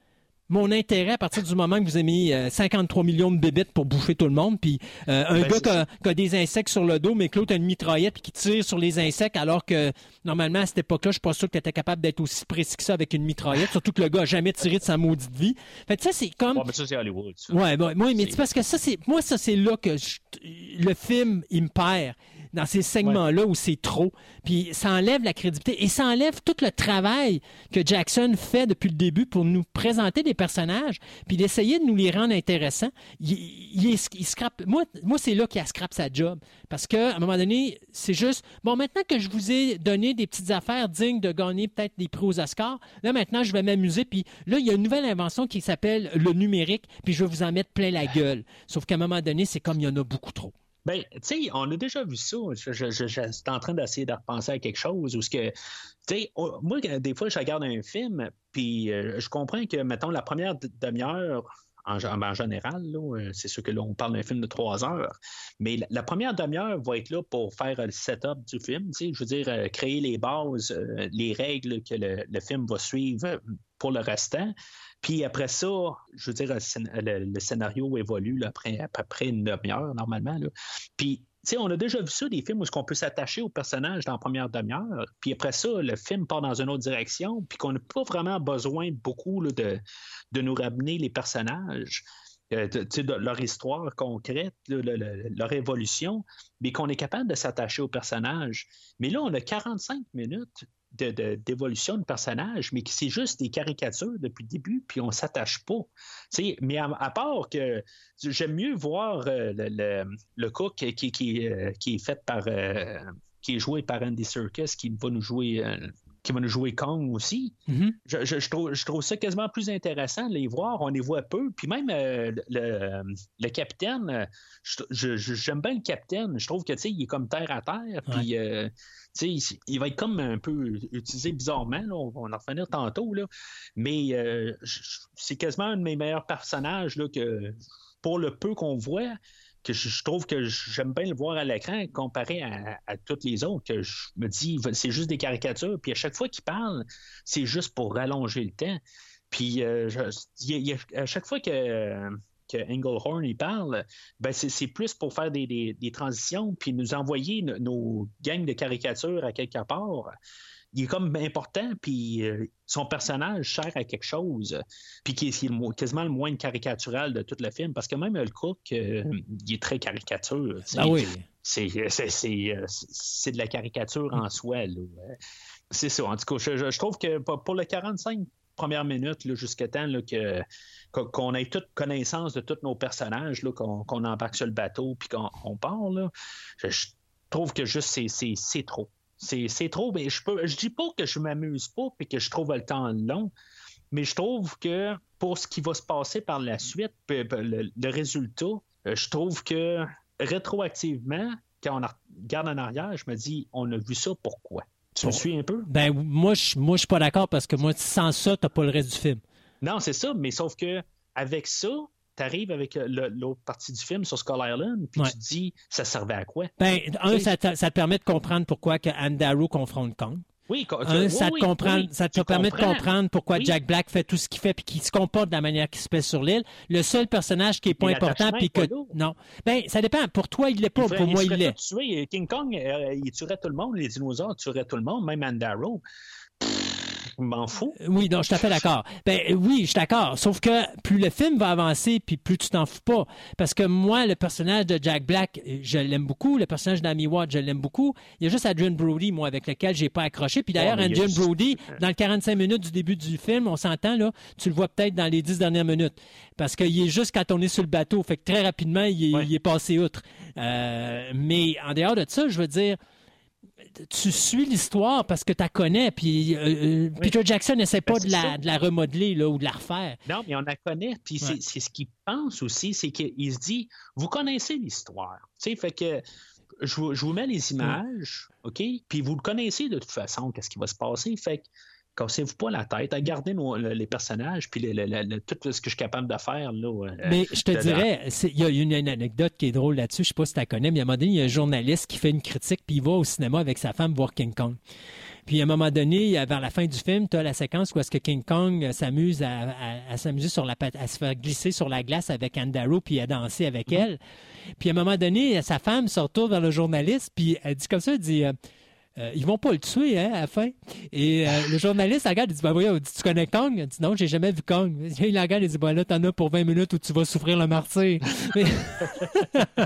mon intérêt à partir du moment que vous avez mis euh, 53 millions de bébites pour bouffer tout le monde, puis euh, un
Ben,
gars qui a, des insectes sur le dos, mais que l'autre a une mitraillette puis qui tire sur les insectes, alors que normalement à cette époque-là, je suis pas sûr que tu étais capable d'être aussi précis que ça avec une mitraillette, surtout que le gars a jamais tiré de sa maudite vie. Fait que ça, c'est comme...
Ouais, mais ça, c'est Hollywood. ça.
Ouais, ouais, ouais, mais parce que ça, c'est moi, ça, c'est là que je- le film, il me perd. Dans ces segments-là où c'est trop. Puis ça enlève la crédibilité et ça enlève tout le travail que Jackson fait depuis le début pour nous présenter des personnages puis d'essayer de nous les rendre intéressants. Il, il, il scrape. Moi, moi c'est là qu'il a scrape sa job. Parce qu'à un moment donné, c'est juste, bon, maintenant que je vous ai donné des petites affaires dignes de gagner peut-être des prix aux Oscars, là, maintenant, je vais m'amuser. Puis là, il y a une nouvelle invention qui s'appelle le numérique, puis je vais vous en mettre plein la gueule. Sauf qu'à un moment donné, c'est comme il y en a beaucoup trop.
Ben, tu sais, on a déjà vu ça. Je, je, je- je suis en train d'essayer de repenser à quelque chose où ce que, tu sais, moi, des fois, je regarde un film, puis euh, je comprends que, mettons, la première demi-heure, en, en général, euh, c'est sûr que là, on parle d'un film de trois heures, mais la, première demi-heure va être là pour faire euh, le setup du film, tu sais, je veux dire, créer les bases, les règles que le, le film va suivre pour le restant. Puis après ça, je veux dire, le, scén- le- le scénario évolue après à peu près une demi-heure, normalement. Là. Puis, tu sais, on a déjà vu ça, des films où on peut s'attacher au personnage dans la première demi-heure. Puis après ça, le film part dans une autre direction, puis qu'on n'a pas vraiment besoin beaucoup de, de nous ramener les personnages. euh, de, leur histoire concrète, leur évolution, mais qu'on est capable de s'attacher aux personnages. Mais là, on a 45 minutes de- de- d'évolution de, personnage, mais qui c'est juste des caricatures depuis le début, puis on s'attache pas. Mais à, part que j'aime mieux voir euh, le, le, cook qui, euh, est fait par euh, qui est joué par Andy Serkis, qui va nous jouer qui va nous jouer Kong aussi.
Mhm.
Je, je- je trouve, je trouve ça quasiment plus intéressant de les voir. On les voit peu. Puis même euh, le, le capitaine, j'aime bien le capitaine. Je trouve que il est comme terre à terre. Puis euh, il, va être comme un peu utilisé bizarrement. là. On va en revenir tantôt. Là. Mais euh, c'est quasiment un de mes meilleurs personnages là, que pour le peu qu'on voit, que je, trouve que j'aime bien le voir à l'écran comparé à, toutes les autres, que je me dis, c'est juste des caricatures. Puis à chaque fois qu'il parle, c'est juste pour rallonger le temps. Puis euh, y y à chaque fois que, que Englehorn il parle, ben c'est plus pour faire des, des- transitions, puis nous envoyer no- nos gangs de caricatures à quelque part. Il est comme important, puis euh, son personnage sert à quelque chose, puis qui est, le quasiment le moins caricatural de tout le film, parce que même le cook, euh, il est très caricature.
Ah oui.
c'est, euh, c'est de la caricature en soi. C'est ça. En tout cas, je, je- trouve que pour pour le 45 premières minutes, jusqu'à temps là, que, qu'on- ait toute connaissance de tous nos personnages, qu'on, embarque sur le bateau puis qu'on on part, là, je, je trouve que juste c'est trop. C'est, trop, mais je peux. Je dis pas que je m'amuse pas et que je trouve le temps long, mais je trouve que pour ce qui va se passer par la suite, le, le résultat, euh, je trouve que rétroactivement, quand on regarde en arrière, je me dis, on a vu ça pourquoi? Tu me suis un peu?
Ben, moi, je moi, je suis pas d'accord parce que moi, sans ça, t'as pas le reste du film.
Non, c'est ça, mais sauf que avec ça, tu arrives avec euh, l'autre partie du film sur Skull Island, puis
Ouais.
tu te dis, ça servait à quoi?
Ben, un, ça te, ça te permet de comprendre pourquoi que Anne Darrow confronte Kong.
Oui,
Un,
oui,
ça te, comprend,
oui,
ça te permet de comprendre pourquoi. Jack Black fait tout ce qu'il fait puis qu'il se comporte de la manière qu'il se fait sur l'île. Le seul personnage qui est pas
Mais
important puis que non. Ben, ça dépend. Pour toi, il l'est pas.
Il
Pour
il
moi, il l'est.
King Kong, euh, il tuerait tout le monde. Les dinosaures tueraient tout le monde, même Andaro. M'en fous.
Oui, non, je suis tout à fait d'accord. Ben euh, oui, je suis d'accord. Sauf que plus le film va avancer, puis plus tu t'en fous pas. Parce que moi, le personnage de Jack Black, euh, je l'aime beaucoup. Le personnage d'Amy Watt, je l'aime beaucoup. Il y a juste Adrian Brody, moi, avec lequel j'ai pas accroché. Puis d'ailleurs,
Oh, mais il y a
Adrian Brody, <laughs> dans le 45 minutes du début du film, on s'entend, là, tu le vois peut-être dans les 10 dernières minutes. Parce qu'il est juste quand on est sur le bateau. Fait que très rapidement, il est,
Ouais.
il est passé outre. Euh, mais en dehors de ça, je veux dire, tu suis l'histoire parce que tu la connais. Puis euh, euh, Peter Jackson n'essaie pas
Ben,
de, la, de la remodeler là, ou de la refaire.
Non, mais on la connaît. Puis c'est-
Ouais.
c'est ce qu'il pense aussi, c'est qu'il se dit, vous connaissez l'histoire. Tu sais, fait que je vous, je vous mets les images, OK? Puis vous le connaissez de toute façon, qu'est-ce qui va se passer. Fait que cassez-vous pas la tête, regardez nos- le- les personnages, puis le- le- le- le- tout ce que je suis capable de faire. Là, euh,
Mais je te dirais, il y a une, une anecdote qui est drôle là-dessus. Je sais pas si tu la connais, mais à un moment donné, il y a un journaliste qui fait une critique, puis il va au cinéma avec sa femme voir King Kong. Puis à un moment donné, vers la fin du film, tu as la séquence où est-ce que King Kong euh, s'amuse à, à- à s'amuser sur la à se faire glisser sur la glace avec Anne Darrow puis à danser avec elle. Puis à un moment donné, sa femme se retourne vers le journaliste puis elle dit comme ça, elle dit euh, ils vont pas le tuer hein, à la fin. Et euh, le journaliste regarde, il dit ben voyons, tu connais Kong? Il dit non, j'ai jamais vu Kong. <laughs> Il la regarde, il dit ben là t'en as pour 20 minutes où tu vas souffrir le martyr. <laughs> Mais... <laughs>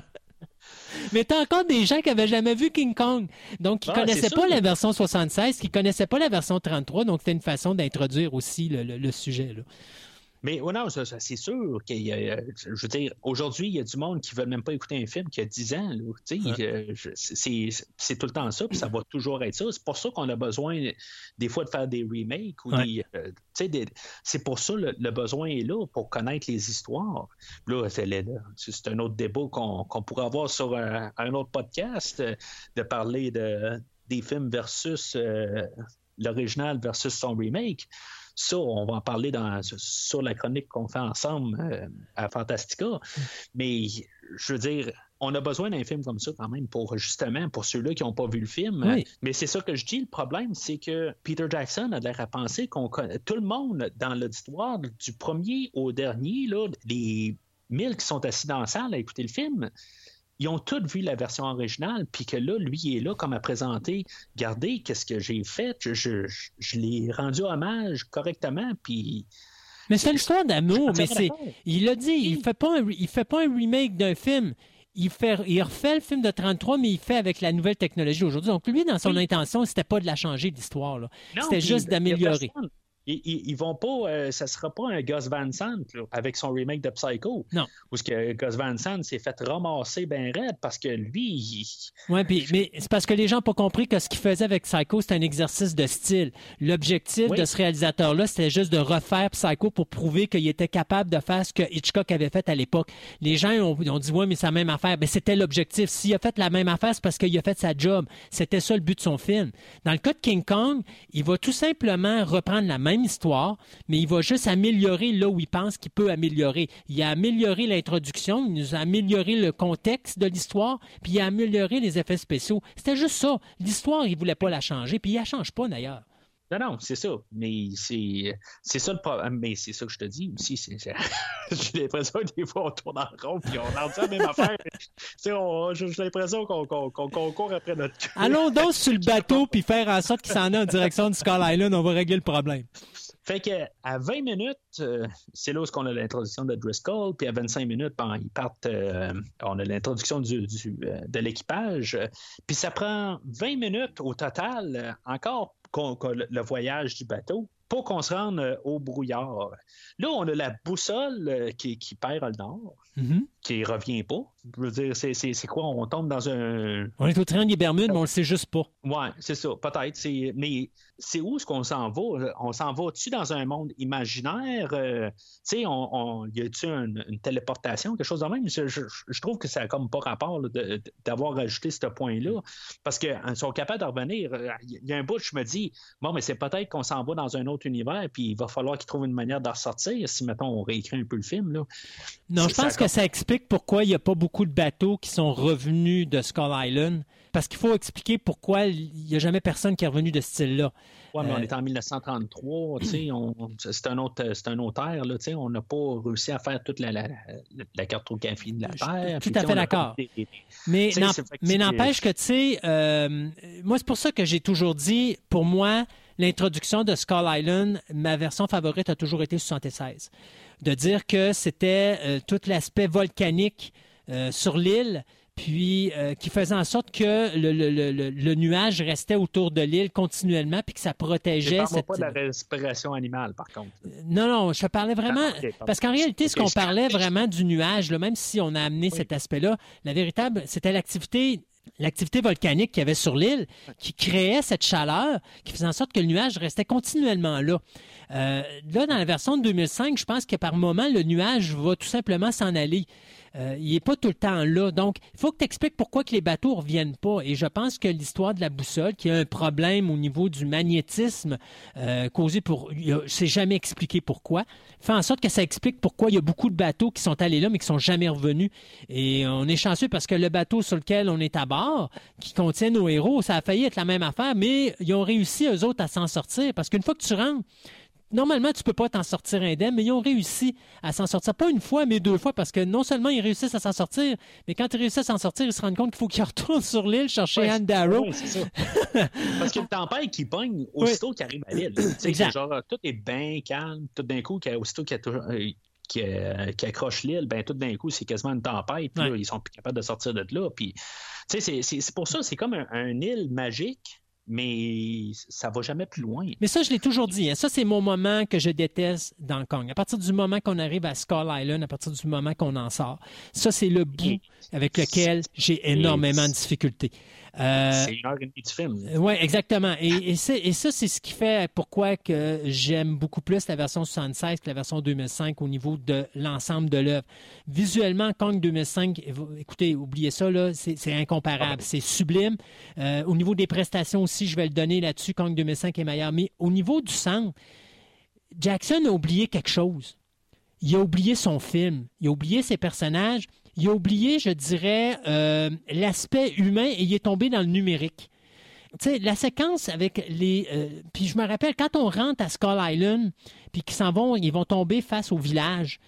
Mais t'as encore des gens qui avaient jamais vu King Kong. Donc, qui
Ah,
connaissaient pas la version 76, qui connaissaient pas la version 33. Donc, c'était une façon d'introduire aussi le, le- le sujet. Là.
Mais ouais, non, ça- ça, c'est sûr qu'il y a, euh, je veux dire, aujourd'hui, il y a du monde qui ne veut même pas écouter un film qui a 10 ans. là, euh, je- c'est, c'est tout le temps ça, puis ça va toujours être ça. C'est pour ça qu'on a besoin des fois de faire des remakes ou
Ouais.
des, euh, tu sais, des- c'est pour ça le, le besoin est là pour connaître les histoires. Là, c'est, le- c'est un autre débat qu'on, qu'on pourrait avoir sur un, un autre podcast, euh, de parler de, des films versus euh, l'original versus son remake. Ça, on va en parler dans, sur la chronique qu'on fait ensemble euh, à Fantastica. Mais je veux dire, on a besoin d'un film comme ça quand même pour justement pour ceux-là qui n'ont pas vu le film.
Oui.
Mais c'est ça que je dis. Le problème, c'est que Peter Jackson a l'air à penser qu'on connaît tout le monde dans l'auditoire du premier au dernier, là, les mille qui sont assis dans la salle à écouter le film. Ils ont tous vu la version originale, puis que là, lui, il est là comme à présenter. Regardez, qu'est-ce que j'ai fait? Je, je, je- je l'ai rendu hommage correctement, puis
Mais c'est une histoire d'amour, mais c'est. Il l'a dit, il fait pas un, il fait pas un remake d'un film. Il, fait, il refait le film de 33, mais il fait avec la nouvelle technologie aujourd'hui. Donc, lui, dans son
Oui.
intention, c'était pas de la changer, l'histoire. C'était juste d'améliorer.
Ils, ils, ils vont pas, euh, ça sera pas un Gus Van Sant là, avec son remake de Psycho.
Non.
Où ce que Gus Van Sant s'est fait ramasser bien raide parce que lui, il-
Ouais, puis- mais c'est parce que les gens n'ont pas compris que ce qu'il faisait avec Psycho, c'était un exercice de style. L'objectif
Oui.
de ce réalisateur-là, c'était juste de refaire Psycho pour prouver qu'il était capable de faire ce que Hitchcock avait fait à l'époque. Les gens ont, ont dit, ouais, mais c'est la même affaire. Mais c'était l'objectif. S'il a fait la même affaire, c'est parce qu'il a fait sa job. C'était ça le but de son film. Dans le cas de King Kong, il va tout simplement reprendre la même histoire, mais il va juste améliorer là où il pense qu'il peut améliorer. Il a amélioré l'introduction, il nous a amélioré le contexte de l'histoire, puis il a amélioré les effets spéciaux. C'était juste ça. L'histoire, il voulait pas la changer, puis il la change pas d'ailleurs.
Non, non, c'est ça. Mais c'est, c'est ça le problème. Mais c'est ça que je te dis aussi. c'est- c'est- <laughs> J'ai l'impression que des fois, on tourne en rond puis on entend la même affaire. <laughs> Tu sais, on- J'ai l'impression qu'on, qu'on, qu'on- qu'on court après notre queue.
Allons donc <laughs> sur le bateau puis faire en sorte qu'il s'en aille en direction du Skull Island, on va régler le problème.
Fait que à 20 minutes, euh, c'est là où on a l'introduction de Driscoll, puis à 25 minutes, ben, ils partent, euh, on a l'introduction du, du, euh, de l'équipage, puis ça prend 20 minutes au total, euh, encore le voyage du bateau, pour qu'on se rende euh, au brouillard. Là, on a la boussole euh, qui, qui perd le nord,
Mhm.
qui revient pas. Je veux dire, c'est- quoi? On tombe dans un,
On est au train des Bermudes, mais on le sait juste pas.
Ouais, c'est ça, peut-être. Mais c'est où est-ce qu'on s'en va? On s'en va-tu dans un monde imaginaire? Euh, tu sais, on, on- y a-tu une, une téléportation, quelque chose de même? Je, je- je trouve que ça n'a comme pas rapport d'avoir ajouté ce point-là. Parce qu'ils sont capables de revenir. Il y a un bout, je me dis, bon, mais c'est peut-être qu'on s'en va dans un autre univers, puis il va falloir qu'ils trouvent une manière de ressortir si, mettons, on réécrit un peu le film. Là.
Non, je pense
ça-
que ça explique pourquoi il n'y a pas beaucoup de bateaux qui sont revenus de Skull Island. Parce qu'il faut expliquer pourquoi il n'y a jamais personne qui est revenu de ce style-là.
Ouais, mais on
Euh,
est en 1933, tu sais, <clears throat> on- c'est un autre, c'est un autre ère, là, tu sais, on n'a pas réussi à faire toute la, la, la, cartographie de la Terre.
tout
puis,
à fait d'accord. Mais, n'empêche que, tu sais, euh, moi, c'est pour ça que j'ai toujours dit, pour moi, l'introduction de Skull Island, ma version favorite a toujours été 76. De dire que c'était euh, tout l'aspect volcanique euh, sur l'île, puis euh, qui faisait en sorte que le, le- le- le- le nuage restait autour de l'île continuellement, puis que ça
Je
protégeait
parle
cette...
pas de la respiration animale, par contre.
Non, non, je parlais vraiment.
Ah,
Parce qu'en réalité, ce qu'on
je-
parlait vraiment du nuage, là, même si on a amené cet aspect-là, la véritable, c'était l'activité. L'activité volcanique qu'il y avait sur l'île qui créait cette chaleur, qui faisait en sorte que le nuage restait continuellement là. Euh, là, dans la version de 2005, je pense que par moment, le nuage va tout simplement s'en aller. Euh, il n'est pas tout le temps là. Donc, il faut que tu expliques pourquoi que les bateaux ne reviennent pas. Et je pense que l'histoire de la boussole, qui a un problème au niveau du magnétisme euh, causé pour... C'est jamais expliqué pourquoi. Fait en sorte que ça explique pourquoi il y a beaucoup de bateaux qui sont allés là, mais qui sont jamais revenus. Et on est chanceux parce que le bateau sur lequel on est à bord, qui contient nos héros, ça a failli être la même affaire, mais ils ont réussi, eux autres, à s'en sortir. Parce qu'une fois que tu rentres, Normalement, tu peux pas t'en sortir indemne, mais ils ont réussi à s'en sortir. Pas une fois, mais deux fois, parce que non seulement ils réussissent à s'en sortir, mais quand ils réussissent à s'en sortir, ils se rendent compte qu'il faut qu'ils <laughs> retournent sur l'île chercher
Ouais,
Anne Darrow.
ouais, ça. <laughs> Parce qu'il y a une tempête qui pogne aussitôt qu'il arrive à l'île. Genre, tout est bien calme. Tout d'un coup, aussitôt qu'il y a toujours- euh, qui, euh, qui accroche l'île, ben tout d'un coup, c'est quasiment une tempête. Puis là,
Ouais.
ils sont plus capables de sortir de là. Puis, c'est- pour ça, c'est comme un, un île magique, mais ça va jamais plus loin.
Mais ça, je l'ai toujours dit. hein. Ça, c'est mon moment que je déteste dans Kong. À partir du moment qu'on arrive à Skull Island, à partir du moment qu'on en sort, ça, c'est le bout avec lequel j'ai énormément de difficultés. Euh,
C'est une heure et demie film.
Oui, exactement. Et, et, c'est- et ça, c'est ce qui fait pourquoi que j'aime beaucoup plus la version 76 que la version 2005 au niveau de l'ensemble de l'œuvre. Visuellement, Kong 2005, écoutez, oubliez ça, là, c'est c'est incomparable. C'est sublime. Euh, au niveau des prestations aussi, je vais le donner là-dessus, Kong 2005 est meilleur. Mais au niveau du centre, Jackson a oublié quelque chose. Il a oublié son film. Il a oublié ses personnages. Il a oublié, je dirais, euh, l'aspect humain et il est tombé dans le numérique. Tu sais, la séquence avec les. euh, puis je me rappelle, quand on rentre à Skull Island, puis qu'ils s'en vont, ils vont tomber face au village.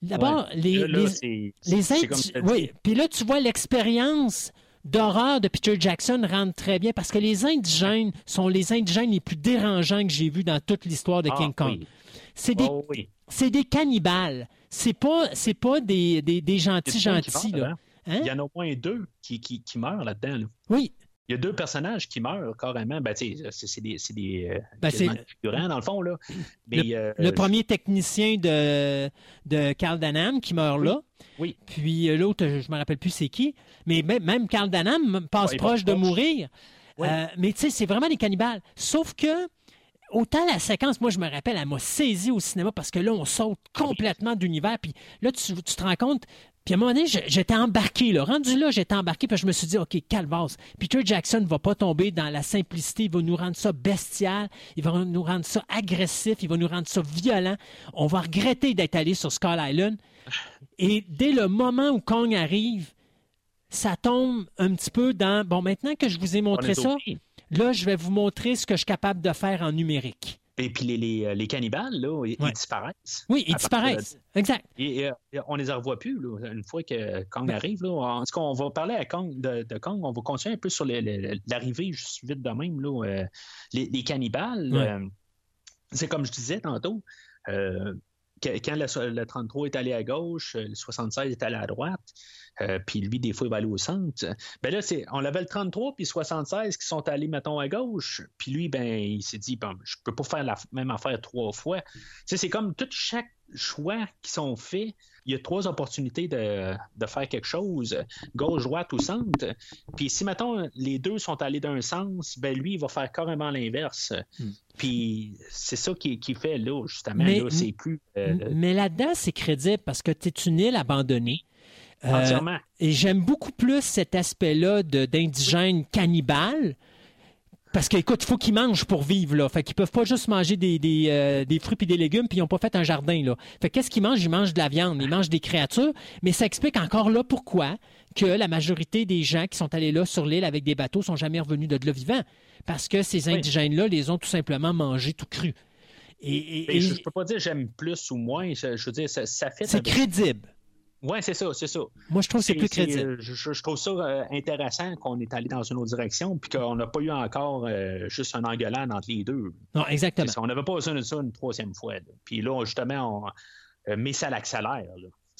D'abord,
Ouais.
les,
Là, là,
les, les
tu
Oui, puis là, tu vois l'expérience d'horreur de Peter Jackson rentre très bien parce que les indigènes sont les indigènes les plus dérangeants que j'ai vus dans toute l'histoire de
Ah,
King Kong.
oui.
C'est des,
Oh, oui.
des cannibales. C'est pas, c'est pas des, des, des gentils gentils. Là. Hein?
Il y en a au moins deux qui, qui, qui meurent là-dedans. là.
Oui,
Il y a deux personnages qui meurent carrément. Ben, c'est c'est des, c'est des euh,
Ben,
des figurants, dans le fond. Là. Mais, euh,
le premier technicien de, de Carl Danham qui meurt
Oui.
là.
Oui.
Puis euh, l'autre, je me rappelle plus c'est qui. Mais même, Carl Danham passe
Ouais,
proche de
proche.
mourir. Euh, mais tu sais, c'est vraiment des cannibales. Sauf que, autant la séquence, moi, je me rappelle, elle m'a saisi au cinéma parce que là, on saute complètement d'univers. Puis là, tu, tu te rends compte. Puis à un moment donné, j'étais embarqué. Là. Rendu là, j'étais embarqué. Puis je me suis dit, OK, calvas. Peter Jackson ne va pas tomber dans la simplicité. Il va nous rendre ça bestial. Il va nous rendre ça agressif. Il va nous rendre ça violent. On va regretter d'être allé sur Skull Island. Et dès le moment où Kong arrive, ça tombe un petit peu dans. Bon, maintenant que je vous ai
on
montré ça. Là, je vais vous montrer ce que je suis capable de faire en numérique.
Et puis les, les, les cannibales, là, ils, disparaissent.
Oui, ils
de-
disparaissent. Exact.
Et, euh, on les revoit plus là, une fois que Kong arrive. Là. En tout cas, on va parler à Kong, de, de Kong. On va continuer un peu sur l'arrivée juste vite de même. Là, euh, les, les cannibales.
Ouais.
euh, c'est comme je disais tantôt, euh, quand le, le 33 est allé à gauche, euh, le 76 est allé à droite, euh, puis lui, des fois, il va aller au centre. Ben là, c'est, on avait le 33 puis le 76 qui sont allés, mettons, à gauche, puis lui, ben, il s'est dit, bon, je peux pas faire la même affaire trois fois. Tu sais, c'est comme tout chaque choix qui sont faits, il y a trois opportunités de, de faire quelque chose, gauche, droite ou centre. Puis si, mettons, les deux sont allés d'un sens, ben lui, il va faire carrément l'inverse. Puis c'est ça qui, qui fait là, justement.
Mais-
là, c'est plus euh,
Mais là-dedans, c'est crédible parce que tu es une île abandonnée. Euh,
entièrement.
et j'aime beaucoup plus cet aspect-là d'indigènes cannibales. Parce qu'écoute, il faut qu'ils mangent pour vivre, là. Fait qu'ils peuvent pas juste manger des, des, euh, des fruits et des légumes, puis ils n'ont pas fait un jardin, là. Fait qu'est-ce qu'ils mangent? Ils mangent de la viande, ils mangent des créatures, mais ça explique encore là pourquoi que la majorité des gens qui sont allés là sur l'île avec des bateaux sont jamais revenus de là vivants. Parce que ces indigènes-là les ont tout simplement mangés tout cru. Et, et-
Mais
et
je, je peux pas dire j'aime plus ou moins. Je, je veux dire, ça, ça fait.
c'est crédible.
Oui, c'est ça, c'est ça.
Moi, je trouve que c'est plus crédible.
euh, Je, trouve ça euh, intéressant qu'on est allé dans une autre direction, puis qu'on n'a pas eu encore euh, juste un engueulade entre les deux.
Non, exactement.
On n'avait pas besoin de ça une troisième fois. là. Puis là, justement, on, euh, mais ça l'accélère.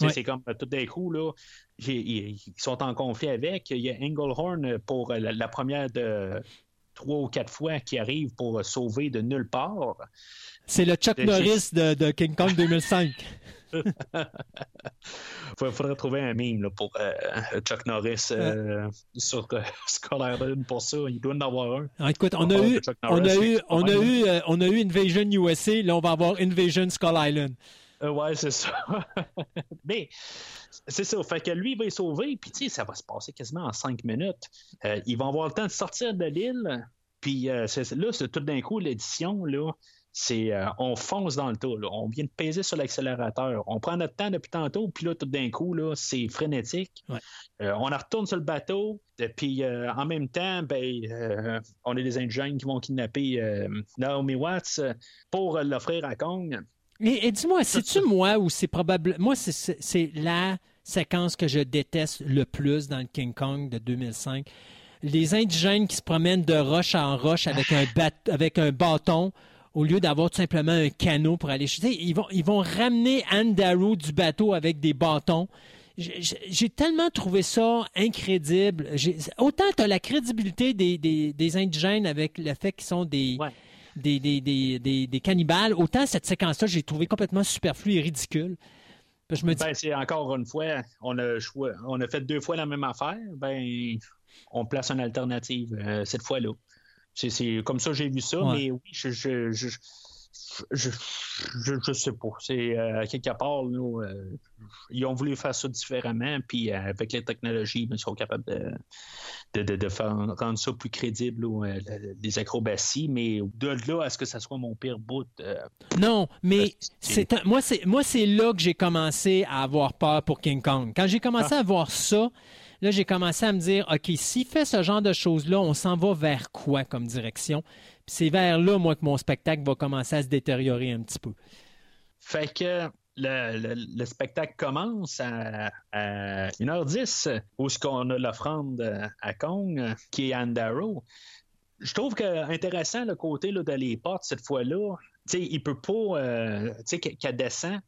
Ouais.
C'est comme tout d'un coup, là, ils, sont en conflit avec. Il y a Englehorn pour la, la première de trois ou quatre fois qui arrive pour sauver de nulle part.
C'est le Chuck Norris de, de King Kong 2005. <laughs> <laughs>
Il faudrait trouver un meme là, pour euh, Chuck Norris euh, sur euh, <laughs> Skull Island pour ça. Il doit en avoir un.
Ah, écoute, on a eu, on a eu, on a eu, euh, on a eu Invasion USA. Là, on va avoir Invasion Skull Island.
Euh, ouais, c'est ça. <laughs> Mais c'est ça. Fait que lui, il va y sauver, puis tu sais, ça va se passer quasiment en cinq minutes. Euh, ils vont avoir le temps de sortir de l'île, puis euh, là, c'est tout d'un coup, l'édition, là, c'est euh, on fonce dans le tas. là. On vient de peser sur l'accélérateur. On prend notre temps depuis tantôt, puis là, tout d'un coup, là, c'est frénétique.
Ouais.
Euh, on en retourne sur le bateau, et puis euh, en même temps, ben, euh, on a des indigènes qui vont kidnapper euh, Naomi Watts euh, pour euh, l'offrir à Kong.
Et, et dis-moi, c'est-tu <laughs> moi ou c'est probable. Moi, c'est- la séquence que je déteste le plus dans le King Kong de 2005. Les indigènes qui se promènent de roche en roche avec un, bat- avec un bâton au lieu d'avoir tout simplement un canot pour aller chuter. Ils vont, ils vont ramener Anne Darrow du bateau avec des bâtons. J'ai- tellement trouvé ça incrédible. Autant tu as la crédibilité des, des- des indigènes avec le fait qu'ils sont des,
Ouais.
des, des, des, des- des cannibales, autant cette séquence-là, j'ai trouvé complètement superflue et ridicule. Je me dis,
Ben, c'est encore une fois, on a, on a fait deux fois la même affaire, ben, on place une alternative euh, cette fois-là. C'est, comme ça que j'ai vu ça,
Ouais.
mais oui, je je, je, je, je, je sais pas. C'est euh, à quelque part, là, euh, ils ont voulu faire ça différemment, puis euh, avec les technologies, ils sont capables de, de, de, de faire, rendre ça plus crédible, là, euh, le- les acrobaties, mais de là à ce que ça soit mon pire bout,
non, mais
c'est-
moi, c'est moi, c'est là que j'ai commencé à avoir peur pour King Kong. Quand j'ai commencé à voir ça, là, j'ai commencé à me dire, OK, s'il fait ce genre de choses-là, on s'en va vers quoi comme direction? Puis c'est vers là, moi, que mon spectacle va commencer à se détériorer un petit peu.
Fait que le, le- le spectacle commence à, à 1h10, où ce qu'on a l'offrande à Kong, qui est Anne Darrow. Je trouve que intéressant le côté là, de les portes cette fois-là. Tu sais, il peut pas. euh, tu sais, qu'elle descend.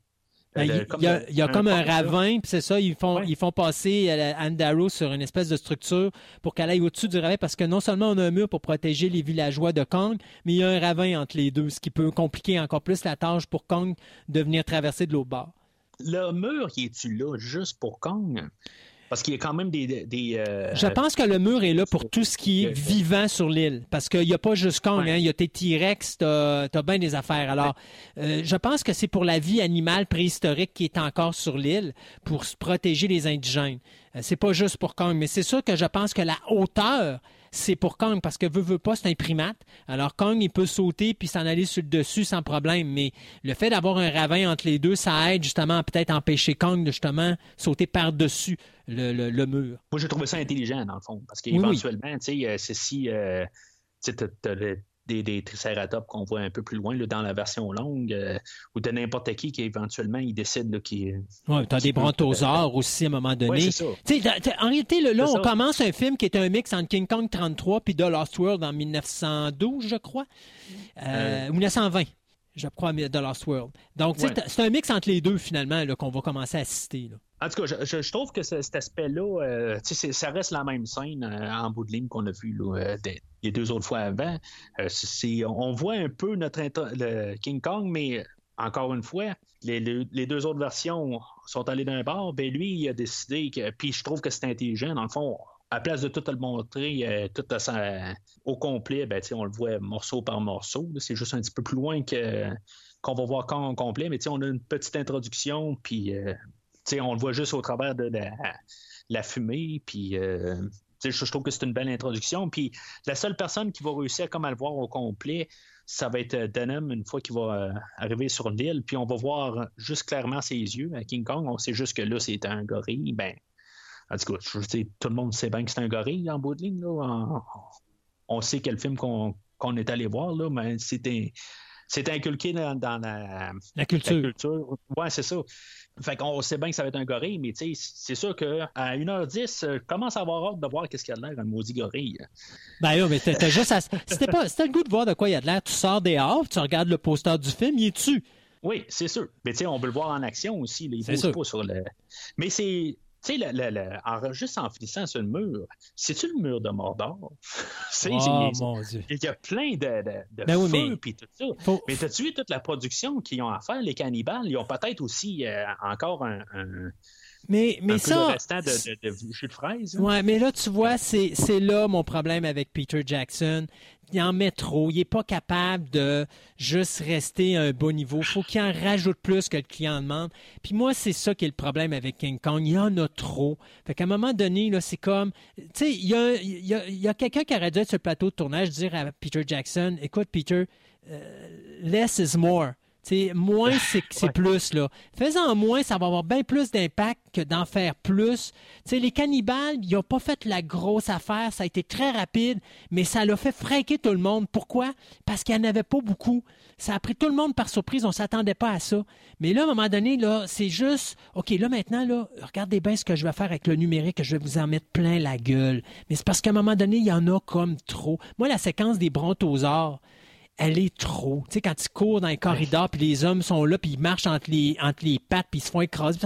Ben,
euh,
il, y a, il y a comme un ravin, puis c'est ça, ils font,
Ouais.
ils font passer euh, Anne Darrow sur une espèce de structure pour qu'elle aille au-dessus du ravin, parce que non seulement on a un mur pour protéger les villageois de Kong, mais il y a un ravin entre les deux, ce qui peut compliquer encore plus la tâche pour Kong de venir traverser de l'autre bord.
Le mur, il est-tu là juste pour Kong? Parce qu'il y a quand même des. des euh,
Je pense que le mur est là pour tout ce qui est vivant sur l'île. Parce qu'il n'y a pas juste Kong,
Ouais.
hein, il y a tes T-Rex, tu as, bien des affaires. Alors, euh, je pense que c'est pour la vie animale préhistorique qui est encore sur l'île pour se protéger les indigènes. Euh, c'est pas juste pour Kong, mais c'est sûr que je pense que la hauteur, c'est pour Kong parce que veut, veut pas, c'est un primate. Alors, Kong, il peut sauter puis s'en aller sur le dessus sans problème. Mais le fait d'avoir un ravin entre les deux, ça aide justement à peut-être empêcher Kong de justement sauter par-dessus le, le- le mur.
Moi, j'ai trouvé ça intelligent, dans le fond. Parce
Oui, oui.
qu'éventuellement, tu sais, euh, c'est si. euh, tu le- des, des tricératops qu'on voit un peu plus loin là, dans la version longue, euh, ou de n'importe qui qui éventuellement il décide là, qui.
Ouais, t'as des brontosaures aussi à un moment donné.
Oui, ça.
En réalité, là, on
ça.
commence un film qui est un mix entre King Kong 33 puis The Lost World en 1912, je crois. Euh, ou 1920. je crois, The Lost World. Donc,
Ouais.
c'est un mix entre les deux, finalement, là, qu'on va commencer à assister. là.
En tout cas, je, trouve que ce- cet aspect-là, euh, ça reste la même scène euh, en bout de ligne qu'on a vu euh, les deux autres fois avant. On voit un peu notre le King Kong, mais encore une fois, les, deux autres versions sont allées d'un bord. Ben lui, il a décidé que. Puis je trouve que c'est intelligent. Dans le fond, à place de tout le montrer tout au complet, ben, on le voit morceau par morceau. C'est juste un petit peu plus loin qu'on va voir quand au complet, mais on a une petite introduction, puis tu sais, on le voit juste au travers de la, la fumée, puis euh, je, je trouve que c'est une belle introduction. Puis la seule personne qui va réussir comme à le voir au complet, ça va être euh, Denham une fois qu'il va euh, arriver sur l'île, puis on va voir juste clairement ses yeux à King Kong. On sait juste que là, c'est un gorille. Ben, en tout cas, je sais, tout le monde sait bien que c'est un gorille en bout de ligne. Là. On, on sait quel film qu'on est allé voir, là, mais c'était. C'est inculqué dans, dans la,
La culture.
Ouais, c'est ça. Fait qu'on sait bien que ça va être un gorille, mais c'est sûr qu'à 1h10, euh, je commence à avoir hâte de voir qu'est-ce qu'il y a de l'air, un maudit gorille.
Ben là, mais t'as juste à... C'était pas... C'était le goût de voir de quoi il y a de l'air. Tu sors des havres, tu regardes le poster du film, il est dessus.
Oui, c'est sûr. Mais tu sais, on veut le voir en action aussi. là. Il bouge pas sur le. Mais c'est. Tu sais, le, le- le- en- juste en finissant sur le mur, c'est-tu le mur de Mordor? <laughs>
Oh mon Dieu.
Il y a plein de, de, de
Ben oui, mais-
tout ça.
Faut-
Mais t'as-tu vu toute la production qu'ils ont à faire, les cannibales? Ils ont peut-être aussi euh, encore un, un,
Mais, mais
un peu
ça...
de restant de, de, de jus de fraise. hein?
Ouais, mais là, tu vois, c'est c'est là mon problème avec Peter Jackson. Il en met trop. Il n'est pas capable de juste rester à un bon niveau. faut qu'il en rajoute plus que le client demande. Puis moi, c'est ça qui est le problème avec King Kong. Il y en a trop. Fait qu'à un moment donné, là, c'est comme... Tu sais, il y a, il y a- il y a quelqu'un qui aurait dû être sur le plateau de tournage dire à Peter Jackson, « Écoute, Peter, euh, less is more. » Moins, c'est c'est
Ouais.
plus. là. Faisant moins, ça va avoir bien plus d'impact que d'en faire plus. Les cannibales, ils n'ont pas fait la grosse affaire. Ça a été très rapide, mais ça l'a fait fraquer tout le monde. Pourquoi? Parce qu'il n'y en avait pas beaucoup. Ça a pris tout le monde par surprise. On ne s'attendait pas à ça. Mais là, à un moment donné, là, c'est juste, OK, là, maintenant, là, regardez bien ce que je vais faire avec le numérique. Je vais vous en mettre plein la gueule. Mais c'est parce qu'à un moment donné, il y en a comme trop. Moi, la séquence des brontosaures, elle est trop. Tu sais, quand ils courent dans les corridors, puis les hommes sont là, puis ils marchent entre les, entre les pattes, puis ils se font écraser.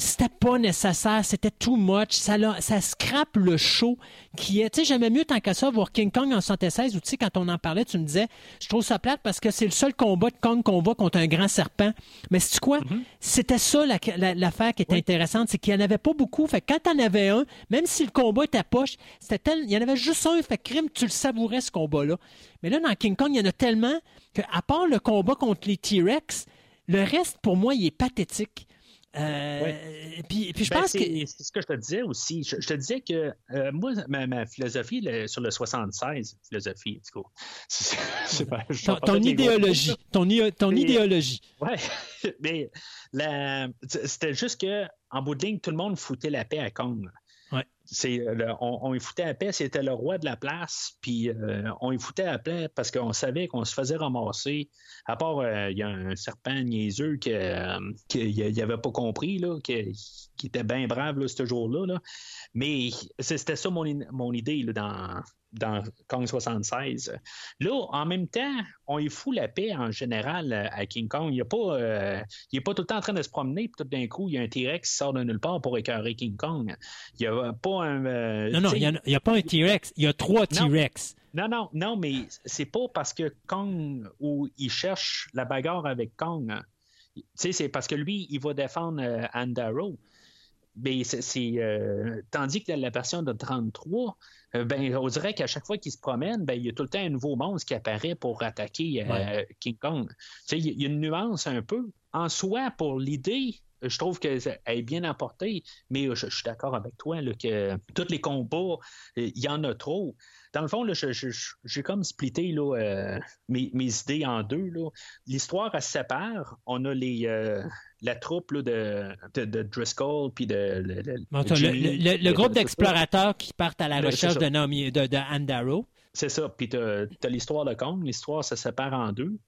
C'était pas nécessaire, c'était too much. Ça, ça scrape le show qui est. Tu sais, j'aimais mieux tant qu'à ça voir King Kong en 76, ou tu sais, quand on en parlait, tu me disais, je trouve ça plate parce que c'est le seul combat de Kong qu'on voit contre un grand serpent. Mais c'est quoi? C'était ça la- la- l'affaire qui était intéressante, c'est qu'il n'y en avait pas beaucoup. Fait que quand t'en avais un, même si le combat était poche, c'était tel, il y en avait juste un, fait que crime, tu le savourais ce combat-là. Mais là, dans King Kong, il y en a tellement que, à part le combat contre les T-Rex, le reste, pour moi, il est pathétique. Euh, puis, puis je
Ben,
pense
c'est
que.
c'est ce que je te disais aussi. Je, je te disais que euh, moi, ma, ma philosophie le- sur le 76, philosophie, du coup, <laughs> pas-
Ton, ton idéologie. Ton,
Mais-
idéologie.
Ouais, <laughs> mais c'était juste que en bout de ligne, tout le monde foutait la paix à Kong. C'est euh, on, on y foutait la paix, c'était le roi de la place, puis euh, on y foutait la paix parce qu'on savait qu'on se faisait ramasser. À part, euh, il y a un serpent niaiseux qu'il n'avait pas compris, là, que- qui était bien brave là, ce jour-là. là. Mais c'était ça mon, mon idée là, dans, dans Kong 76. Là, en même temps, on y fout la paix en général euh, à King Kong. Il n'est pas, euh, il est pas tout le temps en train de se promener, puis tout d'un coup, il y a un T-Rex qui sort de nulle part pour écœurer King Kong. Il n'y a pas un. euh,
Non, non, il n'y a, pas un T-Rex. Il y a trois. T-Rex.
non, non, non, mais c'est pas parce que Kong, où il cherche la bagarre avec Kong, hein. tu sais, c'est parce que lui, il va défendre euh, Andaro. C'est, c'est, euh, tandis que la version de 33, euh, ben, on dirait qu'à chaque fois qu'il se promène, ben, il y a tout le temps un nouveau monstre qui apparaît pour attaquer euh,
Ouais.
King Kong. Y il y a une nuance un peu. En soi, pour l'idée, je trouve qu'elle est bien apportée, mais je, je suis d'accord avec toi là, que tous les combats, il y en a trop. Dans le fond, là, je- je- je- j'ai comme splitté là, euh, mes, mes idées en deux. là. L'histoire, elle se sépare. On a les, euh, la troupe là, de, de, de Driscoll, puis de, le- le- de
le,
Jimmy,
le- le- le
de-
groupe
de-
d'explorateurs qui partent à la recherche de,
ça.
Naomi- de, Andaro.
C'est ça. Puis tu as, l'histoire de Kong. L'histoire se sépare en deux.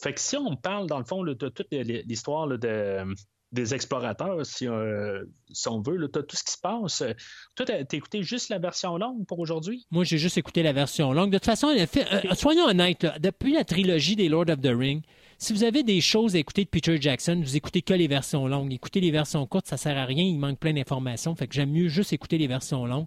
Fait que si on parle, dans le fond, là, de toute l'histoire de, des explorateurs, si, euh, si on veut. Là, t'as tout ce qui se passe. Toi, t'as écouté juste la version longue pour aujourd'hui?
Moi, j'ai juste écouté la version longue. De toute façon, fi- euh, soyons honnêtes, là, depuis la trilogie des Lord of the Ring, si vous avez des choses à écouter de Peter Jackson, vous écoutez que les versions longues. Écoutez les versions courtes, ça sert à rien, il manque plein d'informations. Fait que j'aime mieux juste écouter les versions longues.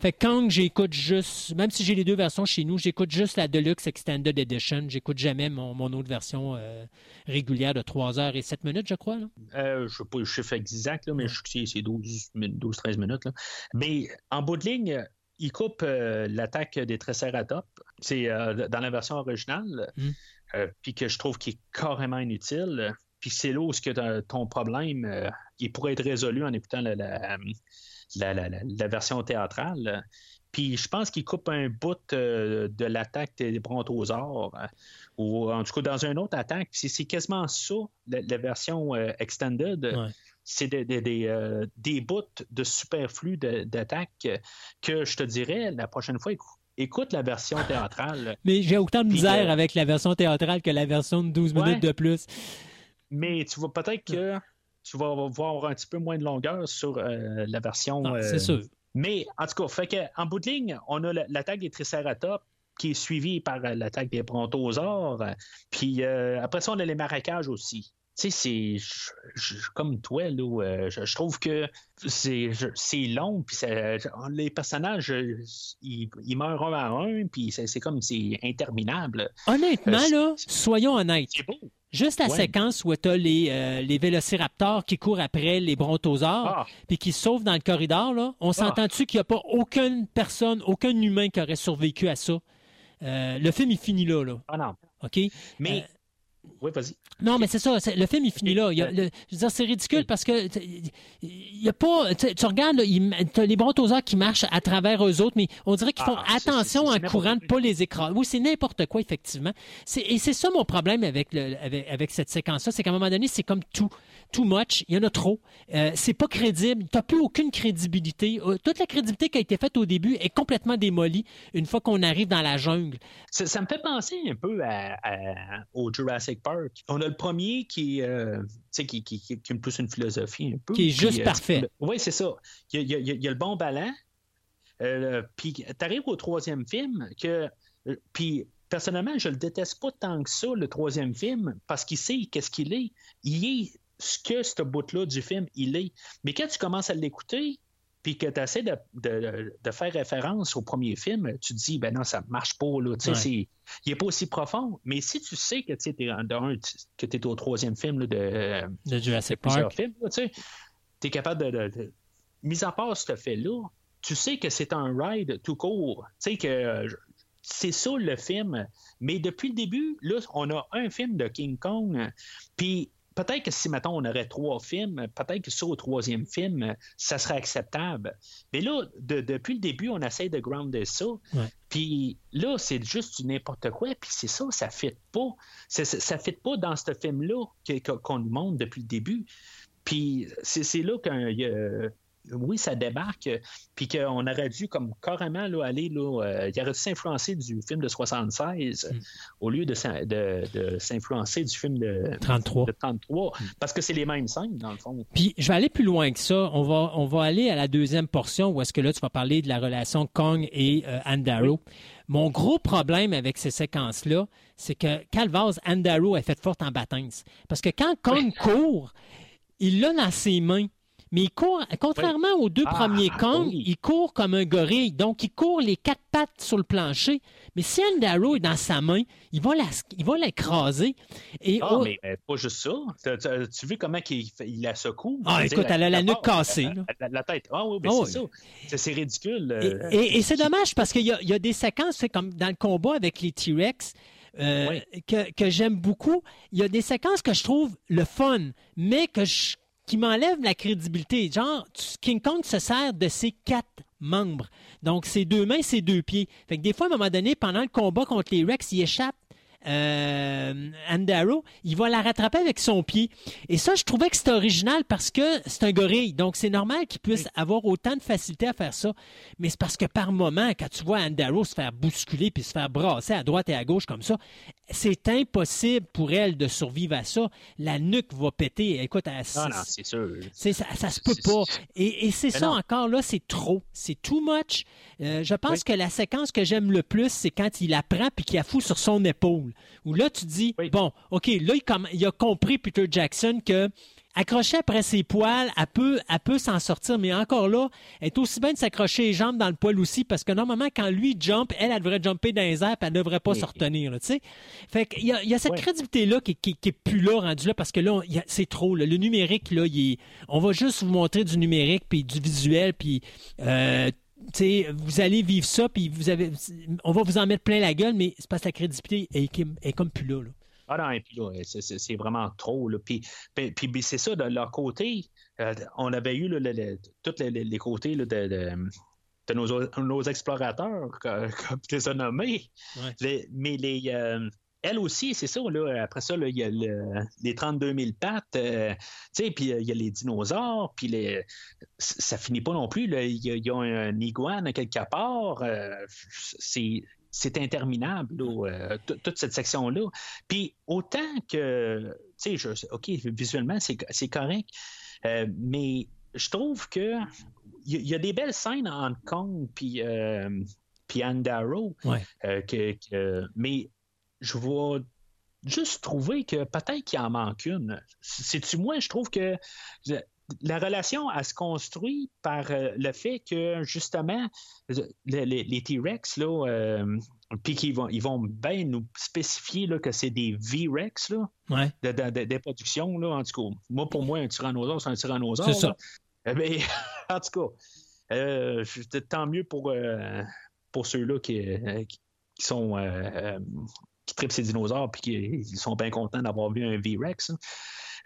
Fait que quand j'écoute juste, même si j'ai les deux versions chez nous, j'écoute juste la Deluxe Extended Edition. J'écoute jamais mon, mon autre version euh, régulière de 3 heures et 7 minutes, je crois. là.
Euh, je ne sais pas le chiffre exact, là, mais je sais c'est- c'est 12-13 minutes. là. Mais en bout de ligne, il coupe euh, l'attaque des Triceratops. C'est euh, dans la version originale,
Mm.
Euh, puis que je trouve qu'il est carrément inutile. Puis c'est là où ce que ton problème euh, il pourrait être résolu en écoutant la, la, la- la- la- la version théâtrale. Puis je pense qu'il coupe un bout euh, de l'attaque des brontosaures, ou en tout cas dans une autre attaque. C'est quasiment ça, la, version extended.
Ouais.
C'est des, des, des, euh, des bouts de superflu d'attaque que je te dirais la prochaine fois, écoute la version théâtrale.
Mais j'ai autant de misère
euh,
avec la version théâtrale que la version de 12
Ouais.
minutes de plus.
Mais tu vas peut-être que tu vas voir un petit peu moins de longueur sur euh, la version.
Ah,
euh,
c'est sûr.
Mais en tout cas, fait que, en bout de ligne, on a la- l'attaque des Triceratops qui est suivie par euh, l'attaque des Brontosaures. euh, Puis euh, après ça, on a les marécages aussi. Tu sais, c'est comme toi, là, euh, je, je trouve que c'est long, puis ça- les personnages, ils, ils meurent un à un, puis c'est comme c'est interminable.
Honnêtement,
Euh,
là, soyons honnêtes.
C'est beau.
Juste la
Ouais.
séquence où tu as les, euh, les vélociraptors qui courent après les brontosaures
Ah,
puis qui se sauvent dans le corridor, là, on s'entend-tu qu'il n'y a pas aucune personne, aucun humain qui aurait survécu à ça? Euh, le film, il finit là, là.
ah non.
OK?
Mais, oui, vas-y.
Non, mais c'est ça. Le film, il finit là. Il y a- le- je veux dire, c'est ridicule parce que il y a pas. Tu regardes, là, il- t'as les brontosaures qui marchent à travers eux autres, mais on dirait qu'ils font
Ah,
attention en courant de pas les écraser. Oui, c'est n'importe quoi, effectivement. Et c'est ça mon problème avec, le, avec, avec cette séquence-là, c'est qu'à un moment donné, c'est comme tout. Too much, il y en a trop. Euh, c'est pas crédible. Tu plus aucune crédibilité. Euh, Toute la crédibilité qui a été faite au début est complètement démolie une fois qu'on arrive dans la jungle.
Ça, ça me fait penser un peu à- à- au Jurassic Park. On a le premier qui, euh, qui, qui, une philosophie un peu.
Qui est juste parfait.
Oui, c'est ça. Il y, a, il y a- il y a le bon ballon. Euh, puis tu arrives au troisième film que. euh, Puis personnellement, je le déteste pas tant que ça, le troisième film, parce qu'il sait qu'est-ce qu'il est. Il est ce que ce bout-là du film, il est. Mais quand tu commences à l'écouter, puis que tu essaies de, de- de faire référence au premier film, tu te dis, ben non, ça marche pas, là. Tu sais,
Ouais.
c'est- il n'est pas aussi profond. Mais si tu sais que tu es au troisième film là, de,
De Jurassic Park.
tu es capable de, Mis à part ce fait-là, tu sais que c'est un ride tout court. Tu sais que c'est ça le film. Mais depuis le début, là, on a un film de King Kong. Puis peut-être que si, mettons, on aurait trois films, peut-être que ça, au troisième film, ça serait acceptable. Mais là, de- depuis le début, on essaie de grounder ça.
Ouais.
Puis là, c'est juste du n'importe quoi. Puis c'est ça, ça ne fit pas. Ça ne fit pas dans ce film-là qu'on nous montre depuis le début. Puis c'est c'est là qu'il y a- oui, ça débarque, puis qu'on aurait dû comme carrément là, aller, là, euh, il aurait dû s'influencer du film de 76
Mm.
au lieu de, s'in- de- de s'influencer du film de
33.
de 33,
Mm.
parce que c'est les mêmes scènes, dans le fond.
Puis je vais aller plus loin que ça. On va, on va aller à la deuxième portion où est-ce que là, tu vas parler de la relation Kong et euh, Andaro. Mon gros problème avec ces séquences-là, c'est que Calvaz, Andaro est fait forte en baptême. Parce que quand Kong court, il l'a dans ses mains. Mais il court, contrairement aux deux
Ah,
premiers Kong,
oui.
il court comme un gorille. Donc, il court les quatre pattes sur le plancher. Mais si Andaro est dans sa main, il va la- il va l'écraser. Et
Ah,
au-
mais euh, pas juste ça. T'as- t'as- Tu vu comment il, la secoue?
Ah, écoute, elle a la nuque cassée,
La, tête. Ah oui, mais
Ah
c'est
oui.
ça. C'est- C'est ridicule.
Et,
euh,
et- et c'est dommage parce qu'il y, a- il y a des séquences, c'est comme dans le combat avec les T-Rex, euh,
Oui.
que, que j'aime beaucoup. Il y a des séquences que je trouve le fun, mais que je- qui m'enlèvent la crédibilité. Genre, King Kong se sert de ses quatre membres. Donc, ses deux mains, ses deux pieds. Fait que des fois, à un moment donné, pendant le combat contre les Rex, il échappe. Euh, Andaro, il va la rattraper avec son pied. Et ça, je trouvais que c'était original parce que c'est un gorille. Donc, c'est normal qu'il puisse avoir autant de facilité à faire ça. Mais c'est parce que par moment, quand tu vois Andaro se faire bousculer puis se faire brasser à droite et à gauche comme ça, c'est impossible pour elle de survivre à ça. La nuque va péter. Écoute,
non, c'est sûr.
ça, ça se peut pas. Et, et c'est ça
non.
encore là, c'est trop. C'est too much. Euh, je pense
Oui.
que la séquence que j'aime le plus, c'est quand il apprend puis qu'il a fou sur son épaule. Où là, tu dis,
Oui.
bon, OK, là, il a compris, Peter Jackson, que accroché après ses poils, elle peut, elle peut s'en sortir. Mais encore là, elle est aussi bien de s'accrocher les jambes dans le poil aussi, parce que normalement, quand lui jump, elle, elle devrait jumper dans les airs, puis elle ne devrait pas
Oui.
se retenir, tu sais. Fait qu'il y a, il y a cette crédibilité-là qui, qui, qui est plus là, rendu là, parce que là, c'est trop. là. Le numérique, là, il est- on va juste vous montrer du numérique, puis du visuel, puis... euh, vous allez vivre ça, puis vous avez, on va vous en mettre plein la gueule, mais c'est parce que la crédibilité est, est comme plus là. là.
Ah non, et puis là, c'est- c'est vraiment trop. Là. Puis, puis, c'est ça, de leur côté, euh, on avait eu là, le- le- tous les, côtés là, de, de- de nos, nos explorateurs, <laughs> comme tu les as nommés.
Ouais.
Les- mais les, euh, elle aussi, c'est ça, là, après ça, il y a le- les 32 000 pattes, euh, tu sais, puis euh, il y a les dinosaures, puis les, ça finit pas non plus. Il y a, il y a un iguane à quelque part. euh, c'est c'est interminable, là, euh, toute cette section-là. Puis autant que, tu sais, je- OK, visuellement, c'est correct, euh, mais je trouve que il y, a- il y a des belles scènes en Hong Kong puis euh, puis
Ouais.
euh, que, que- mais je vais juste trouver que peut-être qu'il en manque une. C'est-tu moi, je trouve que la relation, elle se construit par euh, le fait que, justement, le- le- les T-Rex, là, euh, puis qu'ils vont, ils vont bien nous spécifier là, que c'est des V-Rex, là,
Ouais.
de, de- de- des productions, là, en tout cas. Moi, pour moi, un tyrannosaure, c'est un tyrannosaure.
C'est ça.
Eh <laughs> bien, en tout cas, euh, tant mieux pour, euh, pour ceux-là qui, qui- qui sont qui trippent ces dinosaures puis qui ils sont bien contents d'avoir vu un V-Rex. hein.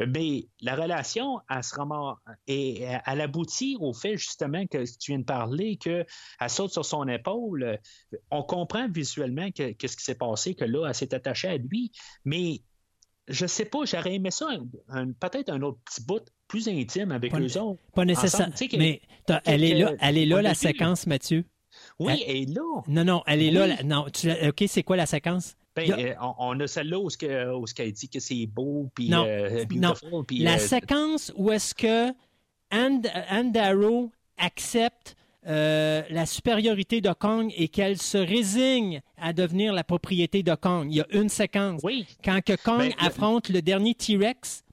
Mais la relation, elle, se et elle aboutit au fait justement que tu viens de parler, qu'elle saute sur son épaule. On comprend visuellement que, que ce qui s'est passé, que là, elle s'est attachée à lui, mais je sais pas, j'aurais aimé ça, peut-être un autre petit bout plus intime avec
Pas-
eux autres.
Pas nécessaire. Mais elle est là, elle est là la
début,
séquence, Mathieu.
Oui,
Elle-
et là,
Non, non, elle est
Oui.
là. la- non, tu, OK, c'est quoi la séquence?
Ben,
a-
euh, on, a celle-là où, ce que- où ce qu'elle dit que c'est beau, puis
Non,
euh, <laughs>
non. La
euh,
séquence où est-ce que Anne Darrow accepte euh, la supériorité de Kong et qu'elle se résigne à devenir la propriété de Kong. Il y a une séquence.
Oui,
Quand que Kong
Ben, le-
affronte le dernier T-Rex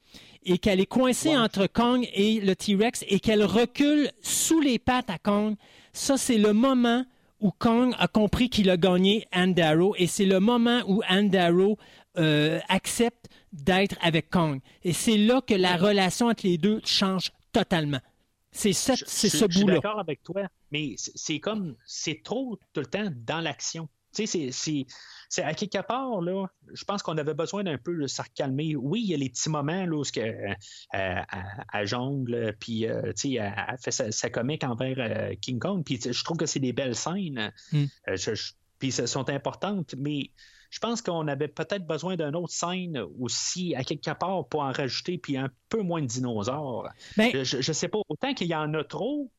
et qu'elle est coincée
Ouais.
entre Kong et le T-Rex et qu'elle recule sous les pattes à Kong, ça c'est le moment où Kong a compris qu'il a gagné Anne Darrow et c'est le moment où Anne Darrow euh, accepte d'être avec Kong. Et c'est là que la relation entre les deux change totalement. C'est ce, c'est
je-
ce
je suis d'accord avec toi, mais c'est c'est comme, c'est trop tout le temps dans l'action. Tu sais, c'est- c'est- à quelque part, là, je pense qu'on avait besoin d'un peu de se calmer. Oui, il y a les petits moments là, où que, euh, euh, jongle, puis euh, tu sais, elle, elle fait sa, sa comique envers euh, King Kong, puis je trouve que c'est des belles scènes.
Mm.
Euh, je- je- puis elles sont importantes, mais je pense qu'on avait peut-être besoin d'une autre scène aussi, à quelque part, pour en rajouter, puis un peu moins de dinosaures.
Ben,
Je, je sais pas, autant qu'il y en a trop,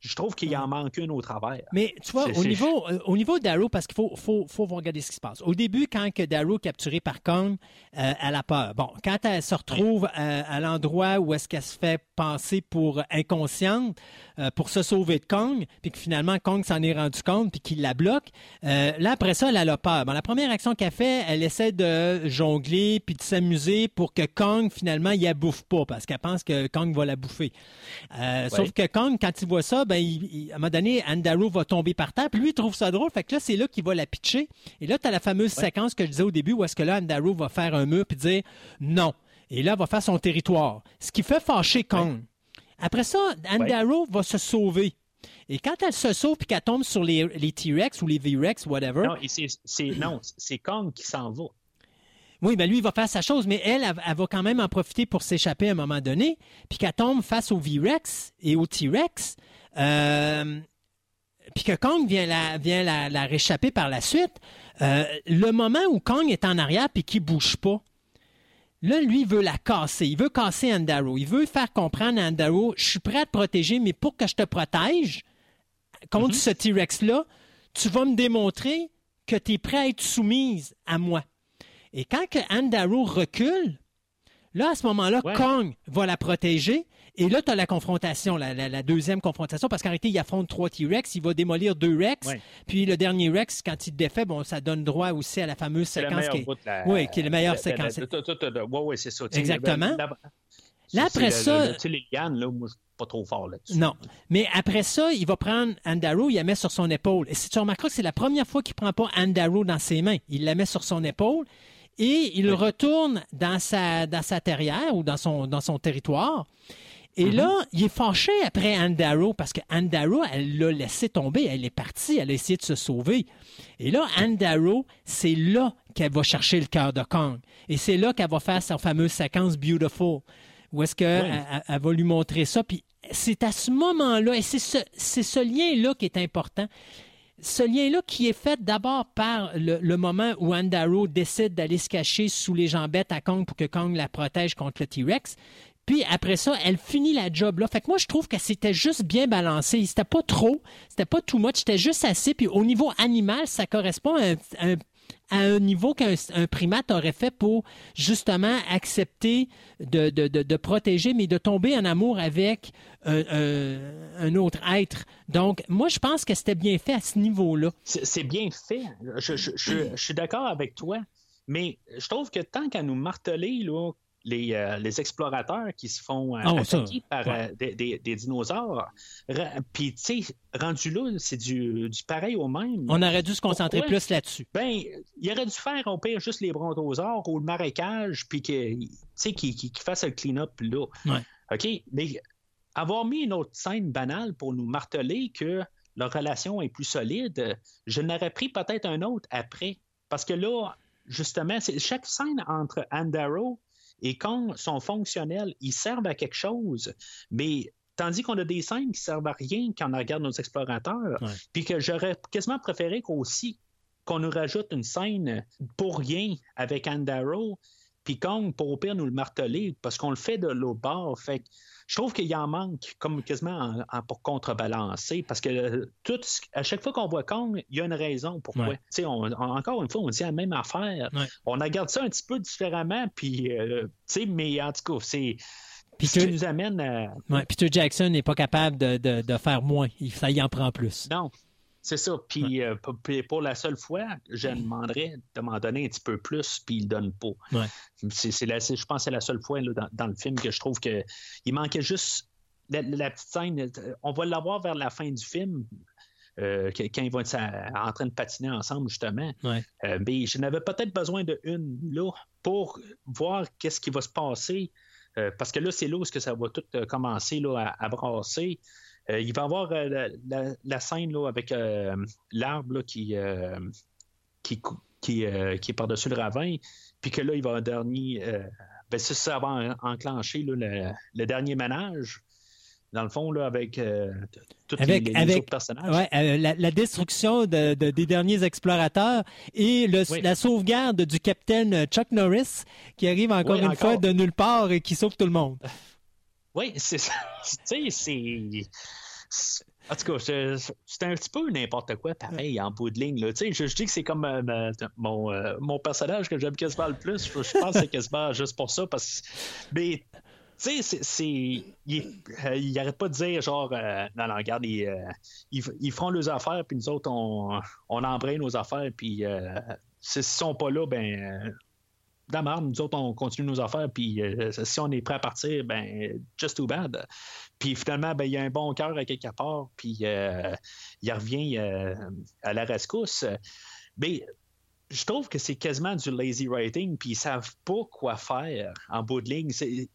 je trouve qu'il en manque une au travers.
Mais tu vois, au niveau, euh, au niveau d'Arrow, parce qu'il faut, faut, faut regarder ce qui se passe. Au début, quand que Darrow est capturé par Kong, euh, elle a peur. Bon, quand elle se retrouve à, à l'endroit où est-ce qu'elle se fait passer pour inconsciente euh, pour se sauver de Kong, puis que finalement Kong s'en est rendu compte puis qu'il la bloque, euh, là après ça, elle a peur. Bon, la première action qu'elle fait, elle essaie de jongler puis de s'amuser pour que Kong finalement il la bouffe pas parce qu'elle pense que Kong va la bouffer. Euh, Sauf que Kong, quand il voit ça, ben, il- il- à un moment donné, Andaro va tomber par terre, puis lui, il trouve ça drôle. Fait que là, c'est là qu'il va la pitcher. Et là, tu as la fameuse séquence que je disais au début où est-ce que là, Andaro va faire un mur puis dire non. Et là, elle va faire son territoire. Ce qui fait fâcher Kong. Après ça, Andaro va se sauver. Et quand elle se sauve puis qu'elle tombe sur les, les T-Rex ou les V-Rex, whatever,
Non, c'est, Kong qui s'en va.
oui, ben lui, il va faire sa chose, mais elle, elle, elle va quand même en profiter pour s'échapper à un moment donné, puis qu'elle tombe face au V-Rex et au T-Rex, puis que Kong vient la, vient la, la réchapper par la suite. Euh, le moment où Kong est en arrière puis qu'il bouge pas, là, lui, il veut la casser. Il veut casser Andaro. Il veut faire comprendre à Andaro, je suis prêt à te protéger, mais pour que je te protège contre ce T-Rex-là, tu vas me démontrer que tu es prêt à être soumise à moi. Et quand que Andaro recule, là, à ce moment-là,
Ouais.
Kong va la protéger. Et là, tu as la confrontation, la, la- la deuxième confrontation, parce qu'en réalité, il affronte trois T-Rex, il va démolir deux Rex. Puis le dernier Rex, quand il le défait, bon, ça donne droit aussi à la fameuse séquence qui est...
la-
Oui, qui est la meilleure séquence.
Ouais, ouais, c'est ça.
Exactement. Là, après
le-
ça-
le- les lianes, là, moi, je suis pas trop fort là-dessus.
Non. Mais après ça, il va prendre Andaro, il la met sur son épaule. Et si tu remarqueras que c'est la première fois qu'il prend pas Andaro dans ses mains, il la met sur son épaule et il retourne dans sa, dans sa terrière ou dans son, dans son territoire. Et
Mm-hmm.
là, il est fâché après Andaro parce que Andaro, elle l'a laissé tomber, elle est partie, elle a essayé de se sauver. Et là, Andaro, c'est là qu'elle va chercher le cœur de Kong. Et c'est là qu'elle va faire sa fameuse séquence Beautiful, où est-ce qu'elle elle- va lui montrer ça. Puis c'est à ce moment-là, et c'est ce, lien-là qui est important. Ce lien-là qui est fait d'abord par le, le moment où Andaro décide d'aller se cacher sous les jambettes à Kong pour que Kong la protège contre le T-Rex. Puis après ça, elle finit la job là. Fait que moi, je trouve que c'était juste bien balancé. C'était pas trop, c'était pas too much, c'était juste assez. Puis au niveau animal, ça correspond à un, niveau qu'un un primate aurait fait pour justement accepter de, de- de- protéger, mais de tomber en amour avec un, autre être. Donc, moi, je pense que c'était bien fait à ce niveau-là.
C'est bien fait. Je- je suis d'accord avec toi. Mais je trouve que tant qu'à nous marteler, là, les, euh, les explorateurs qui se font euh,
Oh, ça,
attaquer par
ouais.
euh, des, des- des dinosaures, puis, tu sais, rendu là, c'est du, du pareil au même.
On aurait dû se concentrer
Pourquoi?
plus là-dessus.
Ben, il aurait dû faire au pire juste les brontosaures ou le marécage, puis que, tu sais, qu'il qu'il- qu'il fasse un clean-up là.
Ouais.
OK? Mais avoir mis une autre scène banale pour nous marteler que leur relation est plus solide, je n'aurais pris peut-être un autre après. Parce que là, justement, c'est chaque scène entre Andaro et Kong sont fonctionnelles. Ils servent à quelque chose, mais tandis qu'on a des scènes qui servent à rien quand on regarde nos explorateurs, puis que j'aurais quasiment préféré qu'aussi qu'on nous rajoute une scène pour rien avec Andaro, puis Kong pour au pire nous le marteler, parce qu'on le fait de l'autre bord. Fait je trouve qu'il en manque comme quasiment en- en- pour contrebalancer, parce que euh, tout, ce- à chaque fois qu'on voit Kong, il y a une raison pourquoi.
Ouais.
Tu sais, on- on- encore une fois, on dit la même affaire.
Ouais.
On regarde ça un petit peu différemment, puis, euh, mais en tout cas, c'est ce
Peter,
qui nous amène à,
ouais, Peter Jackson n'est pas capable de, de- de faire moins. Il, ça y en prend plus.
Non, c'est ça. Puis euh, pour la seule fois, je demanderais de m'en donner un petit peu plus, puis il ne donne pas.
Ouais.
C'est, la- je pense que c'est la seule fois là, dans, dans le film que je trouve que il manquait juste la, la petite scène. euh, On va l'avoir vers la fin du film. euh, quand ils vont être en train de patiner ensemble, justement.
Ouais.
Euh, mais je n'avais peut-être besoin de une là pour voir qu'est-ce qui va se passer. Euh, parce que là, c'est là où que ça va tout commencer là, à, à brasser. Euh, il va y avoir euh, la, la- la scène là, avec euh, l'arbre qui, qui, qui, qui est par-dessus le ravin, puis que là, il va un dernier. ben, ça, ça va en- enclencher là, le, le dernier ménage. Dans le fond, là, avec tous
Avec-
les, les
avec-
autres personnages.
Ouais, la, la destruction de- de- des derniers explorateurs et le-
Oui.
la sauvegarde du capitaine Chuck Norris qui arrive encore
Oui,
une
encore.
fois de nulle part et qui sauve tout le monde.
Oui, c'est ça. <laughs> Tu sais, c'est. En tout cas, c'est un petit peu n'importe quoi, pareil, en bout de ligne. Là. Je, je dis que c'est comme euh, mon, euh, mon personnage que j'aime quasiment le plus. Je, pense que c'est quasiment <laughs> juste pour ça. Parce... Mais, tu sais, c'est-. Il, euh, il arrête pas de dire, genre, euh, non, non, regarde, ils, euh, ils, ils feront leurs affaires, puis nous autres, on, on embraye nos affaires, puis euh, s'ils sont pas là, ben. euh, dans nous autres, on continue nos affaires, puis euh, si on est prêt à partir, ben, just too bad. Puis finalement, ben, il y a un bon cœur à quelque part, puis euh, il revient euh, à la rescousse. Mais je trouve que c'est quasiment du lazy writing, puis ils savent pas quoi faire en bout de ligne.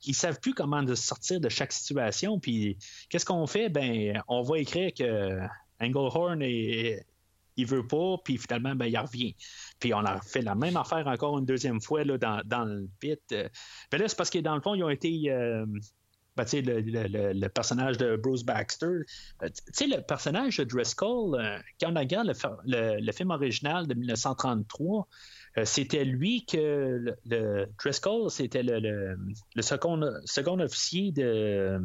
Ils savent plus comment sortir de chaque situation, puis qu'est-ce qu'on fait? Ben, on va écrire que Englehorn est il veut pas, puis finalement, ben, il revient. Puis on a fait la même affaire encore une deuxième fois là, dans, le pit. Euh, Ben là, c'est parce que dans le fond, ils ont été. Ben, le, le- le- personnage de Bruce Baxter. euh, le personnage de Driscoll, quand on regarde le, le- film original de 1933, euh, c'était lui que le, Driscoll, c'était le, second, second officier de,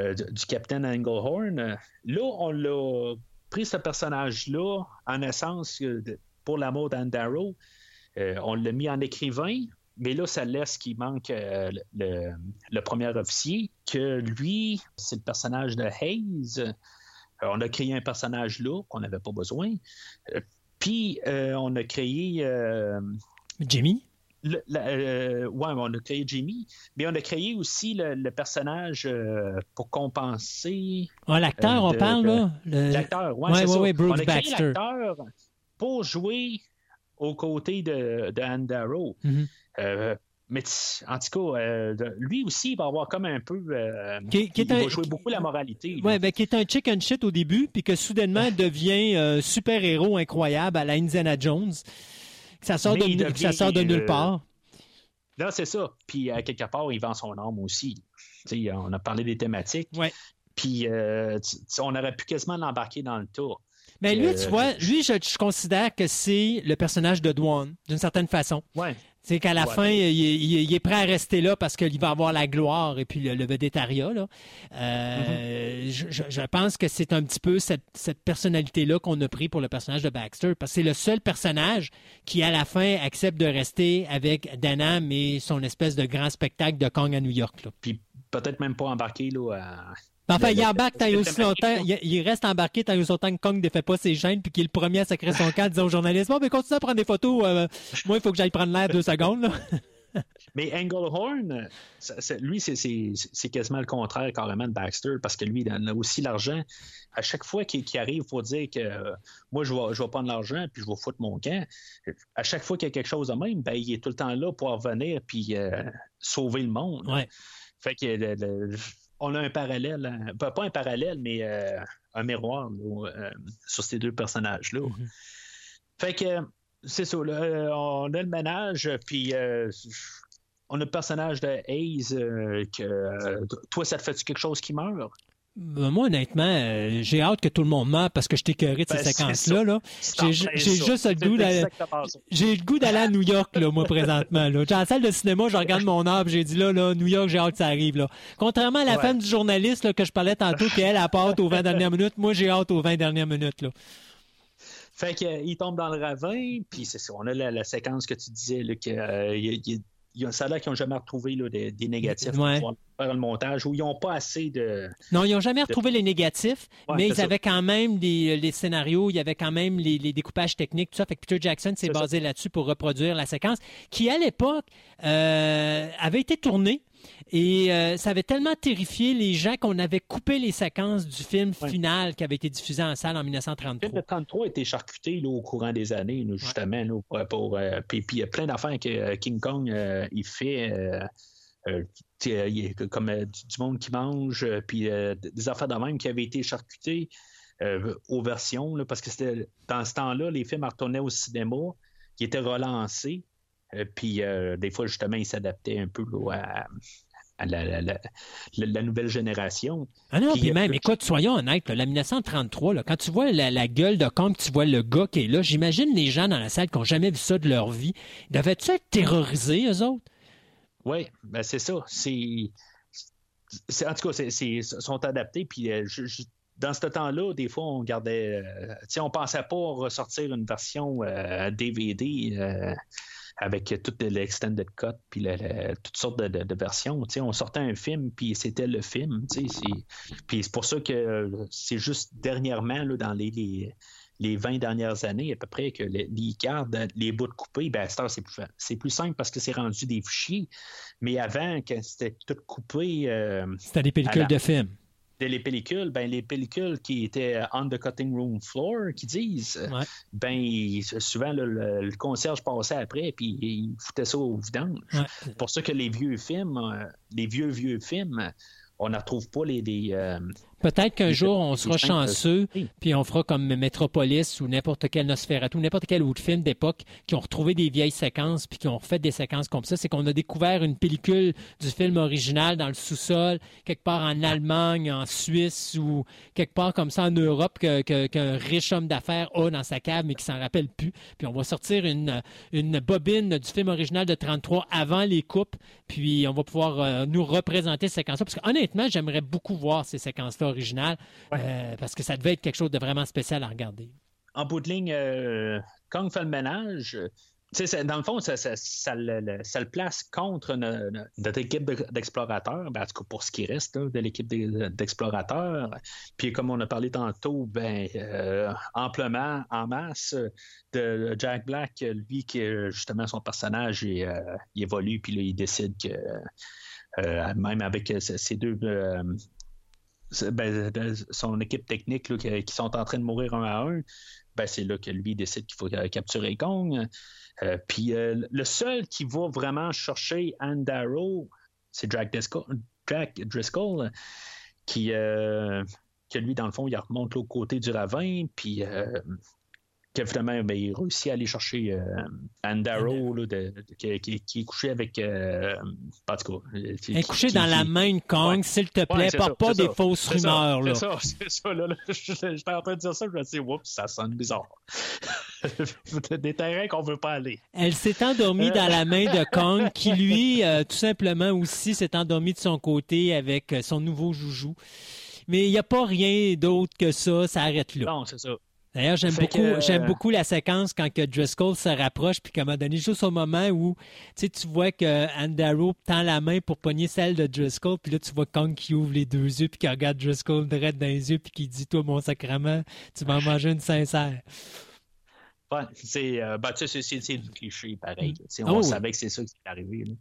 euh, du, capitaine Englehorn. Là, on l'a pris ce personnage-là en essence pour l'amour d'Andaro. Euh, on l'a mis en écrivain, mais là, ça laisse qu'il manque euh, le, le premier officier, que lui, c'est le personnage de Hayes. Euh, on a créé un personnage là qu'on n'avait pas besoin. Euh, Puis, on a créé.
Jimmy?
le- la- ouais, on a créé Jimmy, mais on a créé aussi le, le personnage pour compenser
Ah, l'acteur, on parle,
de-
là?
L'acteur. Ouais,
ouais,
c'est
ouais,
ça.
ouais, Brooks
on a créé l'acteur pour jouer aux côtés de, de Anne Darrow.
Mhm.
Euh, mais en tout cas, euh, lui aussi, il va avoir comme un peu. euh,
Qui-
il
un-
va jouer beaucoup la moralité.
Ouais, ben, qui est un chicken shit au début, puis que soudainement devient euh, super-héros incroyable à la Indiana Jones. Ça sort,
Mais
de, que ça sort de nulle part.
Là, c'est ça. Puis, à quelque part, il vend son âme aussi. Tu sais, on a parlé des thématiques.
Ouais.
Puis, on aurait pu quasiment l'embarquer dans le tour.
Mais lui,
euh,
tu vois, lui, je, je considère que c'est le personnage de Dwan, d'une certaine façon.
Ouais.
C'est qu'à la
Ouais.
fin, il, il- il est prêt à rester là parce qu'il va avoir la gloire et puis le, le. Là. Euh,
Mm-hmm.
je, je- je pense que c'est un petit peu cette, cette personnalité-là qu'on a pris pour le personnage de Baxter parce que c'est le seul personnage qui, à la fin, accepte de rester avec Danam et son espèce de grand spectacle de Kong à New York. Là.
Puis, peut-être même pas embarqué là, à-
Enfin, il embarque aussi longtemps, il, il reste embarqué tant aussi longtemps que Kong ne fait pas ses chaînes puis qu'il est le premier à sacrer son camp en disant aux journalistes Bon, mais continue à prendre des photos. euh, moi, il faut que j'aille prendre l'air deux secondes. Là. <laughs>
Mais Englehorn, lui, c'est- quasiment le contraire carrément de Baxter parce que lui, il en a aussi l'argent. À chaque fois qu'il arrive pour dire que euh, moi, je vais, je vais prendre l'argent puis je vais foutre mon camp, à chaque fois qu'il y a quelque chose de même, ben, il est tout le temps là pour revenir puis euh, sauver le monde.
Ouais.
Fait que le- le- on a un parallèle, hein, pas, un parallèle, mais euh, un miroir là, euh, sur ces deux personnages-là.
Mhm.
Fait que c'est ça, là, euh, on a le ménage, puis euh, on a le personnage de Hayes euh, que euh, toi, ça te fait quelque chose qui meurt?
Ben, moi, honnêtement, euh, j'ai hâte que tout le monde meure parce que je t'ai de ces
Ben,
séquences-là. Là. J'ai juste le goût d'aller-. J'ai le goût d'aller à New York, là, moi, présentement. Là. Dans la salle de cinéma, je regarde mon arbre, j'ai dit là, là, New York, j'ai hâte que ça arrive. Là. Contrairement à la
Ouais.
femme du journaliste là, que je parlais tantôt, qui elle, a hâte aux 20 dernières minutes, moi, j'ai hâte aux 20 dernières minutes. Là.
Fait qu'il tombe dans le ravin, puis c'est ça. On a la, la séquence que tu disais, là, que, euh, il il y a un salaire qu'ils n'ont jamais retrouvé là, des, des négatifs
Ouais.
pour faire le montage, où ils n'ont pas assez de.
Non, ils n'ont jamais retrouvé les négatifs,
Ouais,
mais ils
ça.
avaient quand même les, les scénarios, il y avait quand même les, les découpages techniques, tout ça. Fait que Peter Jackson s'est
C'est ça.
basé là-dessus pour reproduire la séquence, qui à l'époque euh, avait été tournée. Et euh, ça avait tellement terrifié les gens qu'on avait coupé les séquences du film
Ouais.
final qui avait été diffusé en salle en
Le film
1933.
de 33 a été charcuté là, au courant des années, là, justement. là, pour, pour, euh, puis puis il y a plein d'affaires que euh, King Kong euh, il fait. comme du, monde qui mange, puis des affaires de même qui avaient été charcutées aux versions, parce que c'était dans ce temps-là, les films retournaient au cinéma, qui étaient relancés, puis euh, des fois, justement, ils s'adaptaient un peu là, à, à la, la- la- la- la nouvelle génération.
Ah non,
Puis,
puis
euh,
même, écoute, soyons honnêtes, là, la 1933, là, quand tu vois la, gueule de Kong, tu vois le gars qui est là, j'imagine les gens dans la salle qui n'ont jamais vu ça de leur vie, devaient-tu être terrorisés, eux autres?
Oui, ben c'est ça. C'est, en tout cas, c'est, c'est- sont adaptés. Puis euh, je- je- dans ce temps-là, des fois, on gardait. euh, on pensait pas ressortir une version euh, DVD euh, avec toute l'extended cut puis le- toutes sortes de, de- de versions. On sortait un film puis c'était le film. Puis c'est pour ça que euh, c'est juste dernièrement là, dans les, les les 20 dernières années à peu près que les, les cartes, les bouts de coupés, ben, à cette heure, c'est plus, c'est plus simple parce que c'est rendu des fichiers. Mais avant, quand c'était tout coupé, euh,
C'était des pellicules de films.
De les pellicules, ben, les pellicules qui étaient on the cutting room floor, qui disent,
Ouais.
ben, souvent, le, le- le concierge passait après puis il foutait ça au vidange.
Ouais.
C'est pour ça que les vieux films, euh, les vieux, vieux films, on ne retrouve pas les. les, euh,
Peut-être qu'un jour, on sera chanceux, puis on fera comme Metropolis ou n'importe quel Nosferatu, n'importe quel autre film d'époque qui ont retrouvé des vieilles séquences puis qui ont refait des séquences comme ça. C'est qu'on a découvert une pellicule du film original dans le sous-sol, quelque part en Allemagne, en Suisse ou quelque part comme ça en Europe que- que- qu'un riche homme d'affaires a dans sa cave mais qui s'en rappelle plus. Puis on va sortir une, une bobine du film original de 33 avant les coupes, puis on va pouvoir euh, nous représenter ces séquences-là. Parce que honnêtement, j'aimerais beaucoup voir ces séquences-là originales euh, parce que ça devait être quelque chose de vraiment spécial à regarder.
en bout de ligne, euh, Kong fait le ménage. Sais, c'est- dans le fond, ça, ça- ça le, ça place contre no- no- notre équipe de- d'explorateurs, ben, en tout cas pour ce qui reste là, de l'équipe d'e- d'explorateurs. Puis comme on a parlé tantôt, ben, euh, amplement, en masse, euh, de Jack Black, lui, qui euh, justement son personnage, il, euh, il évolue, puis là, il décide que euh, même avec euh, ces deux. Ben, son équipe technique qui, sont en train de mourir un à un, ben, c'est là que lui décide qu'il faut euh, capturer Kong. Euh, puis euh, le seul qui va vraiment chercher Andarrow, c'est Jack Driscoll, Jack Driscoll qui, que lui, dans le fond, il remonte l'autre côté du ravin, puis que finalement, ben, il réussit à aller chercher euh, Andarrow, là, de- de- qui, qui- qui est couché avec. Euh, en tout cas, qui-
Elle est couchée
qui-
dans la main de Kong,
Ouais.
s'il te
Ouais,
plaît,
c'est
pas,
ça,
pas des
ça,
fausses rumeurs. là.
C'est ça, <laughs> c'est ça. Là, là, J'étais en train de dire ça, je me suis dit, oups, ça sonne bizarre. <laughs> Des terrains qu'on veut pas aller.
Elle s'est endormie
Euh.
dans la main de Kong, qui lui, euh, tout simplement aussi, s'est endormi de son côté avec euh, son nouveau joujou. Mais il n'y a pas rien d'autre que ça, ça arrête là.
Non, c'est ça.
D'ailleurs, j'aime beaucoup,
que, euh,
j'aime beaucoup la séquence quand que Driscoll se rapproche, puis moment donné, juste au moment où tu vois que Andaro tend la main pour pogner celle de Driscoll, puis là, tu vois Kong qui ouvre les deux yeux, puis qui regarde Driscoll direct dans les yeux, puis qui dit Toi, mon sacrement, tu vas en <laughs> manger une sincère.
Ouais, c'est euh, tu sais, c'est- du cliché pareil. On
oui.
savait que c'est ça qui est arrivé. là.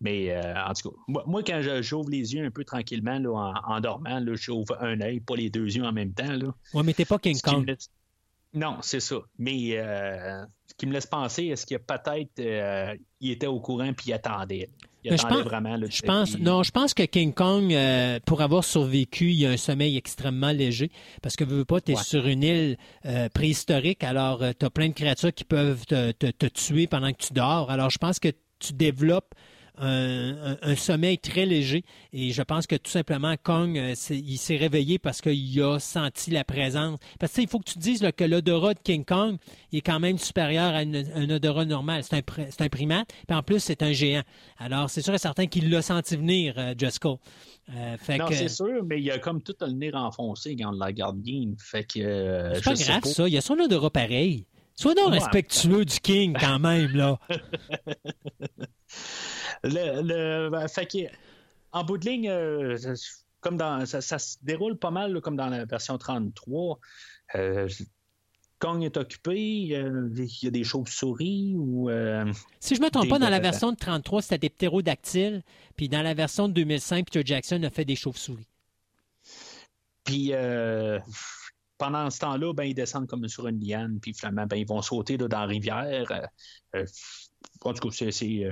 Mais euh, en tout cas, moi, moi, quand j'ouvre les yeux un peu tranquillement là, en, en dormant, j'ouvre un œil, pas les deux yeux en même temps. Là.
Ouais, mais t'es pas King Kong.
Non, c'est ça. Mais euh, ce qui me laisse penser, est-ce qu'il y a peut-être euh, il était au courant puis il attendait? Il
je pense-
vraiment. là,
Je pense, non, je pense que King Kong, euh, pour avoir survécu, il a un sommeil extrêmement léger. Parce que, veux pas, tu es
Ouais.
sur une île préhistorique, alors tu as plein de créatures qui peuvent te, te- te tuer pendant que tu dors. Alors, je pense que tu développes un, un- un sommeil très léger. Et je pense que tout simplement, Kong, euh, il s'est réveillé parce qu'il a senti la présence. Parce que il faut que tu te dises là, que l'odorat de King Kong il est quand même supérieur à une- un odorat normal. C'est un, un primate, puis en plus, c'est un géant. Alors, c'est sûr et certain qu'il l'a senti venir, euh. Euh,
Non,
que,
c'est sûr, mais il a comme tout le nez renfoncé quand on la garde bien. Fait que. euh,
c'est pas grave, ça. Il a son odorat pareil. Sois donc
Ouais.
respectueux du King, quand même, là. <laughs>
Le, le- fait que, en bout de ligne, euh, comme dans, ça, ça se déroule pas mal là, comme dans la version 33. Euh, Kong est occupé, euh, il y a des chauves-souris ou. euh,
Si je me trompe
Des-
pas, dans la
euh,
version de 33, c'était des ptérodactyles, puis dans la version de 2005, Peter Jackson a fait des chauves-souris.
Puis pendant ce temps-là, ben, ils descendent comme sur une liane, puis finalement, ben, ils vont sauter là, dans la rivière. En tout cas, c'est,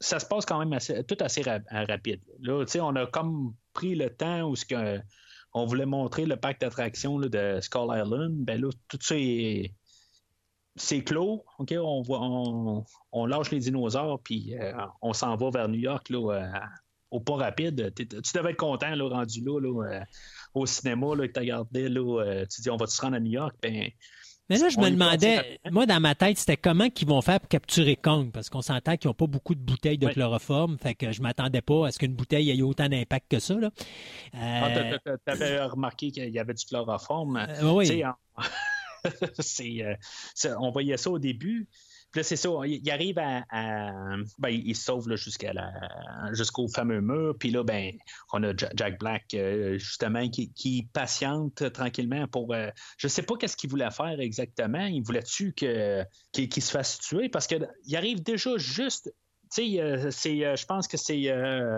ça, se passe quand même assez, tout assez ra- rapide. Là, on a comme pris le temps où que, on voulait montrer le parc d'attractions là, de Skull Island. Ben là, tout ça est. C'est clos, OK? On, voit, on, lâche les dinosaures, puis euh, on s'en va vers New York là, euh, au pas rapide. Tu devais être content, rendu là, euh, au cinéma, là, que tu regardé, là, euh, tu dis on va se rendre à New York, ben
Mais là, je
On
me demandais, moi, dans ma tête, c'était comment qu'ils vont faire pour capturer Kong, parce qu'on s'entend qu'ils n'ont pas beaucoup de bouteilles de chloroforme, fait que je m'attendais pas à ce qu'une bouteille ait autant d'impact que ça, là.
ah,
Euh,
tu avais remarqué qu'il y avait du chloroforme.
euh, oui.
En- <laughs> euh, c'est- on voyait ça au début. Puis là, c'est ça, il, il arrive à. à- ben, il, se sauve là, jusqu'à la, jusqu'au fameux mur. Puis là, ben, on a Ja- Jack Black, euh, justement, qui, qui patiente tranquillement pour. euh, je sais pas qu'est-ce qu'il voulait faire exactement. Il voulait-tu que, qu'il, se fasse tuer? Parce qu'il arrive déjà juste. Tu sais, euh, c'est, euh, je pense que c'est.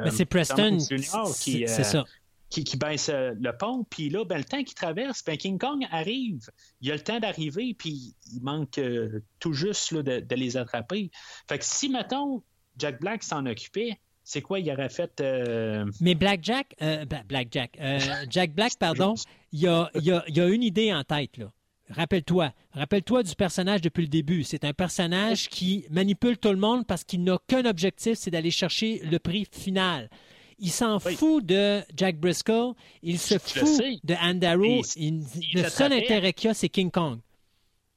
Mais c'est Preston,
Junior qui,
c'est ça.
Qui, qui baisse euh, le pont. Puis là, ben, le temps qu'il traverse, ben, King Kong arrive. Il a le temps d'arriver, puis il manque euh, tout juste là, de, de les attraper. Fait que si, mettons, Jack Black s'en occupait, c'est quoi, il aurait fait. euh,
Mais Black Jack, euh, Bla- Black Jack, <laughs> Jack Black, pardon, il y a, il y a- il y a une idée en tête, là. Rappelle-toi, rappelle-toi du personnage depuis le début. C'est un personnage qui manipule tout le monde parce qu'il n'a qu'un objectif, c'est d'aller chercher le prix final. Il s'en
Oui.
fout de Jack Briscoe, il se fout de Andarrow.
Et
Il- le seul intérêt qu'il y a, c'est King Kong.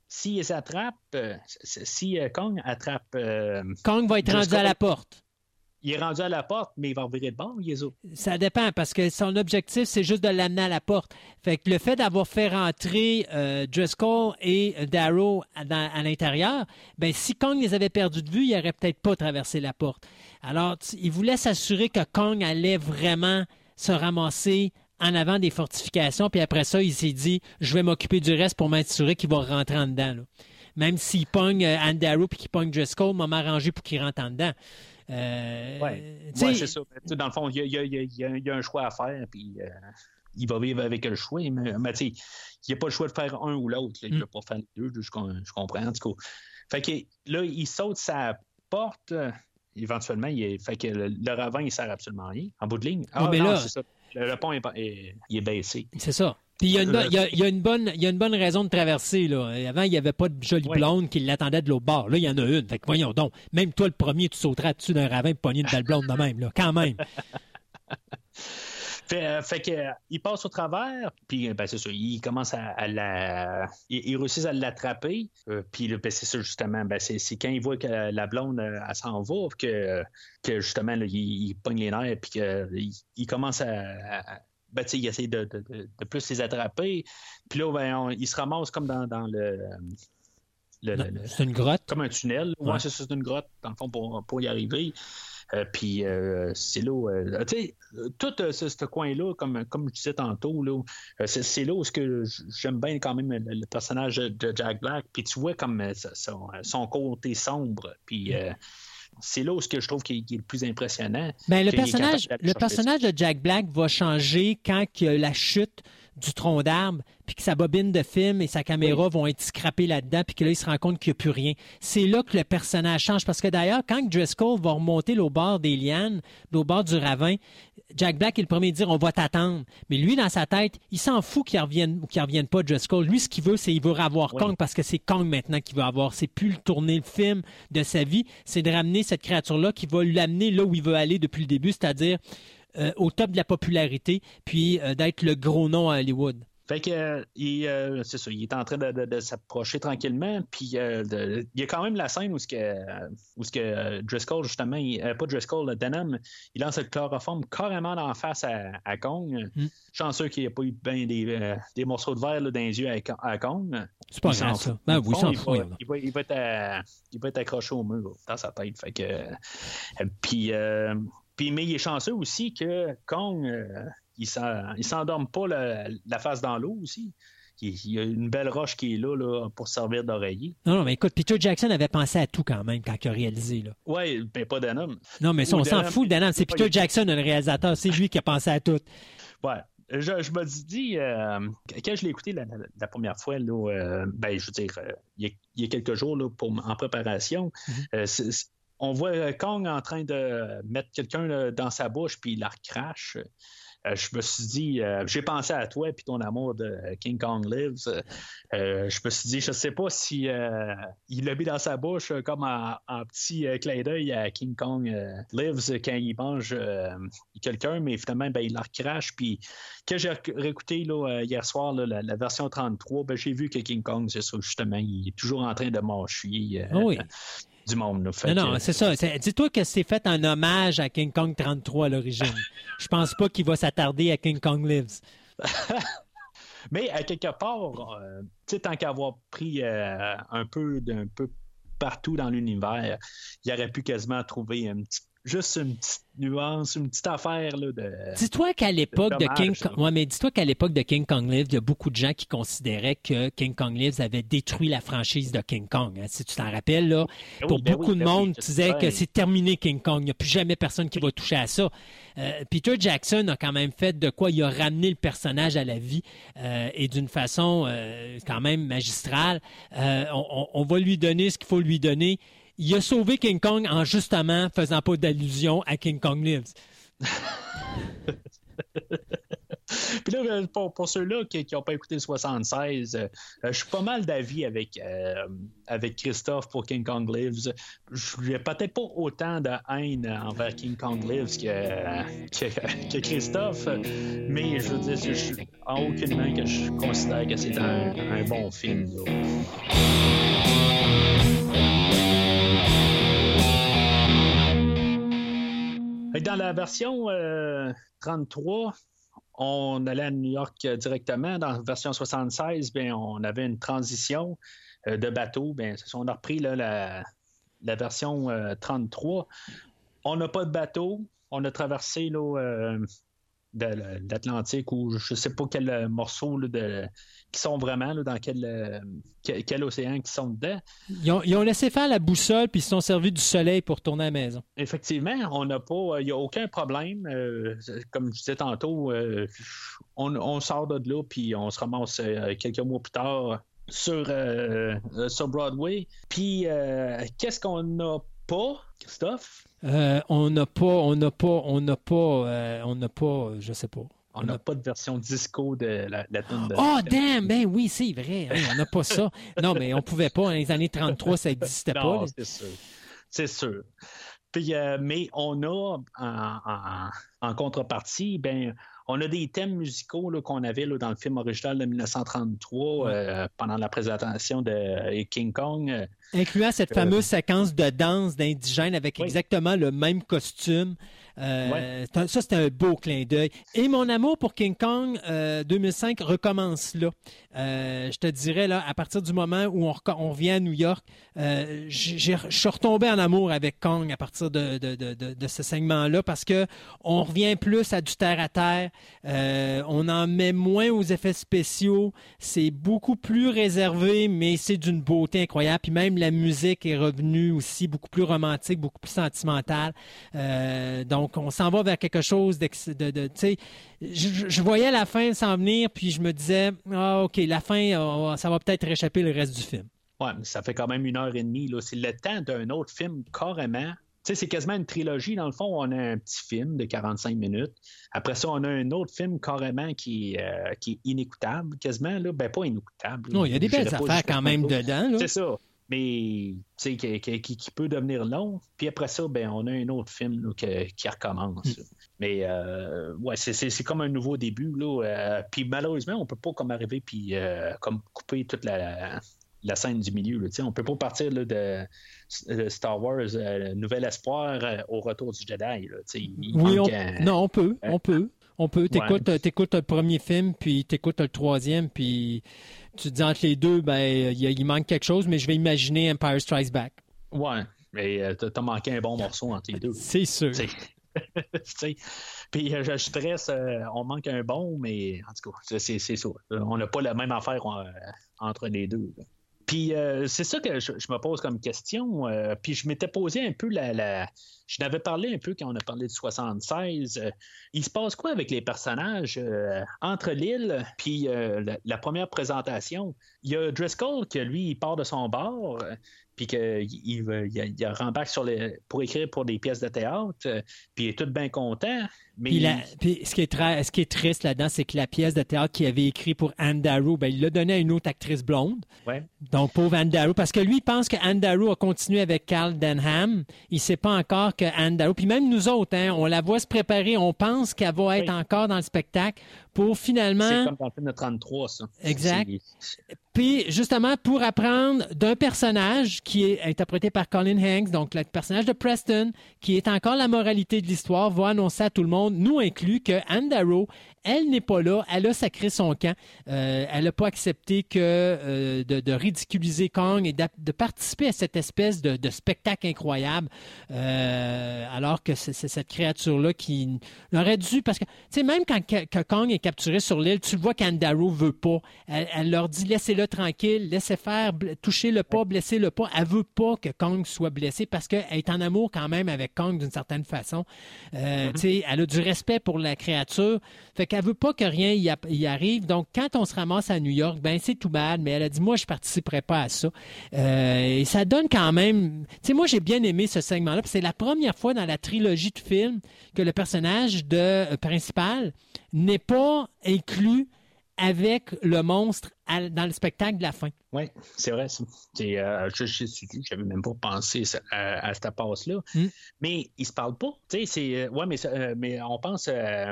S'il s'attrape, euh, si euh, Kong attrape. euh,
Kong va être rendu
Driscoll.
à la porte.
Il est rendu à la porte, mais il va revirer de bord, Yezo.
Ça dépend, parce que son objectif, c'est juste de l'amener à la porte. Fait que le fait d'avoir fait rentrer euh, Driscoll et Darrow à, l'intérieur, ben si Kong les avait perdus de vue, il n'aurait peut-être pas traversé la porte. Alors, il voulait s'assurer que Kong allait vraiment se ramasser en avant des fortifications, puis après ça, il s'est dit, je vais m'occuper du reste pour m'assurer qu'il va rentrer en dedans. Même s'il pogne euh, Anne Darrow puis qu'il pogne Driscoll, m'a m'arranger pour qu'il rentre en dedans. Euh,
Ouais, c'est ça. Dans le fond, il y a, y y y un choix à faire, puis euh, il va vivre avec le choix. Mais, mais tu sais, il n'y a pas le choix de faire un ou l'autre. Il ne
Mm.
peut pas faire les deux, je, com- je comprends. En tout cas. Fait que là, il saute sa porte. euh, Éventuellement, il est- fait que le, le ravin, il sert absolument à rien. En bout de ligne. Ah,
mais
non,
là-
ça. Le, le pont est baissé.
C'est ça. Puis il y, a une bonne- il y a- il y a une bonne, il y a une bonne raison de traverser. Là. Avant, il n'y avait pas de jolie
Oui.
blonde qui l'attendait de l'autre bord. Là, il y en a une. Fait que voyons donc. Même toi, le premier, tu sauteras dessus d'un ravin pour pogner une belle blonde de même. Là. Quand même. <laughs>
Fait, euh, fait que, euh, il passe au travers, puis euh, ben, c'est ça, il commence à, à la. Il, il réussit à l'attraper, euh, puis là, ben, c'est ça, justement, ben, c'est, quand il voit que la, la blonde, elle s'en va, que, que justement, là, il, il pogne les nerfs, puis qu'il il commence à. à- ben, il essaie de, de- de- de plus les attraper. Puis là, ben, on- il se ramasse comme dans, dans le, le- le- le-
C'est une grotte?
comme un tunnel. Ouais,
Ouais.
c'est une grotte, dans le fond, pour, pour y arriver. Euh, puis euh, c'est là, où, euh, tu sais, tout euh, ce, ce coin-là, comme, comme je disais tantôt, là, c'est, là où ce que j'aime bien quand même le, le personnage de Jack Black. Puis tu vois comme son, son côté sombre. Puis euh, c'est là où ce que je trouve qui est, le plus impressionnant.
Ben, le personnage, le personnage de Jack Black va changer quand il y a la chute du tronc d'arbre, puis que sa bobine de film et sa caméra vont être scrappées là-dedans, puis que là, il se rend compte qu'il n'y a plus rien. C'est là que le personnage change. Parce que d'ailleurs, quand Driscoll va remonter au bord des lianes, au bord du ravin, Jack Black est le premier à dire on va t'attendre. Mais lui, dans sa tête, il s'en fout qu'il revienne ou qu'il revienne pas Driscoll. Lui, ce qu'il veut, c'est il veut avoir
Oui.
Kong parce que c'est Kong maintenant qu'il veut avoir. C'est plus le tourner le film de sa vie, c'est de ramener cette créature-là qui va l'amener là où il veut aller depuis le début, c'est-à-dire euh, au top de la popularité, puis euh, d'être le gros nom à Hollywood.
Fait que euh, il, euh, c'est ça, il est en train de, de- de s'approcher tranquillement, puis euh, de- il y a quand même la scène où ce que, où ce que Driscoll justement, il- pas Driscoll, le Denham, il lance le chloroforme carrément en face à, à Kong.
Mm.
Chanceux qu'il n'y ait pas eu ben des, des morceaux de verre là, dans les yeux à, à Kong.
C'est pas grave, ça. Ben oui, il
va, il, va, il va être à- il va être accroché au mur dans sa tête. Fait que, puis, puis, mais il est chanceux aussi que Kong, euh, il il s'endorme pas la, la face dans l'eau aussi. Il, y a une belle roche qui est là, là pour servir d'oreiller.
Non, non, mais écoute, Peter Jackson avait pensé à tout quand même quand il a réalisé.
Ouais, mais pas homme.
Non, mais ça, on s'en fout, Denham. C'est Peter Jackson, le réalisateur. C'est lui qui a pensé à tout.
Ouais. Je, je me suis dit, euh, quand je l'ai écouté la, première fois, là, euh, ben, je veux dire, euh, il, y a, il y a quelques jours là, pour, en préparation, c'est- on voit euh, Kong en train de mettre quelqu'un dans sa bouche, puis il la recrache. Euh, je me suis dit, euh, j'ai pensé à toi puis ton amour de King Kong Lives. Euh, je me suis dit, je sais pas si euh, il l'a mis dans sa bouche euh, comme en petit euh, clin d'œil à King Kong euh, Lives quand il mange euh, quelqu'un, mais finalement, ben, il la recrache. Puis quand j'ai réécouté euh, hier soir la, version 33, ben, j'ai vu que King Kong, c'est ça, justement, il est toujours en train de mâcher euh,
Ah.
Du monde. là. Fait
Non,
que-
non, c'est ça. C'est- Dis-toi que c'est fait en hommage à King Kong 33 à l'origine. <laughs> Je pense pas qu'il va s'attarder à King Kong Lives. <laughs>
Mais à quelque part, euh, tant qu'avoir pris euh, un peu d'un peu partout dans l'univers, il aurait pu quasiment trouver un petit- juste une petite nuance, une petite affaire là, de.
Dis-toi qu'à l'époque de King. Kong, ouais, mais dis-toi qu'à l'époque de King Kong Lives, il y a beaucoup de gens qui considéraient que King Kong Lives avait détruit la franchise de King Kong. hein. Si tu t'en rappelles, là,
Ben
pour
oui, ben
beaucoup
oui,
de
ben oui,
monde, disais
sais
que c'est terminé King Kong. Il n'y a plus jamais personne qui va toucher à ça. Euh, Peter Jackson a quand même fait de quoi? Il a ramené le personnage à la vie euh, et d'une façon euh, quand même magistrale. On, on- on va lui donner ce qu'il faut lui donner. Il a sauvé King Kong en justement faisant pas d'allusion à King Kong Lives. <laughs>
Puis là, euh, pour, ceux-là qui n'ont pas écouté le 76, euh, je suis pas mal d'avis avec, euh, avec Christophe pour King Kong Lives. Je n'ai peut-être pas autant de haine envers King Kong Lives que, que, Christophe, mais je veux dire, je en aucunement que je considère que c'est un, bon film. Dans la version euh, 33, on allait à New York euh, directement. Dans la version 76, ben, on avait une transition euh, de bateau. Ben, on a repris la, version euh, 33. On n'a pas de bateau. On a traversé euh, de, l'Atlantique ou je ne sais pas quel euh, morceau de, qui sont vraiment, là, dans quel, euh, quel, quel océan qui sont dedans.
Ils ont, ils ont laissé faire la boussole, puis ils se sont servis du soleil pour retourner à la maison.
Effectivement, on n'a pas, il n'y a aucun problème. Euh, comme je disais tantôt, euh, on, on sort de là, puis on se ramasse euh, quelques mois plus tard sur, euh, euh, sur Broadway. Puis, euh, qu'est-ce qu'on n'a pas, Christophe?
Euh, on n'a pas, on n'a pas, on n'a pas, euh, on n'a pas, je sais pas.
On n'a pas de version disco de la, la tune de.
Oh, damn! Ben oui, c'est vrai. hein, on n'a pas ça. Non, mais on pouvait pas. Dans les années 33, ça n'existait pas.
C'est sûr. C'est sûr. Puis, euh, mais on a en, en- en contrepartie, ben, on a des thèmes musicaux qu'on avait là, dans le film original de 1933 euh, pendant la présentation de euh, King Kong.
Incluant cette fameuse séquence de danse d'indigènes avec
Oui.
exactement le même costume. Euh, c'est Ça, c'était un beau clin d'œil. Et mon amour pour King Kong euh, 2005 recommence là. Euh, je te dirais, là, à partir du moment où on, on revient à New York, euh, je suis retombé en amour avec Kong à partir de, de, de, de- de ce segment-là parce que on revient plus à du terre à terre. Euh, on en met moins aux effets spéciaux. C'est beaucoup plus réservé, mais c'est d'une beauté incroyable. Puis même la musique est revenue aussi beaucoup plus romantique, beaucoup plus sentimentale. Euh, donc, on s'en va vers quelque chose de, de, tu sais, je, je voyais la fin s'en venir, puis je me disais, ah, ok, la fin, oh, ça va peut-être réchapper le reste du film.
ouais, mais ça fait quand même une heure et demie. là. C'est le temps d'un autre film, carrément. Tu sais, c'est quasiment une trilogie. Dans le fond, on a un petit film de 45 minutes. Après ça, on a un autre film carrément qui, euh, qui est inécoutable, quasiment. Là. Ben, pas inécoutable.
Non, il y a des belles
pas
affaires quand même dedans.
C'est ça. Mais, qui, qui- peut devenir long. Puis après ça, ben, on a un autre film là, que- qui recommence.
Mm.
Mais, euh, ouais, c'est- c'est c'est comme un nouveau début. Là. Euh, puis malheureusement, on peut pas comme arriver puis euh, comme couper toute la, la scène du milieu. Là, on peut pas partir là, de, de Star Wars euh, Nouvel Espoir au retour du Jedi. Là,
Oui, on,
manque
non, on peut, on peut. On peut. T'écoutes, t'écoutes le premier film, puis t'écoutes le troisième, puis tu te dis entre les deux, ben, il, manque quelque chose, mais je vais imaginer Empire Strikes Back.
Ouais, mais euh, t'as manqué un bon morceau entre les deux.
C'est sûr. <laughs>
Puis euh, je stresse, euh, on manque un bon, mais en tout cas, c'est- ça. Euh, On n'a pas la même affaire euh, entre les deux. là. Puis euh, c'est ça que je, me pose comme question. euh, puis je m'étais posé un peu la, la- Je n'avais parlé un peu quand on a parlé de 76. euh, il se passe quoi avec les personnages entre l'île puis la, la première présentation? Il y a Driscoll que lui, il part de son bar. Puis qu'il il, rembarque sur pour écrire pour des pièces de théâtre, euh, puis il est tout bien content. Mais
Puis, la- puis ce, qui est tra- ce qui est triste là-dedans, c'est que la pièce de théâtre qu'il avait écrit pour Anne Darrow, ben, il l'a donné à une autre actrice blonde.
Ouais.
Donc, pauvre Anne Darrow. Parce que lui, il pense que Anne Darrow a continué avec Carl Denham. Il sait pas encore que Anne Darrow. Puis même nous autres, hein, on la voit se préparer. On pense qu'elle va être
Oui.
encore dans le spectacle pour
c'est
finalement.
comme dans le film de 33, ça.
Exact.
C'est-
Puis justement, pour apprendre d'un personnage qui est interprété par Colin Hanks, donc le personnage de Preston, qui est encore la moralité de l'histoire, va annoncer à tout le monde, nous inclus, que Anne Darrow, elle n'est pas là, elle a sacré son camp, Euh, elle n'a pas accepté que euh, de, de ridiculiser Kong et de participer à cette espèce de, de spectacle incroyable, Euh, alors que c'est cette créature-là qui aurait dû, parce que, tu sais, même quand que- Kong est capturé sur l'île, tu le vois qu'Anne Darrow veut pas. Elle, elle leur dit laissez-le tranquille, laissez faire, bl- touchez-le pas, blessez-le pas. Elle veut pas que Kong soit blessé parce qu'elle est en amour quand même avec Kong d'une certaine façon. Euh, tu sais, elle a du respect pour la créature. Fait qu'elle veut pas que rien y, a- y arrive. Donc, quand on se ramasse à New York, ben c'est tout bad, mais elle a dit moi je participerai pas à ça. Euh, et ça donne quand même. Tu sais, moi j'ai bien aimé ce segment-là. C'est la première fois dans la trilogie de films que le personnage de euh, principal n'est pas inclus avec le monstre dans le spectacle de la fin.
Oui, c'est vrai. euh, je n'avais même pas pensé à, à cette passe-là.
Mm.
Mais ils se parlent pas. Tu sais, c'est, euh, ouais, mais, euh, mais on pense euh,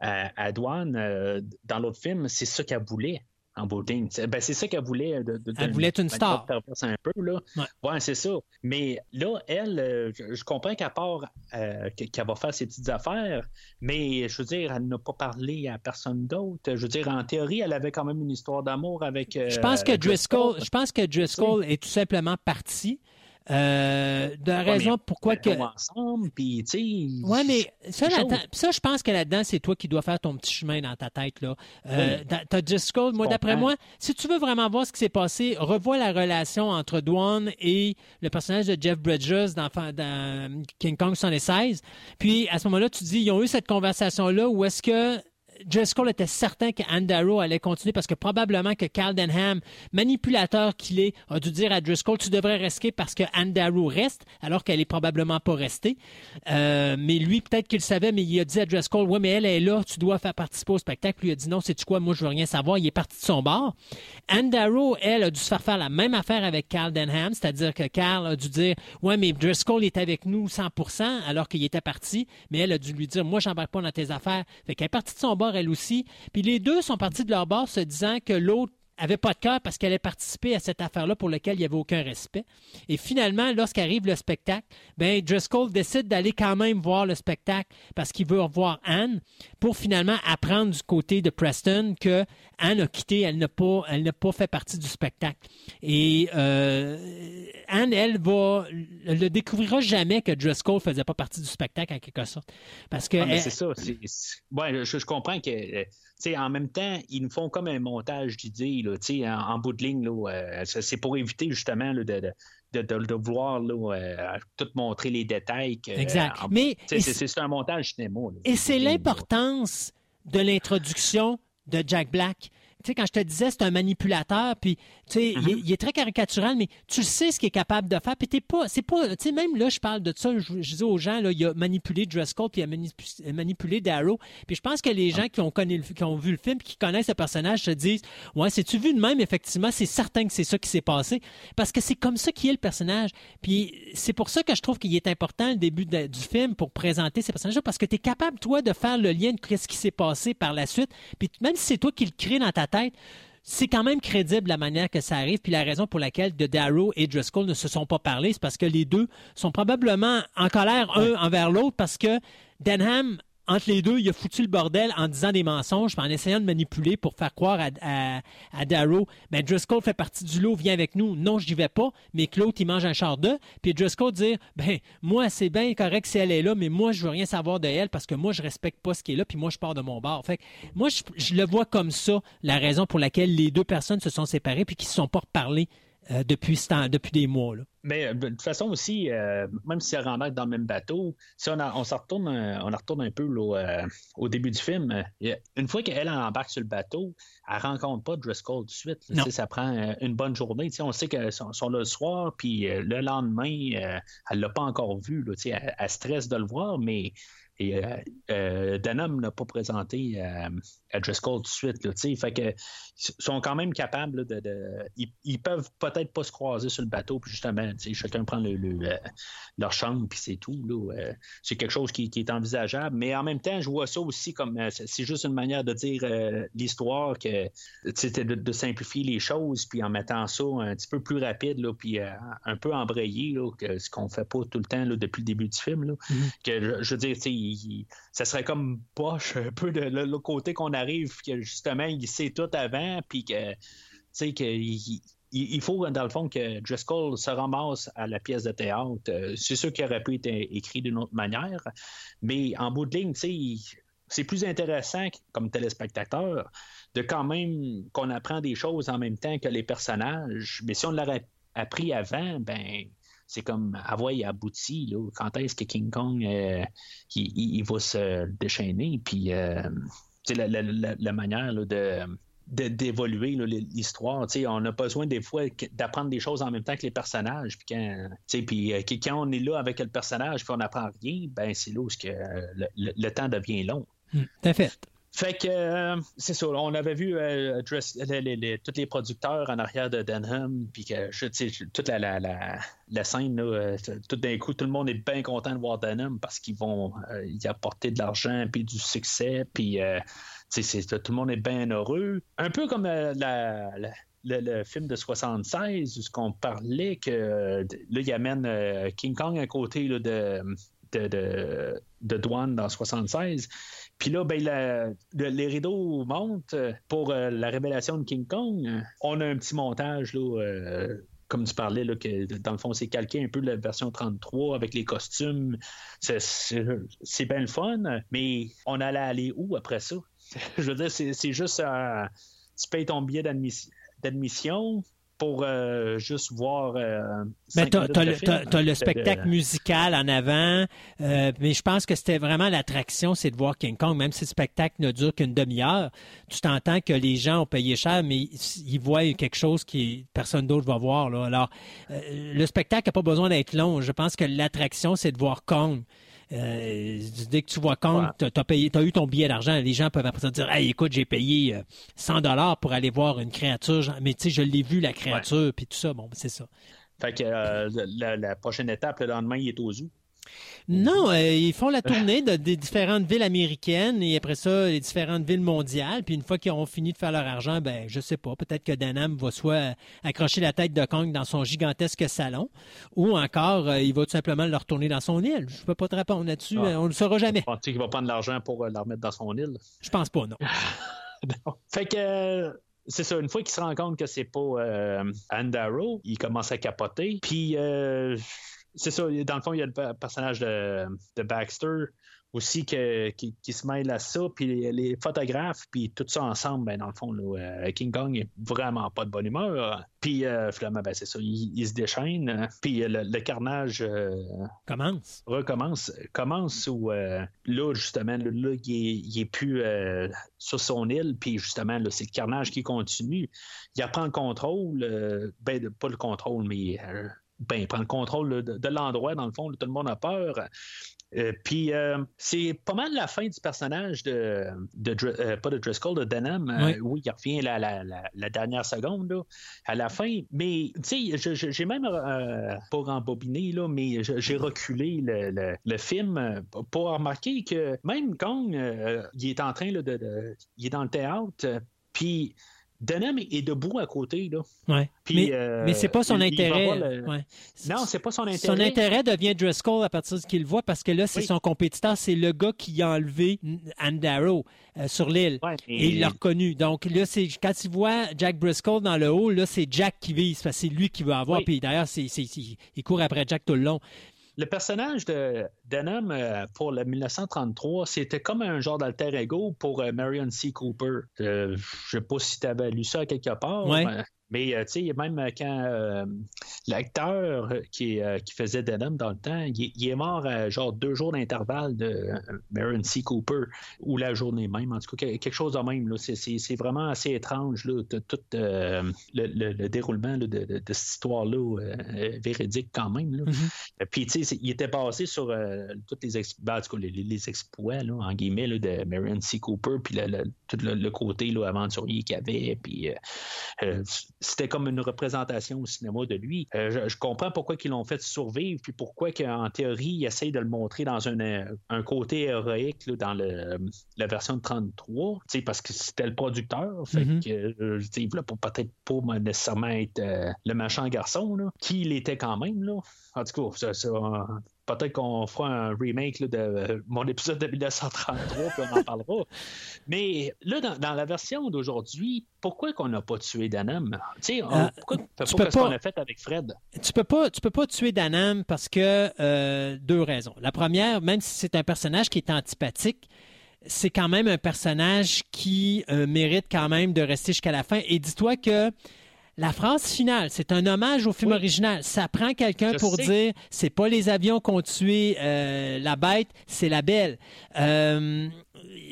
à, à Douane euh, dans l'autre film, c'est ça qu'elle voulait. en bout de ligne. Ben, c'est ça qu'elle voulait. De, de-
Elle voulait être une star.
un peu, là.
Ouais.
Ouais, c'est ça. Mais là, elle, euh, je, je comprends qu'à part euh, que- qu'elle va faire ses petites affaires, mais je veux dire, elle n'a pas parlé à personne d'autre. Je veux dire, en théorie, elle avait quand même une histoire d'amour avec. euh,
Je pense que Driscoll,
Driscoll.
je pense que Driscoll est tout simplement parti. Euh, de la
Ouais,
raison
mais
pourquoi que.
ensemble, puis tu sais.
Ouais, mais ça,
chose.
ça, je pense que là-dedans, c'est toi qui dois faire ton petit chemin dans ta tête. Là. Euh,
Oui.
t'as- moi, d'après moi, si tu veux vraiment voir ce qui s'est passé, revois la relation entre Dwan et le personnage de Jeff Bridges dans, dans King Kong 76. Puis, à ce moment-là, tu dis, ils ont eu cette conversation-là où est-ce que Driscoll était certain que Darrow allait continuer parce que probablement que Carl Denham, manipulateur qu'il est, a dû dire à Driscoll tu devrais rester parce que Anne Darrow reste alors qu'elle est probablement pas restée. Euh, mais lui peut-être qu'il savait mais il a dit à Driscoll ouais mais elle est là tu dois faire participer au spectacle. Lui a dit non c'est tu quoi moi je veux rien savoir. Il est parti de son bord. Anne Darrow elle a dû se faire faire la même affaire avec Carl Denham c'est-à-dire que Carl a dû dire ouais mais Driscoll est avec nous 100% alors qu'il était parti mais elle a dû lui dire moi j'embarque pas dans tes affaires. Fait qu'elle est partie de son elle aussi. Puis les deux sont partis de leur bord se disant que l'autre avait pas de cœur parce qu'elle allait participer à cette affaire-là pour laquelle il n'y avait aucun respect. Et finalement, lorsqu'arrive le spectacle, ben Driscoll décide d'aller quand même voir le spectacle parce qu'il veut revoir Anne pour finalement apprendre du côté de Preston que Anne a quitté, elle n'a pas, elle n'a pas fait partie du spectacle. Et euh, Anne, elle va, elle ne découvrira jamais que Driscoll faisait pas partie du spectacle en quelque sorte, parce que
Ah, c'est ça. Ouais, je, je comprends que, euh, tu sais, en même temps, ils nous font comme un montage d'idées, là, en, en bout de ligne, là, euh, c'est pour éviter justement là, de, de, de, de- vouloir là, euh, tout montrer les détails. que,
Exact.
euh, en-
Mais-
c'est un montage cinéma.
Et c'est l'importance de l'introduction de Jack Black. Tu sais, quand je te disais, c'est un manipulateur, puis tu sais, il, est- il est très caricatural, mais tu sais ce qu'il est capable de faire, puis t'es pas, c'est pas, tu sais, même là, je parle de ça, je, je dis aux gens, là, il a manipulé Driscoll, puis il a manipu- manipulé Darrow, puis je pense que les gens qui ont, connu qui ont vu le film, qui connaissent le personnage, se disent, ouais, c'est-tu vu de même, effectivement, c'est certain que c'est ça qui s'est passé, parce que c'est comme ça qu'il est le personnage, puis c'est pour ça que je trouve qu'il est important, le début de- du film, pour présenter ces personnages-là, parce que tu es capable, toi, de faire le lien de ce qui s'est passé par la suite, puis même si c'est toi qui le crée dans ta tête, c'est quand même crédible la manière que ça arrive, puis la raison pour laquelle de Darrow et Driscoll ne se sont pas parlé, c'est parce que les deux sont probablement en colère un envers l'autre, parce que Denham, entre les deux, il a foutu le bordel en disant des mensonges, en essayant de manipuler pour faire croire à, à, Darrow, ben Driscoll fait partie du lot, viens avec nous. Non, j'y vais pas, mais l'autre, il mange un char d'œuf. Puis Driscoll dire, ben moi, c'est bien correct si elle est là, mais moi, je veux rien savoir de elle parce que moi, je respecte pas ce qui est là, puis moi, je pars de mon bar. Fait que moi, je, je le vois comme ça, la raison pour laquelle les deux personnes se sont séparées puis qui se sont pas reparlées euh, depuis, depuis des mois. Là.
Mais euh, de toute façon aussi, euh, même si elle rentre dans le même bateau, si on, a- on s'en retourne, un- on en retourne un peu là, euh, au début du film, euh, une fois qu'elle elle embarque sur le bateau, elle rencontre pas Driscoll tout de suite. là. Ça prend euh, une bonne journée. On sait qu'elles sont, sont là le soir, puis euh, le lendemain, euh, elle l'a pas encore vu. Là, elle, elle stresse de le voir, mais et, euh, euh, Denham n'a pas présenté euh, à Driscoll tout de suite. Là, fait que, ils sont quand même capables là, de. de- ils, ils peuvent peut-être pas se croiser sur le bateau, puis justement, chacun prend le, le, leur chambre, puis c'est tout. Là, c'est quelque chose qui, qui est envisageable. Mais en même temps, je vois ça aussi comme euh, c'est juste une manière de dire euh, l'histoire que de, de simplifier les choses, puis en mettant ça un petit peu plus rapide, là, puis euh, un peu embrayé, là, que ce qu'on fait pas tout le temps là, depuis le début du film. Là, que je, je veux dire, il- il- ça serait comme poche un peu de le- l'autre côté qu'on arrive, que justement, il sait tout avant, puis que, tu sais, que il, faut, dans le fond, que Driscoll se ramasse à la pièce de théâtre. Euh, C'est sûr qu'il aurait pu être écrit d'une autre manière, mais en bout de ligne, c'est plus intéressant comme téléspectateur de quand même qu'on apprend des choses en même temps que les personnages. Mais si on l'aurait appris avant, ben c'est comme avoir abouti. Là, quand est-ce que King Kong euh, il, va se déchaîner? Puis euh, la, la- manière d'évoluer l'histoire. On a besoin des fois d'apprendre des choses en même temps que les personnages. Puis quand, puis, euh, quand on est là avec le personnage puis on n'apprend rien, ben c'est là où que, le, temps devient long.
Tout à fait.
Fait que euh, c'est ça, on avait vu euh, tous les producteurs en arrière de Denham, puis que toute la, scène, là, euh, tout d'un coup, tout le monde est bien content de voir Denham parce qu'ils vont y apporter de l'argent, puis du succès, puis tout le monde est bien heureux. Un peu comme le, film de 76, où qu'on parlait que là, il amène King Kong à côté de, de, de, de douane dans 76. Puis là, ben, les rideaux montent euh, pour euh, la révélation de King Kong. On a un petit montage, là, euh, comme tu parlais, là, que dans le fond, c'est calqué un peu la version 33 avec les costumes. C'est- bien le fun, mais on allait aller où après ça? <laughs> Je veux dire, c'est juste... tu payes ton billet d'admission pour euh, juste voir. Euh,
Mais
de
le,
De-
spectacle musical en avant, euh, mais je pense que c'était vraiment l'attraction, c'est de voir King Kong, même si le spectacle ne dure qu'une demi-heure. Tu t'entends que les gens ont payé cher, mais ils voient quelque chose qui personne d'autre va voir. Là. Alors, euh, le spectacle n'a pas besoin d'être long. Je pense que l'attraction, c'est de voir Kong. Euh, dès que tu vois
Ouais.
tu as, payé, t'as eu ton billet d'argent. Les gens peuvent après ça dire Hey, écoute, j'ai payé euh, 100 dollars pour aller voir une créature. Mais tu sais, je l'ai vu, la créature, puis tout ça. Bon, c'est ça.
Fait que euh, la, la prochaine étape, le lendemain, il est au zoo.
Non, euh, ils font la <laughs> tournée de- des différentes villes américaines et après ça, les différentes villes mondiales. Puis une fois qu'ils auront fini de faire leur argent, ben, je sais pas, peut-être que Danam va soit accrocher la tête de Kong dans son gigantesque salon ou encore euh, il va tout simplement le retourner dans son île. Je peux pas te répondre là-dessus.
Ah.
euh, On ne le saura jamais.
Penses-tu qu'il va prendre l'argent pour euh, la remettre dans son île?
Je pense pas, non. <laughs>
Fait que euh, c'est ça, une fois qu'il se rend compte que c'est pas euh, Andaro, il commence à capoter. Puis euh, c'est ça, dans le fond, il y a le pe- personnage de, de Baxter aussi que- qui, qui se mêle à ça, puis les, les photographes, puis tout ça ensemble, ben, dans le fond, là, euh, King Kong est vraiment pas de bonne humeur. Puis euh, finalement, ben, c'est ça, il, il se déchaîne, euh, puis euh, le, le carnage euh,
Commence.
recommence commence où euh, là justement là, là, il, est, il est plus sur son île puis justement là, c'est le carnage qui continue il reprend le contrôle ben pas le contrôle mais ben, il prend le contrôle là, de, de l'endroit dans le fond là, tout le monde a peur Euh, puis euh, c'est pas mal la fin du personnage de, euh, pas de Driscoll, de Denham.
Oui.
oui, il revient la, la, la, la dernière seconde là, à la fin. Mais tu sais, j'ai même pas rembobiné là, mais j'ai reculé le, le- le film pour remarquer que même Kong, il est en train là, de, de- il est dans le théâtre, puis Denham est debout à côté là.
Ouais.
Puis,
mais
euh,
mais c'est pas son intérêt.
le-
Ouais.
Non, c'est pas son intérêt.
Son intérêt devient Driscoll à partir de ce qu'il voit parce que là, c'est
Oui.
son compétiteur, c'est le gars qui a enlevé Andaro euh, sur l'île.
Ouais,
Et il l'a reconnu. Donc là, c'est quand il voit Jack Briscoe dans le haut, là, c'est Jack qui vise c'est lui qui veut avoir.
Oui.
Puis d'ailleurs, il court après Jack tout le long.
Le personnage de Denham euh, pour le 1933, c'était comme un genre d'alter ego pour euh, Marion C. Cooper. Euh, je sais pas si tu avais lu ça quelque part.
Ouais.
euh, Mais euh, tu sais, même euh, quand euh, l'acteur qui, euh, qui faisait Denham dans le temps, il, est- il est mort à genre deux jours d'intervalle de Marion C. Cooper, ou la journée même, en tout cas, que- quelque chose de même. C'est- vraiment assez étrange, là, tout le, le- le déroulement là, de, de- de cette histoire-là, véridique quand même. là.
Mhm.
Puis, tu sais, il était basé sur tous les, ex- ben, en tout cas, les, les- exploits, là, en guillemets, là, de Marion C. Cooper, puis le, tout le, côté aventurier qu'il avait. Puis, c'était comme une représentation au cinéma de lui. Euh, je, je comprends pourquoi ils l'ont fait survivre, puis pourquoi, qu'en théorie, ils essayent de le montrer dans un, euh, un côté héroïque là, dans le, la version de 33, tu sais, parce que c'était le producteur. Fait que, euh, tu sais, il voulait peut-être pas nécessairement être euh, le méchant garçon, là, qui il était quand même. Là. En tout cas, ça, ça, euh, peut-être qu'on fera un remake là, de euh, mon épisode de 1933, puis on en parlera. <laughs> Mais là, dans, dans la version d'aujourd'hui, pourquoi qu'on n'a pas tué Danam? On-
Euh,
pourquoi on
tu
pas
peux
ce qu'on
pas-
a fait avec Fred?
Tu peux pas, tu peux pas tuer Danam parce que euh, deux raisons. La première, même si c'est un personnage qui est antipathique, c'est quand même un personnage qui euh, mérite quand même de rester jusqu'à la fin. Et dis-toi que la phrase finale, c'est un hommage au film
Oui.
original. Ça prend quelqu'un pour
sais.
dire c'est pas les avions qui ont tué euh, la bête, c'est la belle. Euh,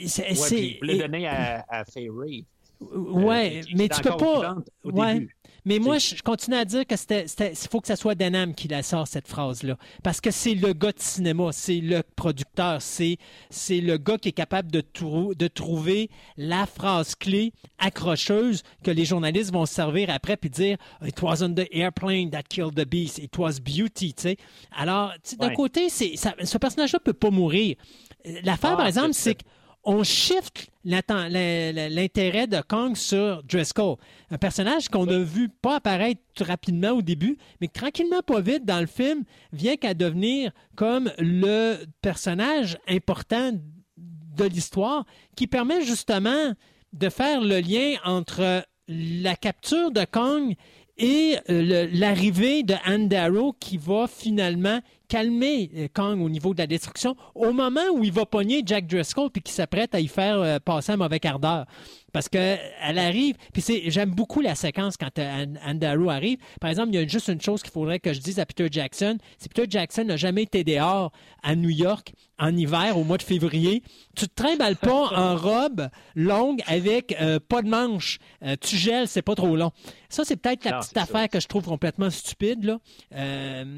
c'est-
Ouais,
et-
donner à, à Fay Ray.
Ouais,
qui
mais tu peux pas. Ouais.
début.
Mais moi, je continue à dire que c'était, il faut que ça soit Denham qui la sort cette phrase-là, parce que c'est le gars de cinéma, c'est le producteur, c'est c'est le gars qui est capable de, trou- de trouver la phrase clé accrocheuse que les journalistes vont se servir après puis dire It wasn't the airplane that killed the beast, it was beauty. tu sais. Alors, d'un
Ouais.
côté, c'est ça- ce personnage-là peut pas mourir. L'affaire,
Ah,
par exemple,
c'est-
c'est qu'on shift l'intérêt de Kong sur Driscoll. Un personnage qu'on a vu pas apparaître rapidement au début, mais tranquillement, pas vite, dans le film, vient qu'à devenir comme le personnage important de l'histoire qui permet justement de faire le lien entre la capture de Kong et euh, l'arrivée de Anne Darrow qui va finalement calmer euh, Kong au niveau de la destruction au moment où il va pogner Jack Driscoll puis qu'il s'apprête à y faire euh, passer un mauvais quart d'heure. Parce que elle arrive, puis c'est, j'aime beaucoup la séquence quand euh, Darrow arrive. Par exemple, il y a juste une chose qu'il faudrait que je dise à Peter Jackson. C'est Peter Jackson n'a jamais été dehors à New York en hiver au mois de février. Tu te trimbales pas <laughs> en robe longue avec euh, pas de manches. Euh, tu gèles, c'est pas trop long. Ça, c'est peut-être la
Non,
petite affaire
ça.
que je trouve complètement stupide. Là.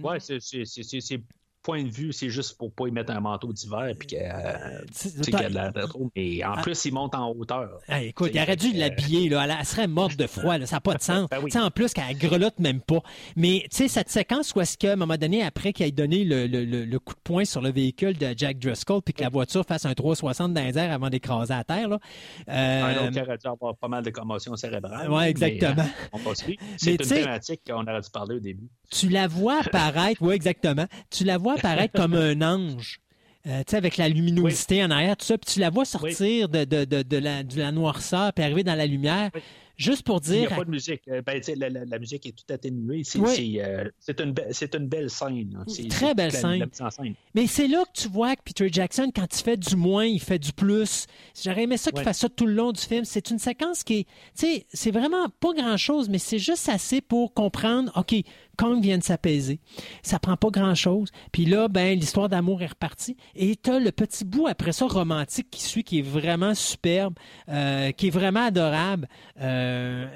Ouais, c'est c'est- c'est- c'est point de vue, c'est juste pour pas y mettre un manteau d'hiver puis que euh, y a de la- de trop. Mais en
Ah.
plus, il monte en hauteur.
Hey, écoute, il aurait dû
que-
l'habiller, là. Elle, elle serait morte de froid, là. Ça n'a pas de sens. <laughs>
Ben oui.
En plus, qu'elle grelotte même pas. Mais, tu sais, cette séquence où est-ce qu'à un moment donné, après qu'il ait donné le, le- le- le coup de poing sur le véhicule de Jack Driscoll, puis que la voiture fasse un 360 dans les airs avant d'écraser à terre, là. euh,
Un autre qui aurait dû avoir pas mal de commotion cérébrale. Mais,
exactement.
euh, C'est une thématique qu'on aurait dû parler au début.
tu la vois <laughs> apparaître, oui, exactement. Tu la vois apparaître comme un ange. Euh, tu sais, avec la luminosité en arrière, tout ça, puis tu la vois sortir de, de, de, de la, de la noirceur, puis arriver dans la lumière,
Oui.
juste pour
Il n'y
dire
a pas de musique. Euh, Ben, la, la- la musique est toute atténuée. C'est
Oui.
euh, une, une belle scène. C'est-
Très belle scène. Mais c'est là que tu vois que Peter Jackson, quand il fait du moins, il fait du plus. J'aurais aimé ça qu'il fasse ça tout le long du film. C'est une séquence qui est, tu sais, c'est vraiment pas grand-chose, mais c'est juste assez pour comprendre, OK, Kong vient de s'apaiser. Ça prend pas grand-chose. Puis là, ben, l'histoire d'amour est repartie. Et t'as le petit bout après ça romantique qui suit, qui est vraiment superbe, euh, qui est vraiment adorable, euh,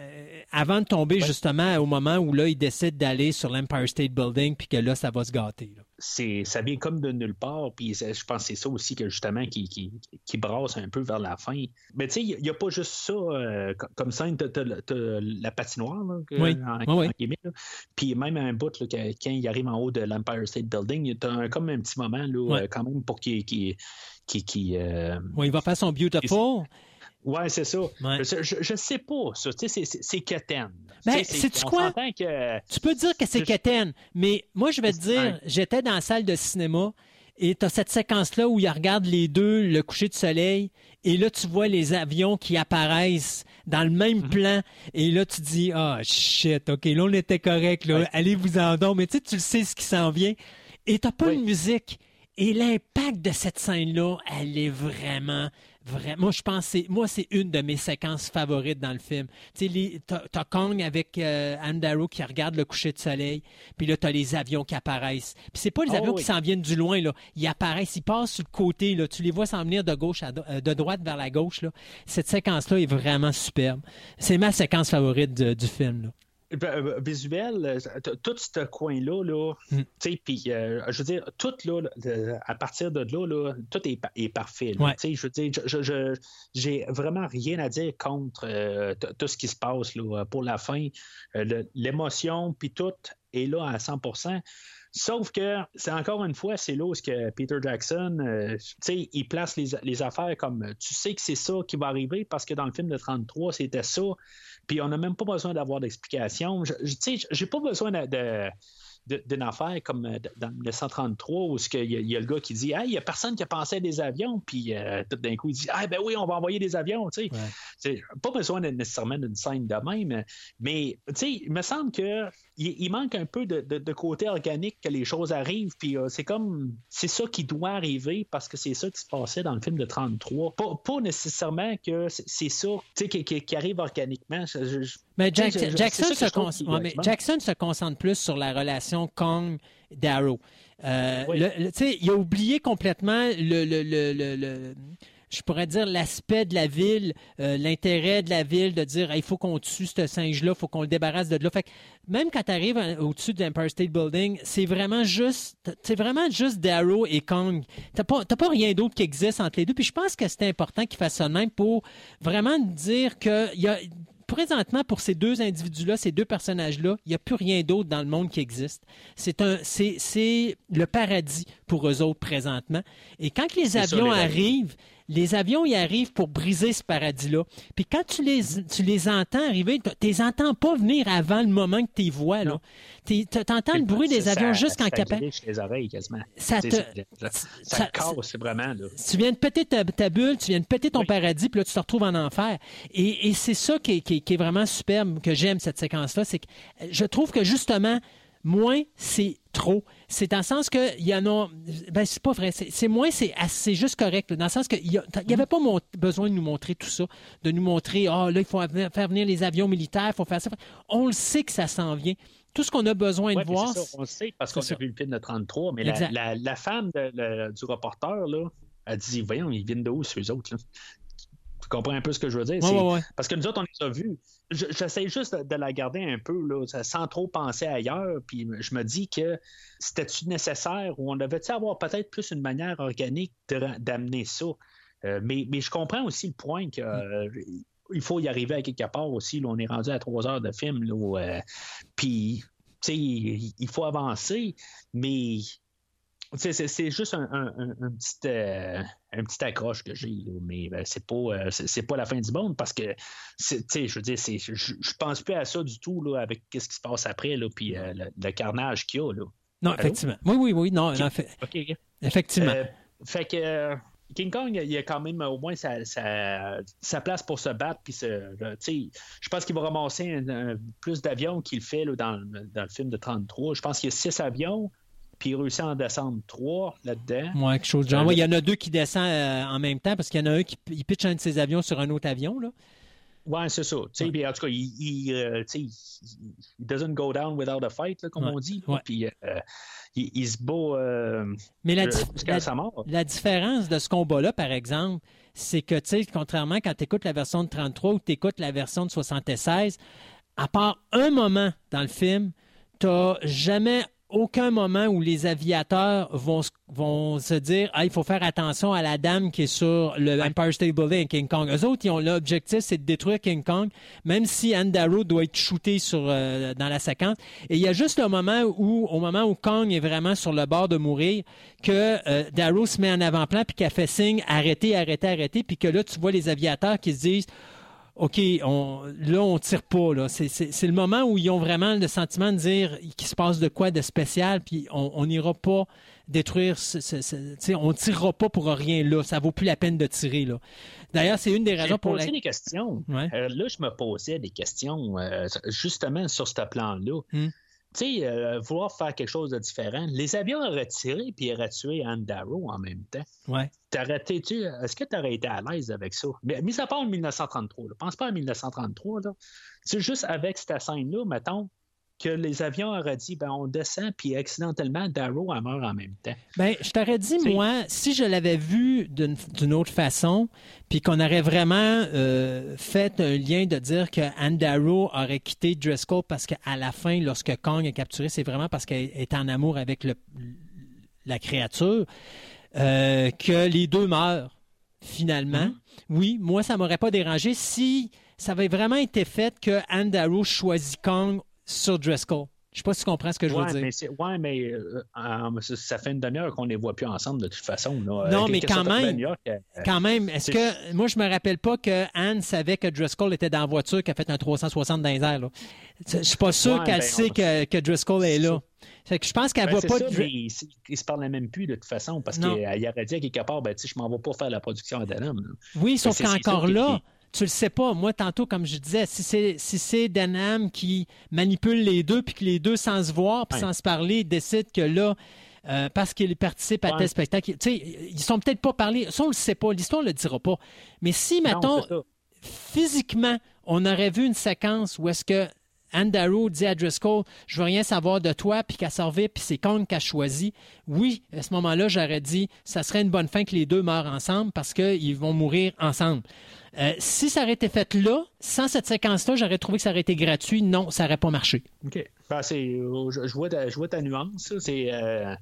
avant de tomber justement au moment où là, il décide d'aller sur l'Empire State Building, puis que là, ça va se gâter. là.
C'est ça vient comme de nulle part puis je pense que c'est ça aussi que justement qui, qui, qui brasse un peu vers la fin mais tu sais il n'y a pas juste ça euh, co- comme scène t'as la patinoire là, que-
Oui.
en,
Oui, oui.
en guillemets, là. puis même un bout là, quand il arrive en haut de l'Empire State Building t'as un, comme un petit moment là, euh, quand même pour qu'il qu'il, euh,
Ouais, il va faire son Beautiful.
Ouais c'est ça
Ouais.
je, je, je sais pas ça tu sais c'est, quétaine.
Ben,
c'est-
quoi?
que
Tu peux dire que c'est quétaine, mais moi, je vais te dire,
Ouais.
j'étais dans la salle de cinéma et tu as cette séquence-là où il regarde les deux, le coucher de soleil, et là, tu vois les avions qui apparaissent dans le même
Mhm.
plan, et là, tu dis, ah, shit, OK, là, on était correct, là,
Ouais.
allez-vous-en donc, mais tu sais, tu le sais ce qui s'en vient, et t'as pas
Oui.
de musique. Et l'impact de cette scène-là, elle est vraiment, vraiment. Je pense, que c'est- moi, c'est une de mes séquences favorites dans le film. Tu sais, t'as Kong avec euh, Anne Darrow qui regarde le coucher de soleil, puis là, t'as les avions qui apparaissent. Puis c'est pas les
Oh,
avions
oui.
qui s'en viennent du loin, là. Ils apparaissent, ils passent sur le côté, là. Tu les vois s'en venir de gauche à do- euh, de droite vers la gauche, là. Cette séquence-là est vraiment superbe. C'est ma séquence favorite de- du film, là.
Ben, euh, visuel, euh, tout ce coin-là, là,
Mm.
puis euh, je veux dire, tout là, à partir de là, là tout est, est parfait. là.
Ouais.
Je veux dire, je, j'ai vraiment rien à dire contre euh, tout ce qui se passe là, pour la fin. Euh, L'émotion, puis tout est là à 100% Sauf que, c'est encore une fois, c'est là où ce que Peter Jackson, euh, tu sais, il place les, les affaires comme tu sais que c'est ça qui va arriver parce que dans le film de 33, c'était ça. Puis on n'a même pas besoin d'avoir d'explication. Je- Tu sais, j'ai pas besoin de- de- d'une affaire comme euh, dans le 133 où il y, y a le gars qui dit Hey, il n'y a personne qui a pensé à des avions, puis euh, tout d'un coup il dit Ah ben oui, on va envoyer des avions, tu sais.
Ouais.
Pas besoin nécessairement d'une scène de même, mais tu sais, il me semble que il, manque un peu de, de- de côté organique que les choses arrivent, puis euh, c'est comme c'est ça qui doit arriver parce que c'est ça qui se passait dans le film de 33. Pas, pas nécessairement que c'est ça qui, qui- qui arrive organiquement. Je- je- je-
Mais
Tu sais,
Jack-
je- je-
Jackson, se con- ouais, mais Jackson se concentre plus sur la relation Kong-Darrow. Euh,
Oui.
le- le- il a oublié complètement le. le- le- le- le- je pourrais dire, l'aspect de la ville, euh, l'intérêt de la ville de dire, il faut qu'on tue ce singe-là, il faut qu'on le débarrasse de là. Fait que même quand tu arrives au-dessus de l'Empire State Building, c'est vraiment juste, c'est vraiment juste Darrow et Kong. T'as pas, t'as pas rien d'autre qui existe entre les deux. Puis je pense que c'est important qu'il fasse ça même pour vraiment dire que y a, présentement, pour ces deux individus-là, ces deux personnages-là, il n'y a plus rien d'autre dans le monde qui existe. C'est un, c'est, c'est le paradis pour eux autres présentement. Et quand
ça, les avions.
arrivent, les avions y arrivent pour briser ce paradis-là. Puis quand tu les, tu les entends arriver, tu les entends pas venir avant le moment que tu les vois. Là. Tu entends le bruit des
Ça-
avions juste quand
ça
capable.
griche les oreilles quasiment.
Ça te-
ça, ça,
ça-
ça casse, vraiment.
Tu viens de péter ta, bulle, tu viens de péter ton paradis, puis là, tu te retrouves en enfer. Et, c'est ça qui est, vraiment superbe, que j'aime cette séquence-là, c'est que je trouve que justement, moins, c'est trop. C'est dans le sens que il y en a. Ben, c'est pas vrai. C'est moins, c'est juste correct. là, dans le sens qu'il n'y avait pas mon- besoin de nous montrer tout ça, de nous montrer, ah, là, il faut faire venir les avions militaires, il faut faire ça. On le sait que ça s'en vient. Tout ce qu'on a besoin
Ouais,
de voir.
c'est ça, on le sait parce qu'on a vu le film de 33, mais la, la, la femme de- du reporter, là, elle dit Voyons, ils viennent de où, ceux autres là? Tu comprends un peu ce que je veux dire?
Ouais, ouais, ouais.
Parce que nous autres, on les a vus. Je- J'essaie juste de, la garder un peu, là, sans trop penser ailleurs. Puis je me dis que c'était-tu nécessaire ou on devait-tu avoir peut-être plus une manière organique d'amener ça? Euh, mais, mais je comprends aussi le point que. euh, il faut y arriver à quelque part aussi. Là, on est rendu à trois heures de film. Là, où, euh, puis, tu sais, il, faut avancer, mais c'est juste un, un, un- un petit, euh, un petit accroche que j'ai, mais ben, c'est pas, euh, c'est pas la fin du monde parce que, je veux dire, je, pense plus à ça du tout là, avec ce qui se passe après, là, puis euh, le, le carnage qu'il y a. Là.
Non, effectivement. Oui, oui, oui. Non, non, fait- effectivement.
Fait que King Kong, il a quand même au moins sa, sa- sa place pour se battre. Puis je pense qu'il va ramasser un- un- plus d'avions qu'il fait là, dans, dans le film de 33. Je pense qu'il y a six avions, puis il réussit à en descendre trois là-dedans.
Moi, quelque chose de genre.
Euh,
Ouais, il y en a deux qui descendent euh, en même temps parce qu'il y en a un qui il pitch un de ses avions sur un autre avion. Là.
Ouais, c'est ça. Puis en tout cas, il, il, euh, il- doesn't go down without a fight, là, comme
Ouais,
on dit.
ouais.
Puis euh, il, il se bat
Mais la,
sa mort.
la différence de ce combat-là, par exemple, c'est que, tu sais, contrairement quand tu écoutes la version de 33 ou tu écoutes la version de 76, à part un moment dans le film, tu jamais aucun moment où les aviateurs vont, se- vont se dire ah, il faut faire attention à la dame qui est sur le Empire State Building King Kong. Eux autres, ils ont l'objectif, c'est de détruire King Kong, même si Anne Darrow doit être shooté sur, euh, dans la séquence. Et il y a juste le moment où, au moment où Kong est vraiment sur le bord de mourir, que euh, Darrow se met en avant-plan puis qu'elle fait signe arrêtez, arrêtez, arrêtez, puis que là, tu vois les aviateurs qui se disent OK, on, là, on tire pas. Là. C'est, c'est- c'est le moment où ils ont vraiment le sentiment de dire qu'il se passe de quoi de spécial, puis on on n'ira pas détruire. Ce, ce- ce- tu sais, on tirera pas pour rien là. Ça vaut plus la peine de tirer. Là. D'ailleurs, c'est une des
J'ai
raisons pour
posé
lesquelles.
des questions.
Ouais.
Euh, là, je me posais des questions euh, justement sur ce plan-là.
Hmm.
Tu sais, euh, vouloir faire quelque chose de différent. Les avions auraient tiré puis auraient tué Anne Darrow en même temps.
Ouais.
T'aurais été- tu- Est-ce que tu aurais été à l'aise avec ça? Mais mis à part en 1933, là, pense pas à 1933. Là. C'est juste avec cette scène-là, mettons, que les avions auraient dit ben, on descend, puis accidentellement, Darrow elle meurt en même temps.
Ben, je t'aurais dit, moi, si je l'avais vu d'une autre façon, puis qu'on aurait vraiment euh, fait un lien de dire que Anne Darrow aurait quitté Driscoll parce qu'à la fin, lorsque Kong est capturé, c'est vraiment parce qu'elle est en amour avec le, la créature, euh, que les deux meurent finalement. Oui, moi, ça m'aurait pas dérangé si ça avait vraiment été fait que Anne Darrow choisit Kong sur Driscoll. Je sais pas si tu comprends ce que je veux dire.
mais, ouais, mais euh, euh, ça- fait une demi-heure qu'on ne les voit plus ensemble de toute façon. là.
Non,
Euh,
mais quand même.
York, euh,
Quand même, est-ce que. Moi, je me rappelle pas que Anne savait que Driscoll était dans la voiture, qu'elle a fait un 360 dans les airs. Là. Je suis pas sûr
Ouais,
qu'elle
ben,
sait
on-
que, que Driscoll est là. Fait que je pense qu'elle
Ben,
voit pas.
ça,
Dr-
mais ils, ils se parlaient même plus de toute façon parce qu'il aurait dit à quelque part, ben, je m'en vais pas faire la production à là.
Oui, sauf
c'est
qu'encore
qui-
là, tu le sais pas. Moi, tantôt, comme je disais, si c'est si c'est Denham qui manipule les deux, puis que les deux, sans se voir, puis
Ouais.
sans se parler, décident que là. euh, parce qu'ils participent à
Ouais.
tel spectacle. Tu sais, ils sont peut-être pas parlé. Ça, on le sait pas. L'histoire le dira pas. Mais si, mettons, physiquement, on aurait vu une séquence où est-ce que Anne Darrow dit à Driscoll Je veux rien savoir de toi, puis qu'elle servait, puis c'est Kong qui a choisi. Oui, à ce moment-là, j'aurais dit Ça serait une bonne fin que les deux meurent ensemble parce qu'ils vont mourir ensemble. Euh, si ça aurait été fait là, sans cette séquence-là, j'aurais trouvé que ça aurait été gratuit. Non, ça n'aurait pas marché.
OK. Ben, c'est, euh, je, vois ta, je vois ta nuance. C'est, euh,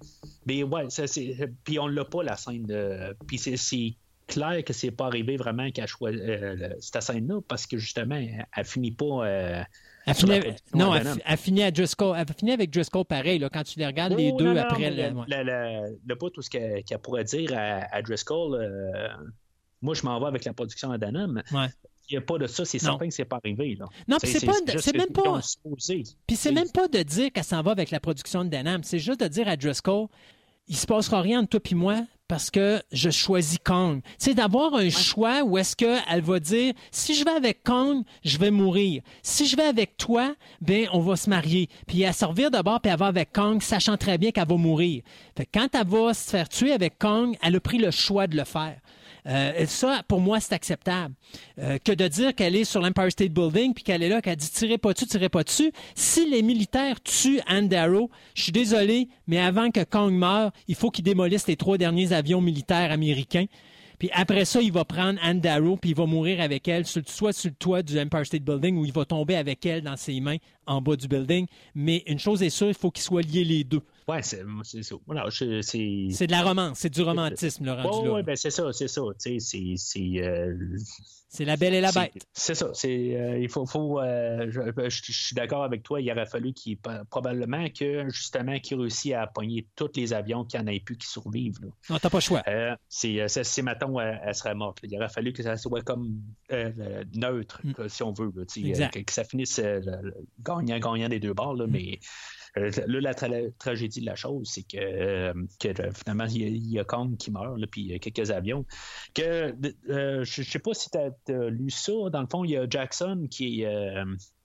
mais ouais, ça, c'est, puis on l'a pas, la scène de. Puis c'est, c'est clair que c'est pas arrivé vraiment qu'elle choisit euh, cette scène-là, parce que justement, elle, elle finit pas. euh,
Elle
la
finit,
production
non,
de
elle, elle finit à Driscoll. Elle finit avec Driscoll pareil, là, quand tu les regardes, les
Oh,
deux
non, non,
après.
mais
le- ouais.
le, le, le bout, tout ce qu'elle, qu'elle pourrait dire à, à Driscoll, euh, moi, je m'en vais avec la production à.
Ouais.
Il n'y a pas de ça, c'est certain que c'est pas arrivé. Là.
Non, puis c'est pas- c'est même pas-. Puis c'est même pas de dire qu'elle s'en va avec la production de Denham. C'est juste de dire à Driscoll, il se passera rien entre toi et moi parce que je choisis Kong. C'est d'avoir un choix où est-ce qu'elle va dire, si je vais avec Kong, je vais mourir. Si je vais avec toi, ben on va se marier. Puis elle servir d'abord, puis elle va avec Kong, sachant très bien qu'elle va mourir. Fait que quand elle va se faire tuer avec Kong, elle a pris le choix de le faire. Euh, ça, pour moi, c'est acceptable. Euh, que de dire qu'elle est sur l'Empire State Building puis qu'elle est là, qu'elle dit tirez pas dessus, tirez pas dessus. Si les militaires tuent Anne Darrow, je suis désolé, mais avant que Kong meure, il faut qu'ils démolissent les trois derniers avions militaires américains. Puis après ça, il va prendre Anne Darrow puis il va mourir avec elle, soit sur le toit du Empire State Building ou il va tomber avec elle dans ses mains en bas du building. Mais une chose est sûre, il faut qu'ils soient liés les deux.
Ouais, c'est, ça. Voilà, c'est.
C'est de la romance, c'est du romantisme, le rendu là.
ouais, ben c'est ça, c'est ça. C'est. euh,
la belle et la bête.
C'est ça. Euh, il faut. faut euh, je, je- je suis d'accord avec toi. Il aurait fallu qu'il. Probablement que, justement, qu'il réussisse à pogner tous les avions qu'il n'y en ait plus qui survivent. Là.
Non, t'as pas le choix.
Euh, c'est, euh, c'est, mettons, elle, serait morte. là. Il aurait fallu que ça soit comme euh, euh, neutre,
Mm.
si on veut. là,
Exact.
euh, que, que ça finisse euh, le- le gagnant-gagnant des deux bords. Là, Mais euh, là, la tra- tragédie de la chose, c'est que, euh, que euh, finalement, il y, a- il y a Kong qui meurt, là, puis il y a quelques avions. Que, je ne sais pas si tu as, lu ça. Dans le fond, il y a Jackson qui est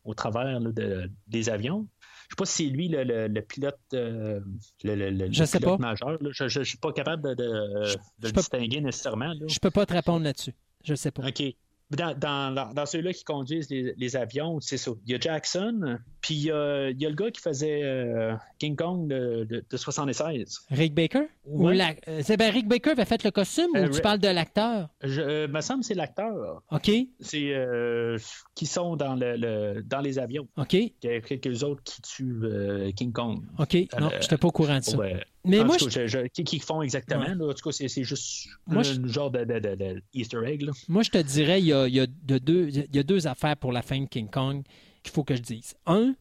au travers là, de- des avions. Je sais pas si c'est lui le, le- le pilote, euh, le, le- le-
Je
le
sais
pilote
pas.
majeur. là. Je ne suis pas capable de, de-
Je-
de
je
le distinguer nécessairement. là.
Je peux pas te répondre là-dessus. Je sais pas.
OK. Dans, dans, dans- ceux-là qui conduisent les, les avions, c'est ça. Il y a Jackson, puis il y a, il y a le gars qui faisait euh, King Kong de, de, de 76.
Rick Baker? Ou
Ouais.
la- euh, c'est ben Rick Baker avait fait le costume
Euh,
ou tu parles de l'acteur?
Je me semble que c'est l'acteur.
OK,
C'est qui sont dans, le, le- dans les avions.
OK,
Il y a quelques autres qui tuent King Kong.
OK. Non, je n'étais pas au courant de ça.
Ouais.
Mais
En
moi,
tout
je,
cas, je- je- qui, qui font exactement.
Ouais.
là. en tout cas, c'est, juste
Moi,
un
je-
genre de, de, de- de Easter egg. là.
moi, je te dirais, il y a, il y a de deux, il y a deux affaires pour la fin de King Kong qu'il faut que je dise. Un,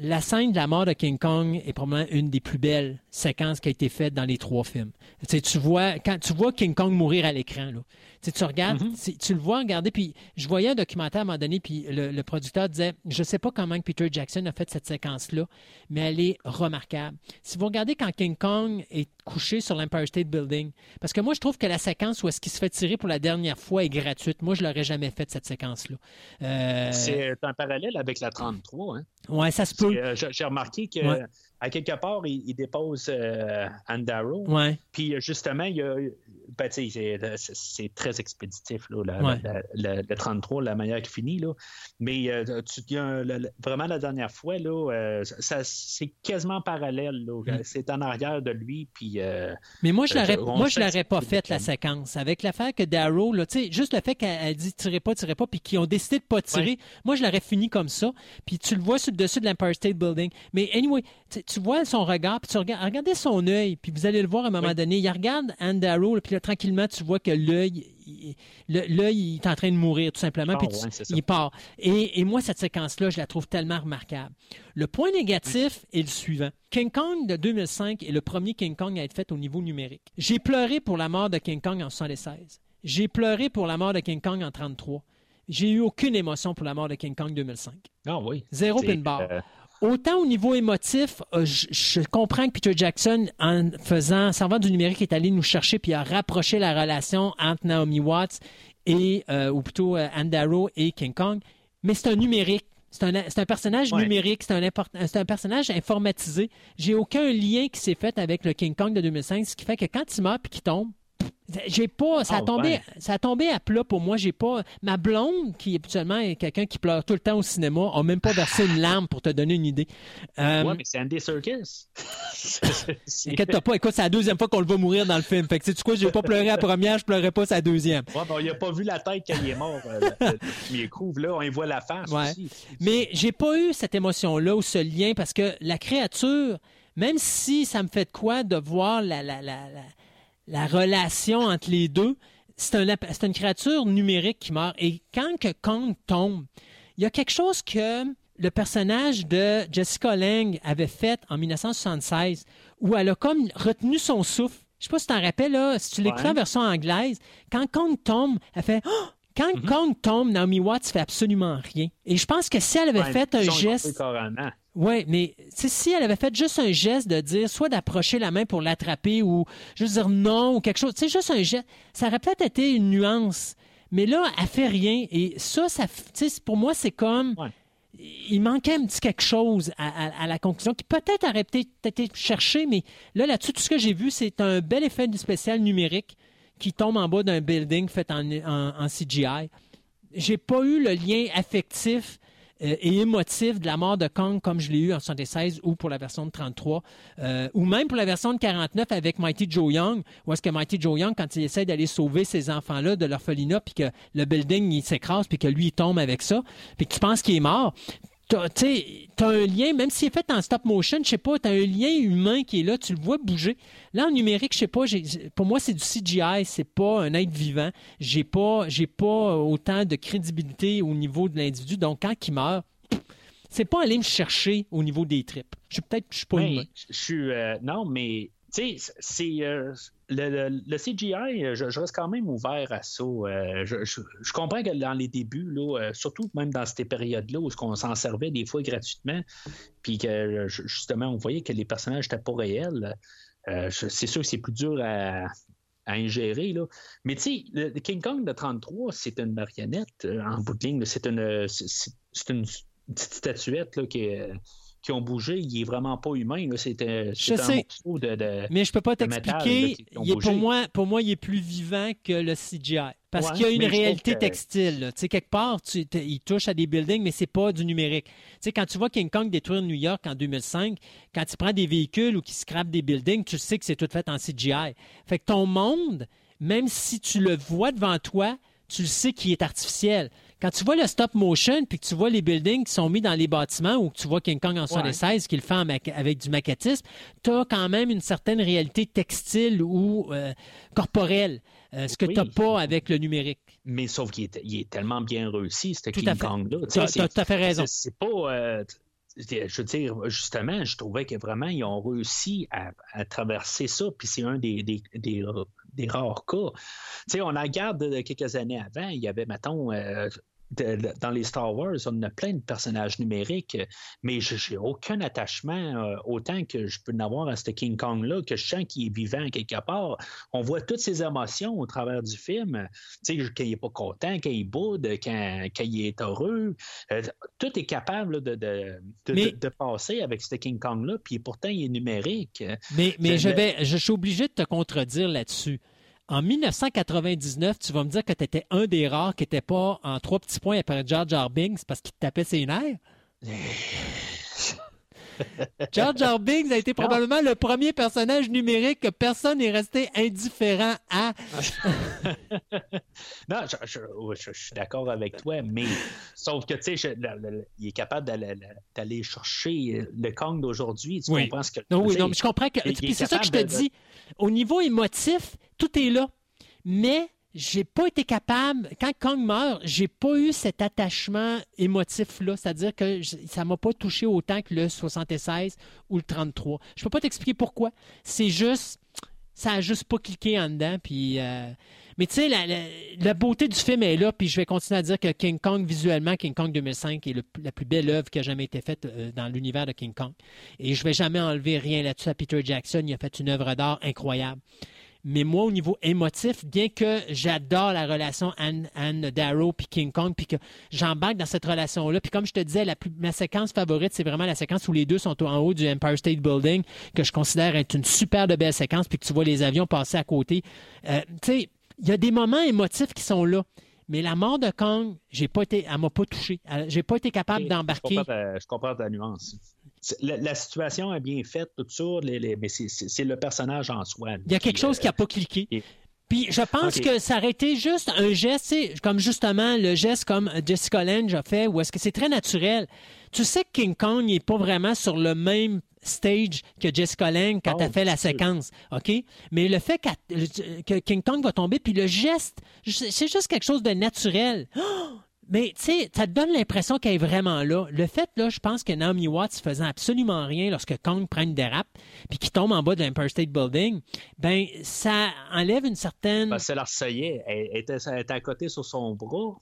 la scène de la mort de King Kong est probablement une des plus belles séquences qui a été faite dans les trois films. Tu, sais, tu vois, quand tu vois King Kong mourir à l'écran, là, tu, sais, tu regardes,
Mhm.
tu le vois regarder, puis je voyais un documentaire à un moment donné, puis le, le producteur disait, je sais pas comment Peter Jackson a fait cette séquence-là, mais elle est remarquable. Si vous regardez quand King Kong est couché sur l'Empire State Building, parce que moi, je trouve que la séquence où est-ce qu'il se fait tirer pour la dernière fois est gratuite. Moi, je l'aurais jamais faite, cette séquence-là. Euh,
C'est un parallèle avec la 33. Hein.
Ouais, ça se peut.
euh, J'ai j'ai remarqué que
Ouais.
À quelque part, il, il dépose euh, Anne Darrow.
Ouais.
Puis euh, justement, il y a. Ben, sais, c'est- très expéditif, là, la,
Ouais.
la- la- le 33, la manière qui finit. Là. Mais euh, tu, y a vraiment, la dernière fois, là, euh, c'est quasiment parallèle. là.
Mm.
C'est en arrière de lui. Puis, euh,
Mais moi, je
Euh,
l'aurais, pas faite, la séquence. Avec l'affaire que Darrow, là, juste le fait qu'elle elle dit tirez pas, tirez pas, puis qu'ils ont décidé de pas tirer, moi, je l'aurais fini comme ça. Puis tu le vois sur le dessus de l'Empire State Building. Mais anyway, tu, tu vois son regard, puis tu regardes, regardez son œil, puis vous allez le voir à un moment
Oui.
donné. Il regarde là, puis là, tranquillement, tu vois que l'œil, l'œil, il est en train de mourir, tout simplement. Puis
ouais,
il part. Et, et moi, cette séquence-là, je la trouve tellement remarquable. Le point négatif est le suivant. King Kong de 2005 est le premier King Kong à être fait au niveau numérique. J'ai pleuré pour la mort de King Kong en 76. J'ai pleuré pour la mort de King Kong en 33. J'ai eu aucune émotion pour la mort de King Kong 2005.
ah oui.
Zéro pin bar.
euh,
Autant au niveau émotif, euh, je, je comprends que Peter Jackson, en faisant, en servant du numérique, est allé nous chercher puis a rapproché la relation entre Naomi Watts et, euh, ou plutôt euh, Anne Darrow et King Kong. Mais c'est un numérique. C'est un, personnage
Ouais.
numérique, c'est un, un personnage informatisé. J'ai aucun lien qui s'est fait avec le King Kong de 2005, ce qui fait que quand il meurt puis qu'il tombe, j'ai pas. Ça a,
Ah,
tombé,
ouais.
ça a tombé à plat pour moi. J'ai pas. Ma blonde, qui habituellement est quelqu'un qui pleure tout le temps au cinéma, a même pas versé une larme pour te donner une idée. Euh,
Ouais, mais c'est Andy Serkis. <laughs>
Inquiète-toi pas, écoute, c'est la deuxième fois qu'on le voit mourir dans le film. Fait que sais-tu quoi, j'ai pas pleuré à la première, je pleurais pas sa deuxième.
Ouais, ben, il a pas vu la tête quand il est mort. Euh, le- le premier coup, là, on y voit la face
Ouais.
aussi.
Mais j'ai pas eu cette émotion-là ou ce lien parce que la créature, même si ça me fait de quoi de voir la, la, la, la, la relation entre les deux, c'est un, c'est une créature numérique qui meurt. Et quand que Kong tombe, il y a quelque chose que le personnage de Jessica Lange avait fait en 1976 où elle a comme retenu son souffle. Je sais pas si tu t'en rappelles, là, si tu
Ouais.
en version anglaise, quand Kong tombe, elle fait Oh! Quand
Mhm.
Kong tombe, Naomi Watts fait absolument rien. Et je pense que si elle avait
Ouais,
fait un geste.
carrément.
Oui, mais si elle avait fait juste un geste de dire soit d'approcher la main pour l'attraper ou juste dire non ou quelque chose, c'est juste un geste, ça aurait peut-être été une nuance. Mais là, elle fait rien. Et ça, ça pour moi, c'est comme.
Ouais.
Il manquait un petit quelque chose à, à- à la conclusion qui peut-être aurait peut-être été cherché, mais là, là-dessus, tout ce que j'ai vu, c'est un bel effet du spécial numérique qui tombe en bas d'un building fait en, en- en CGI. J'ai pas eu le lien affectif et émotif de la mort de Kong comme je l'ai eu en 76 ou pour la version de 33 euh, ou même pour la version de 49 avec Mighty Joe Young où est-ce que Mighty Joe Young quand il essaie d'aller sauver ces enfants-là de l'orphelinat puis que le building il s'écrase puis que lui il tombe avec ça puis que tu penses qu'il est mort tu t'as un lien, même s'il est fait en stop motion, je sais pas, t'as un lien humain qui est là, tu le vois bouger. Là, en numérique, je sais pas, pour moi, c'est du CGI, c'est pas un être vivant. J'ai pas, j'ai pas autant de crédibilité au niveau de l'individu. Donc, quand il meurt, c'est pas aller me chercher au niveau des tripes. Je suis peut-être, je suis pas humain.
je suis. euh, non, mais. Tu sais, c'est. euh, le, CGI, euh, je, reste quand même ouvert à ça. Euh, je, comprends que dans les débuts, là, euh, surtout même dans ces périodes-là où on s'en servait des fois gratuitement, puis que ju- justement, on voyait que les personnages n'étaient pas réels, c'est sûr que c'est plus dur à, ingérer. Là. Mais tu sais, King Kong de 33, c'est une marionnette en bout de ligne. C'est une, c'est une petite statuette là, qui, est- qui ont bougé. Il est vraiment pas humain. C'était
Je
c'est un
sais.
morceau de. de-
Mais je peux pas t'expliquer. il. Pour moi, pour moi, il est plus vivant que le CGI. Parce
Ouais,
qu'il y a une
je
réalité
que-
textile. Tu sais, quelque part, tu, il touche à des buildings, mais c'est pas du numérique. Tu sais, quand tu vois King Kong détruire New York en 2005, quand tu prends des véhicules ou qui scrapent des buildings, tu sais que c'est tout fait en CGI. Fait que ton monde, même si tu le vois devant toi, tu le sais qu'il est artificiel. Quand tu vois le stop motion puis que tu vois les buildings qui sont mis dans les bâtiments ou que tu vois King Kong en 76 qui le fait avec du maquettisme, tu as quand même une certaine réalité textile ou euh, corporelle, euh, ce que
Oui.
tu n'as pas avec le numérique.
Mais sauf qu'il est, il est tellement bien réussi, ce King. Kong-là. Tu
as, tout à fait raison.
C'est pas. euh, je veux dire, justement, je trouvais que vraiment, ils ont réussi à, à traverser ça, puis c'est un des, des, des, des rares cas. Tu sais, on en regarde de quelques années avant, il y avait, mettons, euh, de- de- dans les Star Wars, on a plein de personnages numériques, mais je n'ai aucun attachement euh, autant que je peux en avoir à ce King Kong-là, que je sens qu'il est vivant quelque part. On voit toutes ses émotions au travers du film. Tu sais, quand il n'est pas content, quand il boude, quand, quand il est heureux. Euh, tout est capable là, de, de, de,
Mais-
de- de passer avec ce King Kong-là, puis pourtant, il est numérique.
Mais, mais je,
Je-
vais, je suis obligé de te contredire là-dessus. En 1999, tu vas me dire que tu étais un des rares qui n'était pas en trois petits points après Jar Jar Binks parce qu'il te tapait ses nerfs? <laughs> Jar Jar Binks a été probablement le premier personnage numérique que personne n'est resté indifférent à. <laughs>
Non, je, je- ouais, je- je suis d'accord avec toi, mais sauf que, tu sais, il est capable d'aller, chercher le Kong d'aujourd'hui. Tu
Oui.
comprends ce que
Non, oui, non, mais je comprends que. c'est ça que je te
de-
dis. Au niveau émotif, tout est là. Mais j'ai pas été capable. Quand Kong meurt, j'ai pas eu cet attachement émotif-là. C'est-à-dire que ça m'a pas touché autant que le 76 ou le 33. Je peux pas t'expliquer pourquoi. C'est juste. Ça a juste pas cliqué en dedans. Puis. euh, Mais tu sais, la, beauté du film est là, puis je vais continuer à dire que King Kong, visuellement, King Kong 2005 est la plus belle œuvre qui a jamais été faite euh, dans l'univers de King Kong. Et je vais jamais enlever rien là-dessus à Peter Jackson. Il a fait une œuvre d'art incroyable. Mais moi, au niveau émotif, bien que j'adore la relation Anne, Anne Darrow puis King Kong, puis que j'embarque dans cette relation-là, puis comme je te disais, la plus- ma séquence favorite, c'est vraiment la séquence où les deux sont en haut du Empire State Building, que je considère être une super de belle séquence, puis que tu vois les avions passer à côté. Euh, tu sais, il y a des moments émotifs qui sont là. Mais la mort de Kong, j'ai pas été, elle m'a pas touché. J'ai pas été capable
Je
d'embarquer.
comprends ta- Je comprends ta nuance. La, la situation est bien faite, tout ça, les- les- mais c'est- le personnage en soi.
Il y a quelque chose qui n'a pas cliqué.
et-
Puis je pense que ça aurait été juste un geste, comme justement le geste comme Jessica Lange a fait, où est-ce que c'est très naturel. Tu sais que King Kong n'est pas vraiment sur le même stage que Jessica Lange quand
Oh,
elle fait la
sûr.
séquence, OK? Mais le fait que King Kong va tomber, puis le geste, c'est juste quelque chose de naturel. <gasps> Oh! Mais tu sais, ça te donne l'impression qu'elle est vraiment là. Le fait, là, je pense que Naomi Watts faisant absolument rien lorsque Kong prend une dérape puis qu'il tombe en bas de l'Empire State Building, ben ça enlève une certaine.
Parce que la ressayait, elle était, elle était à côté sur son bras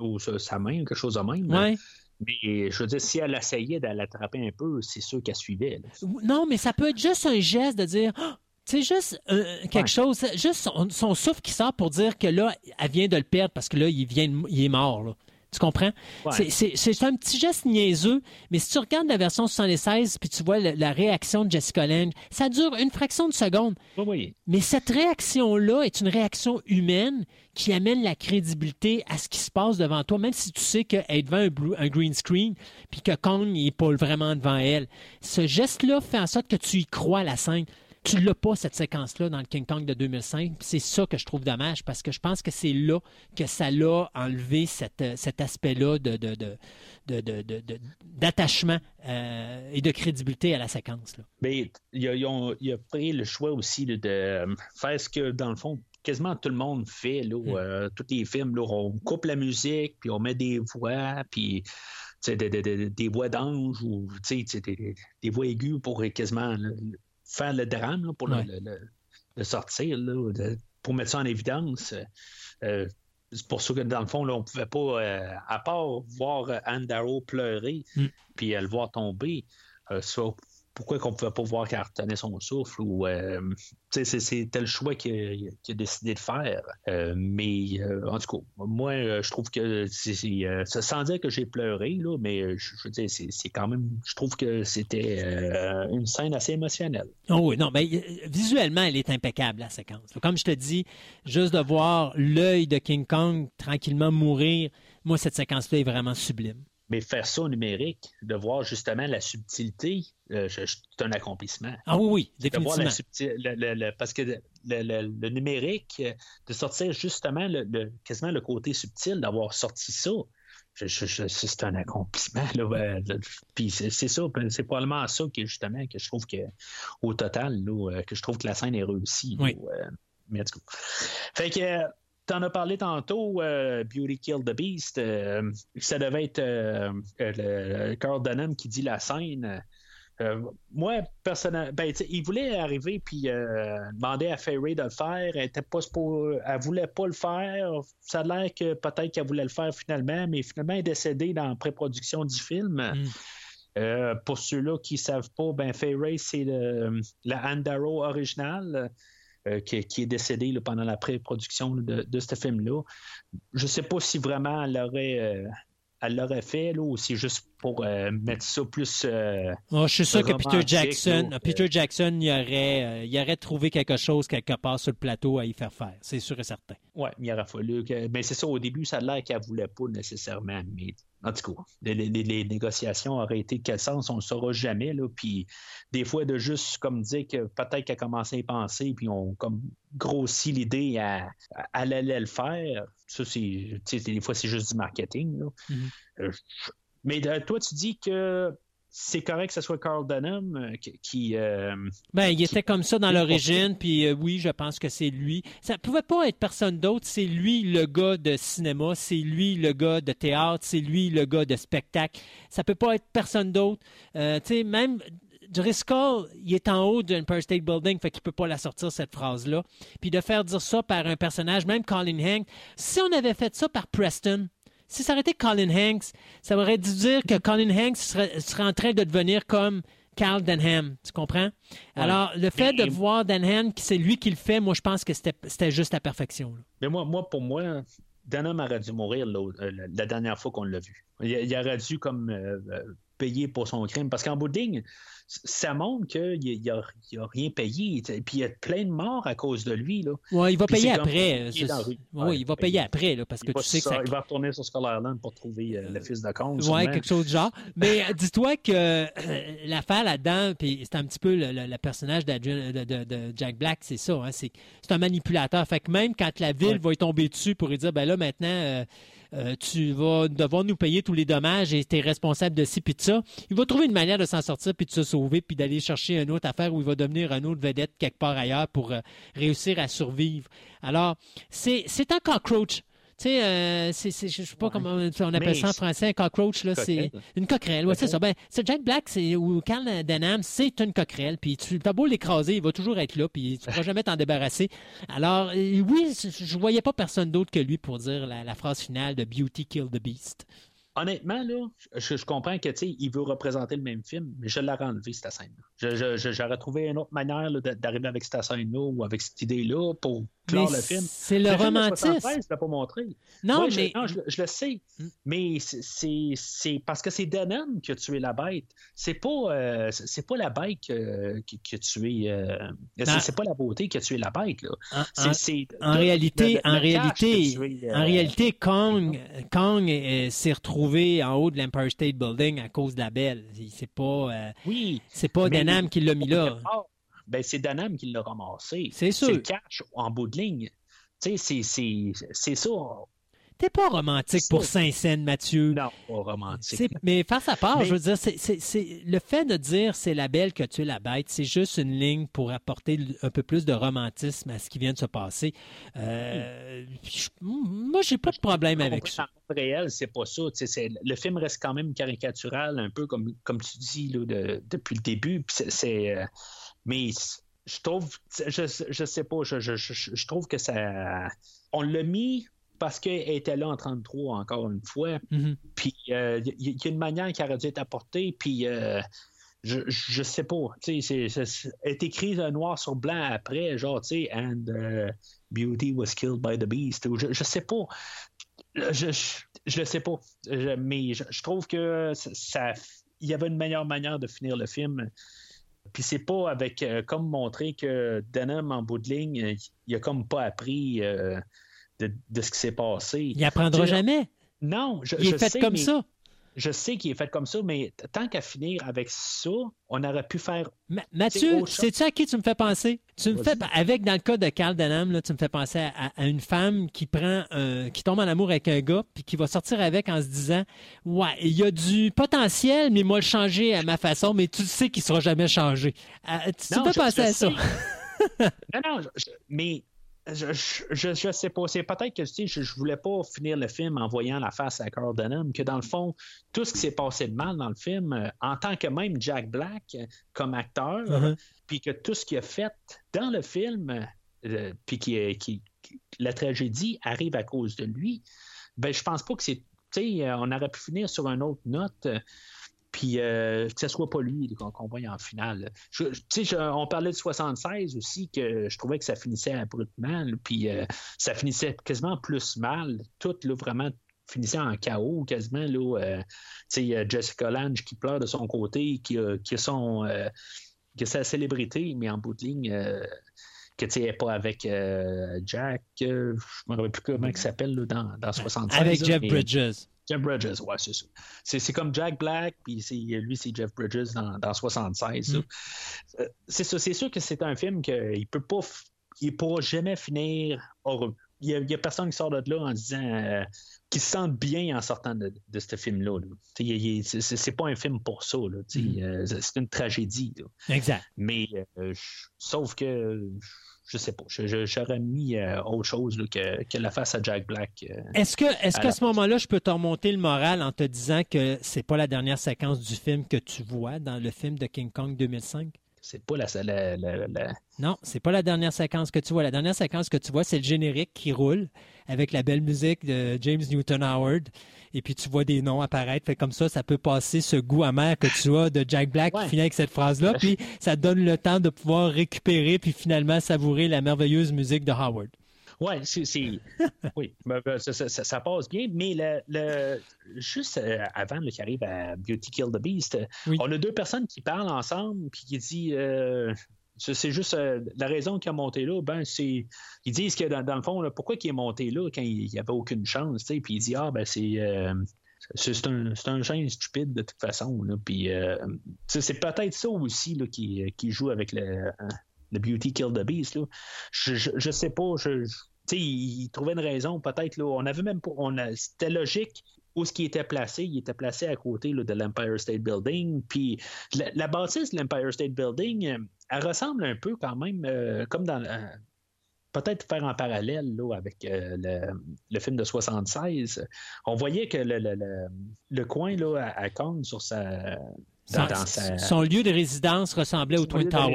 ou sur sa main, quelque chose de même.
Ouais.
Mais je veux dire, si elle essayait de l'attraper un peu, c'est sûr qu'elle suivait. là.
Non, mais ça peut être juste un geste de dire. Ah! C'est juste euh, quelque
Ouais.
chose, juste son, son souffle qui sort pour dire que là, elle vient de le perdre parce que là, il, vient, de- il est mort. Là. Tu comprends?
Ouais.
C'est- C'est c'est un petit geste niaiseux, mais si tu regardes la version 76 puis tu vois la réaction de Jessica Lange, ça dure une fraction de seconde.
Oui.
Mais cette réaction-là est une réaction humaine qui amène la crédibilité à ce qui se passe devant toi, même si tu sais qu'elle est devant un, blue- un green screen, puis que Kong n'est pas vraiment devant elle. Ce geste-là fait en sorte que tu y crois à la scène. Tu l'as pas, cette séquence-là, dans le King Kong de 2005. puis C'est ça que je trouve dommage, parce que je pense que c'est là que ça l'a enlevé cette, euh, cet aspect-là de, de, de, d'attachement euh, et de crédibilité à la séquence. Là.
Mais il a, il pris le choix aussi de euh, faire ce que, dans le fond, quasiment tout le monde fait. Là,
Mm.
euh, tous les films, là, on coupe la musique, puis on met des voix, puis des, des- des- des voix d'ange ou des, des- des voix aiguës pour quasiment là, faire le drame, là, pour le-
Ouais.
le, le- le sortir, là, de- pour mettre ça en évidence. Euh, c'est pour ça que dans le fond, là, on pouvait pas, euh, à part voir euh, Anne Darrow pleurer,
Mm.
puis euh, le voir tomber, euh, ça, pourquoi qu'on pouvait pas voir qu'elle retenait son souffle ou euh, c'était le choix qu'il a, décidé de faire. Euh, mais euh, en tout cas, moi, euh, je trouve que c'est, sans dire que j'ai pleuré, là, mais je, veux dire, c'est, quand même, je trouve que c'était une scène assez émotionnelle.
Oh oui, non, mais visuellement, elle est impeccable, la séquence. Comme je te dis, juste de voir l'œil de King Kong tranquillement mourir, moi, cette séquence-là est vraiment sublime.
Mais faire ça au numérique, de voir justement la subtilité, euh, c'est un accomplissement.
Ah oui, oui,
de voir la le- le- le- parce que le, numérique, euh, de sortir justement le, quasiment le côté subtil, d'avoir sorti ça, je- je- je- c'est un accomplissement. Là, puis c'est c'est ça, puis c'est probablement ça que justement que je trouve que au total, là, euh, que je trouve que la scène est réussie. là,
Oui.
mais en tout cas. Fait que T'en as parlé tantôt, euh, Beauty Kill the Beast. euh, ça devait être euh, le Carl Dunham qui dit la scène. Moi, personnellement, ben, il voulait arriver puis demander à Ferry de le faire. Elle était pas elle voulait pas le faire. Ça a l'air que peut-être qu'elle voulait le faire finalement, mais finalement, elle est décédée dans la pré-production du film.
Mm.
Euh, pour ceux-là qui ne savent pas, ben Fay c'est le- la Anne Darrow originale euh, qui, qui est décédée là, pendant la pré-production de, de ce film-là. Je ne sais pas si vraiment elle l'aurait, euh, elle l'aurait fait là, ou si juste pour euh, mettre ça plus.
Oh, je suis sûr que Peter Jackson,
là,
Peter Jackson, il aurait, il aurait trouvé quelque chose quelque part sur le plateau à y faire faire. C'est sûr et certain.
Ouais, il aurait fallu que. Ben, c'est ça, au début, ça a l'air qu'elle ne voulait pas nécessairement, mais en tout cas, les, les- les négociations auraient été de quel sens, on ne le saura jamais. Là, puis des fois, de juste comme dire que peut-être qu'elle a commencé à y penser, puis on comme grossi l'idée à, à- elle allait le faire. Ça, c'est. Des fois, c'est juste du marketing. là.
Mhm.
Euh, mais euh, toi, tu dis que c'est correct que ce soit Carl Dunham euh, qui. euh,
Ben, il
Qui-
était comme ça dans l'origine, puis euh, oui, je pense que c'est lui. Ça pouvait pas être personne d'autre. C'est lui le gars de cinéma, c'est lui le gars de théâtre, c'est lui le gars de spectacle. Ça peut pas être personne d'autre. Euh, tu sais, même Driscoll, il est en haut d'un Empire State Building, fait qu'il peut pas la sortir cette phrase-là. Puis de faire dire ça par un personnage, même Colin Hanks. Si on avait fait ça par Preston, si ça aurait été Colin Hanks, ça aurait dû dire que Colin Hanks serait, serait en train de devenir comme Carl Denham, tu comprends? Alors, le fait de voir Denham, c'est lui qui le fait, moi, je pense que c'était juste la perfection. là.
Mais moi, moi, pour moi, Dunham aurait dû mourir euh, la, dernière fois qu'on l'a vu. Il, il aurait dû comme euh, euh, payer pour son crime. Parce qu'en bout de ligne, ça montre qu'il n'a a rien payé. Puis il y a plein de morts à cause de lui. Là.
Ouais, il va
Puis
payer après.
il.
Oui,
Ouais,
il va
payer.
après, là, parce que
il,
tu sais que ça
il va retourner sur Skull Island pour trouver euh, le fils de con. Sûrement.
quelque chose du genre. Mais euh, dis-toi que euh, l'affaire là-dedans, puis c'est un petit peu le, le- le personnage de, de- de Jack Black, c'est ça. hein, c'est c'est un manipulateur. Fait que même quand la ville
Ouais.
va y tomber dessus pour lui dire, ben là, maintenant, euh, euh, tu vas devoir nous payer tous les dommages et tu es responsable de ci puis de ça, il va trouver une manière de s'en sortir puis de se sauver puis d'aller chercher une autre affaire où il va devenir un autre vedette quelque part ailleurs pour euh, réussir à survivre. Alors, c'est un cockroach. Tu sais, euh, c'est, c'est- je sais pas
Ouais.
comment on appelle ça en français, un cockroach, là, c'est une coquerelle. Ouais, c'est ça. Ben, c'est Jack Black c'est, ou Carl Denham, c'est une coquerelle. Puis tu as beau l'écraser, il va toujours être là, puis tu ne pourras jamais t'en débarrasser. Alors, euh, oui, je je voyais pas personne d'autre que lui pour dire la, la phrase finale de Beauty Kill the Beast.
Honnêtement, là, je, je comprends que il veut représenter le même film, mais je l'aurais enlevé, cette scène. J'aurais trouvé une autre manière d'arriver avec cette scène-là ou avec cette idée-là pour clore
Mais
le film.
c'est le
de
romantisme.
73, je l'ai pas montré.
Non,
Ouais, je-
mais
non, je, je le sais.
Hmm.
Mais c'est- parce que c'est Denon qui a tué la bête. C'est pas, euh, c'est pas la bête que- qui, qui a tué. euh, c'est
Non.
c'est pas la beauté qui a tué la bête. Là.
en,
C'est-
en-
le-
réalité,
le- le
en réalité,
euh,
en réalité, Kong, Kong s'est retrouvé en haut de l'Empire State Building à cause de la belle. C'est pas,
Oui.
c'est pas
Mais-
Denham qui l'a mis là.
Ben c'est Danam qui l'a ramassé.
C'est sûr.
C'est le cash en bout de ligne. C'est ça.
T'es pas romantique pour Saint-Saëns, Mathieu.
Non, pas romantique.
Mais face à part,
Mais-
je veux dire, c'est, le fait de dire c'est la belle qui a tué la bête, c'est juste une ligne pour apporter un peu plus de romantisme à ce qui vient de se passer. Euh, je- moi, j'ai pas de problème avec ça.
Réel, c'est pas ça. Tu le film reste quand même caricatural, un peu comme, comme tu dis là, de- depuis le début. C'est- euh, mais je trouve, je, je sais pas, je, je- je- je trouve que ça. On l'a mis parce qu'elle était là en 33 encore une fois.
Mhm.
Puis euh, il y, y a une manière qui aurait dû être apportée. Puis euh, je, je sais pas. Tu sais, c'est- c'est est écrit euh, noir sur blanc après, genre, tu sais, and euh, Beauty was killed by the beast. Je, je sais pas. Je, je, je le sais pas. Je- mais je, trouve que ça, il y avait une meilleure manière de finir le film. Puis c'est pas avec euh, comme montrer que Denham en bout de ligne, euh, il a comme pas appris euh, de, de ce qui s'est passé.
Il apprendra jamais.
Non, je,
Il est
je
fait
sais,
comme
mais-
ça.
je sais qu'il est fait comme ça, mais tant qu'à finir avec ça, on aurait pu faire.
Ma- Mathieu, sais-tu à qui tu me fais penser? Tu me fais, avec, dans le cas de Carl Denham, là, tu me fais penser à, une femme qui prend, un- qui tombe en amour avec un gars, puis qui va sortir avec en se disant, ouais, il y a du potentiel, mais moi le changer à ma façon, mais tu sais qu'il sera jamais changé. Euh, tu
Non,
me fais
je-
penser
je
à ça. <laughs>
non, non, mais je, je, je- sais pas. C'est peut-être que tu sais, je, je voulais pas finir le film en voyant la face à Carl Denham, que dans le fond, tout ce qui s'est passé de mal dans le film, euh, en tant que même Jack Black euh, comme acteur,
Uh-huh.
puis que tout ce qu'il a fait dans le film, euh, puis qui, qui- qui- la tragédie arrive à cause de lui, ben je pense pas que c'est. Tu sais, on aurait pu finir sur une autre note. Puis euh, que ce soit pas lui qu'on voit en finale. Je- je- on parlait de 76 aussi, que je trouvais que ça finissait abruptement, puis euh, ça finissait quasiment plus mal. Tout, là, vraiment, finissait en chaos, quasiment. Là, euh, Jessica Lange qui pleure de son côté, qui a, qui a son... euh, qui a sa célébrité, mais en bout de ligne... euh, que tu pas avec euh, Jack, euh, je me rappelle plus comment il s'appelle dans, dans 76.
Avec Jeff Bridges.
Jeff Bridges, ouais, c'est ça. C'est, c'est comme Jack Black, puis lui, c'est Jeff Bridges dans, dans 76. là.
Mm.
Euh, C'est ça, c'est sûr que c'est un film qu'il peut pas, il pourra jamais finir heureux. Il y, a, il y a personne qui sort de là en se disant euh, qu'il se sente bien en sortant de, de ce film-là. il- c'est, pas un film pour ça.
Mm.
euh, c'est une tragédie. là.
Exact.
Mais euh, sauf que je sais pas, j'aurais mis euh, autre chose là, que, que la face à Jack Black. euh.
Est-ce que, est-ce qu'à ce moment-là, je peux te remonter le moral en te disant que c'est pas la dernière séquence du film que tu vois dans le film de King Kong 2005?
C'est pas la, la, la- la-
Non, c'est pas la dernière séquence que tu vois. La dernière séquence que tu vois, c'est le générique qui roule avec la belle musique de James Newton Howard. Et puis tu vois des noms apparaître. Fait comme ça, ça peut passer ce goût amer que tu as de Jack Black
Ouais.
qui finit avec cette phrase-là. Puis ça donne le temps de pouvoir récupérer puis finalement savourer la merveilleuse musique de Howard.
Ouais, c'est. <laughs> oui, ben, ben, ça, ça- ça- ça passe bien, mais le, le- juste euh, avant qu'il arrive à Beauty Kill the Beast,
Oui.
on a deux personnes qui parlent ensemble, puis qui disent. euh, c'est juste euh, la raison qu'il a monté là, ben c'est. Ils disent que dans, dans le fond, là, pourquoi il est monté là quand il n'y avait aucune chance, tu sais, puis il dit Ah ben c'est. euh, c'est un, c'est un chien stupide de toute façon. Là, puis euh, c'est peut-être ça aussi là, qui, qui joue avec le, le Beauty Kill the Beast. Là. Je, je, je sais pas. Je, il, il trouvait une raison, peut-être. On avait même pas. C'était logique où ce qui était placé. Il était placé à côté là, de l'Empire State Building. Puis la, la bâtisse de l'Empire State Building, elle ressemble un peu quand même euh, comme dans. euh, Peut-être faire en parallèle là, avec euh, le, le film de 76. On voyait que le, le, le, le coin là, à, à Kong sur sa.
Son,
dans- dans sa-
son lieu de résidence ressemblait au
son
Twin Towers.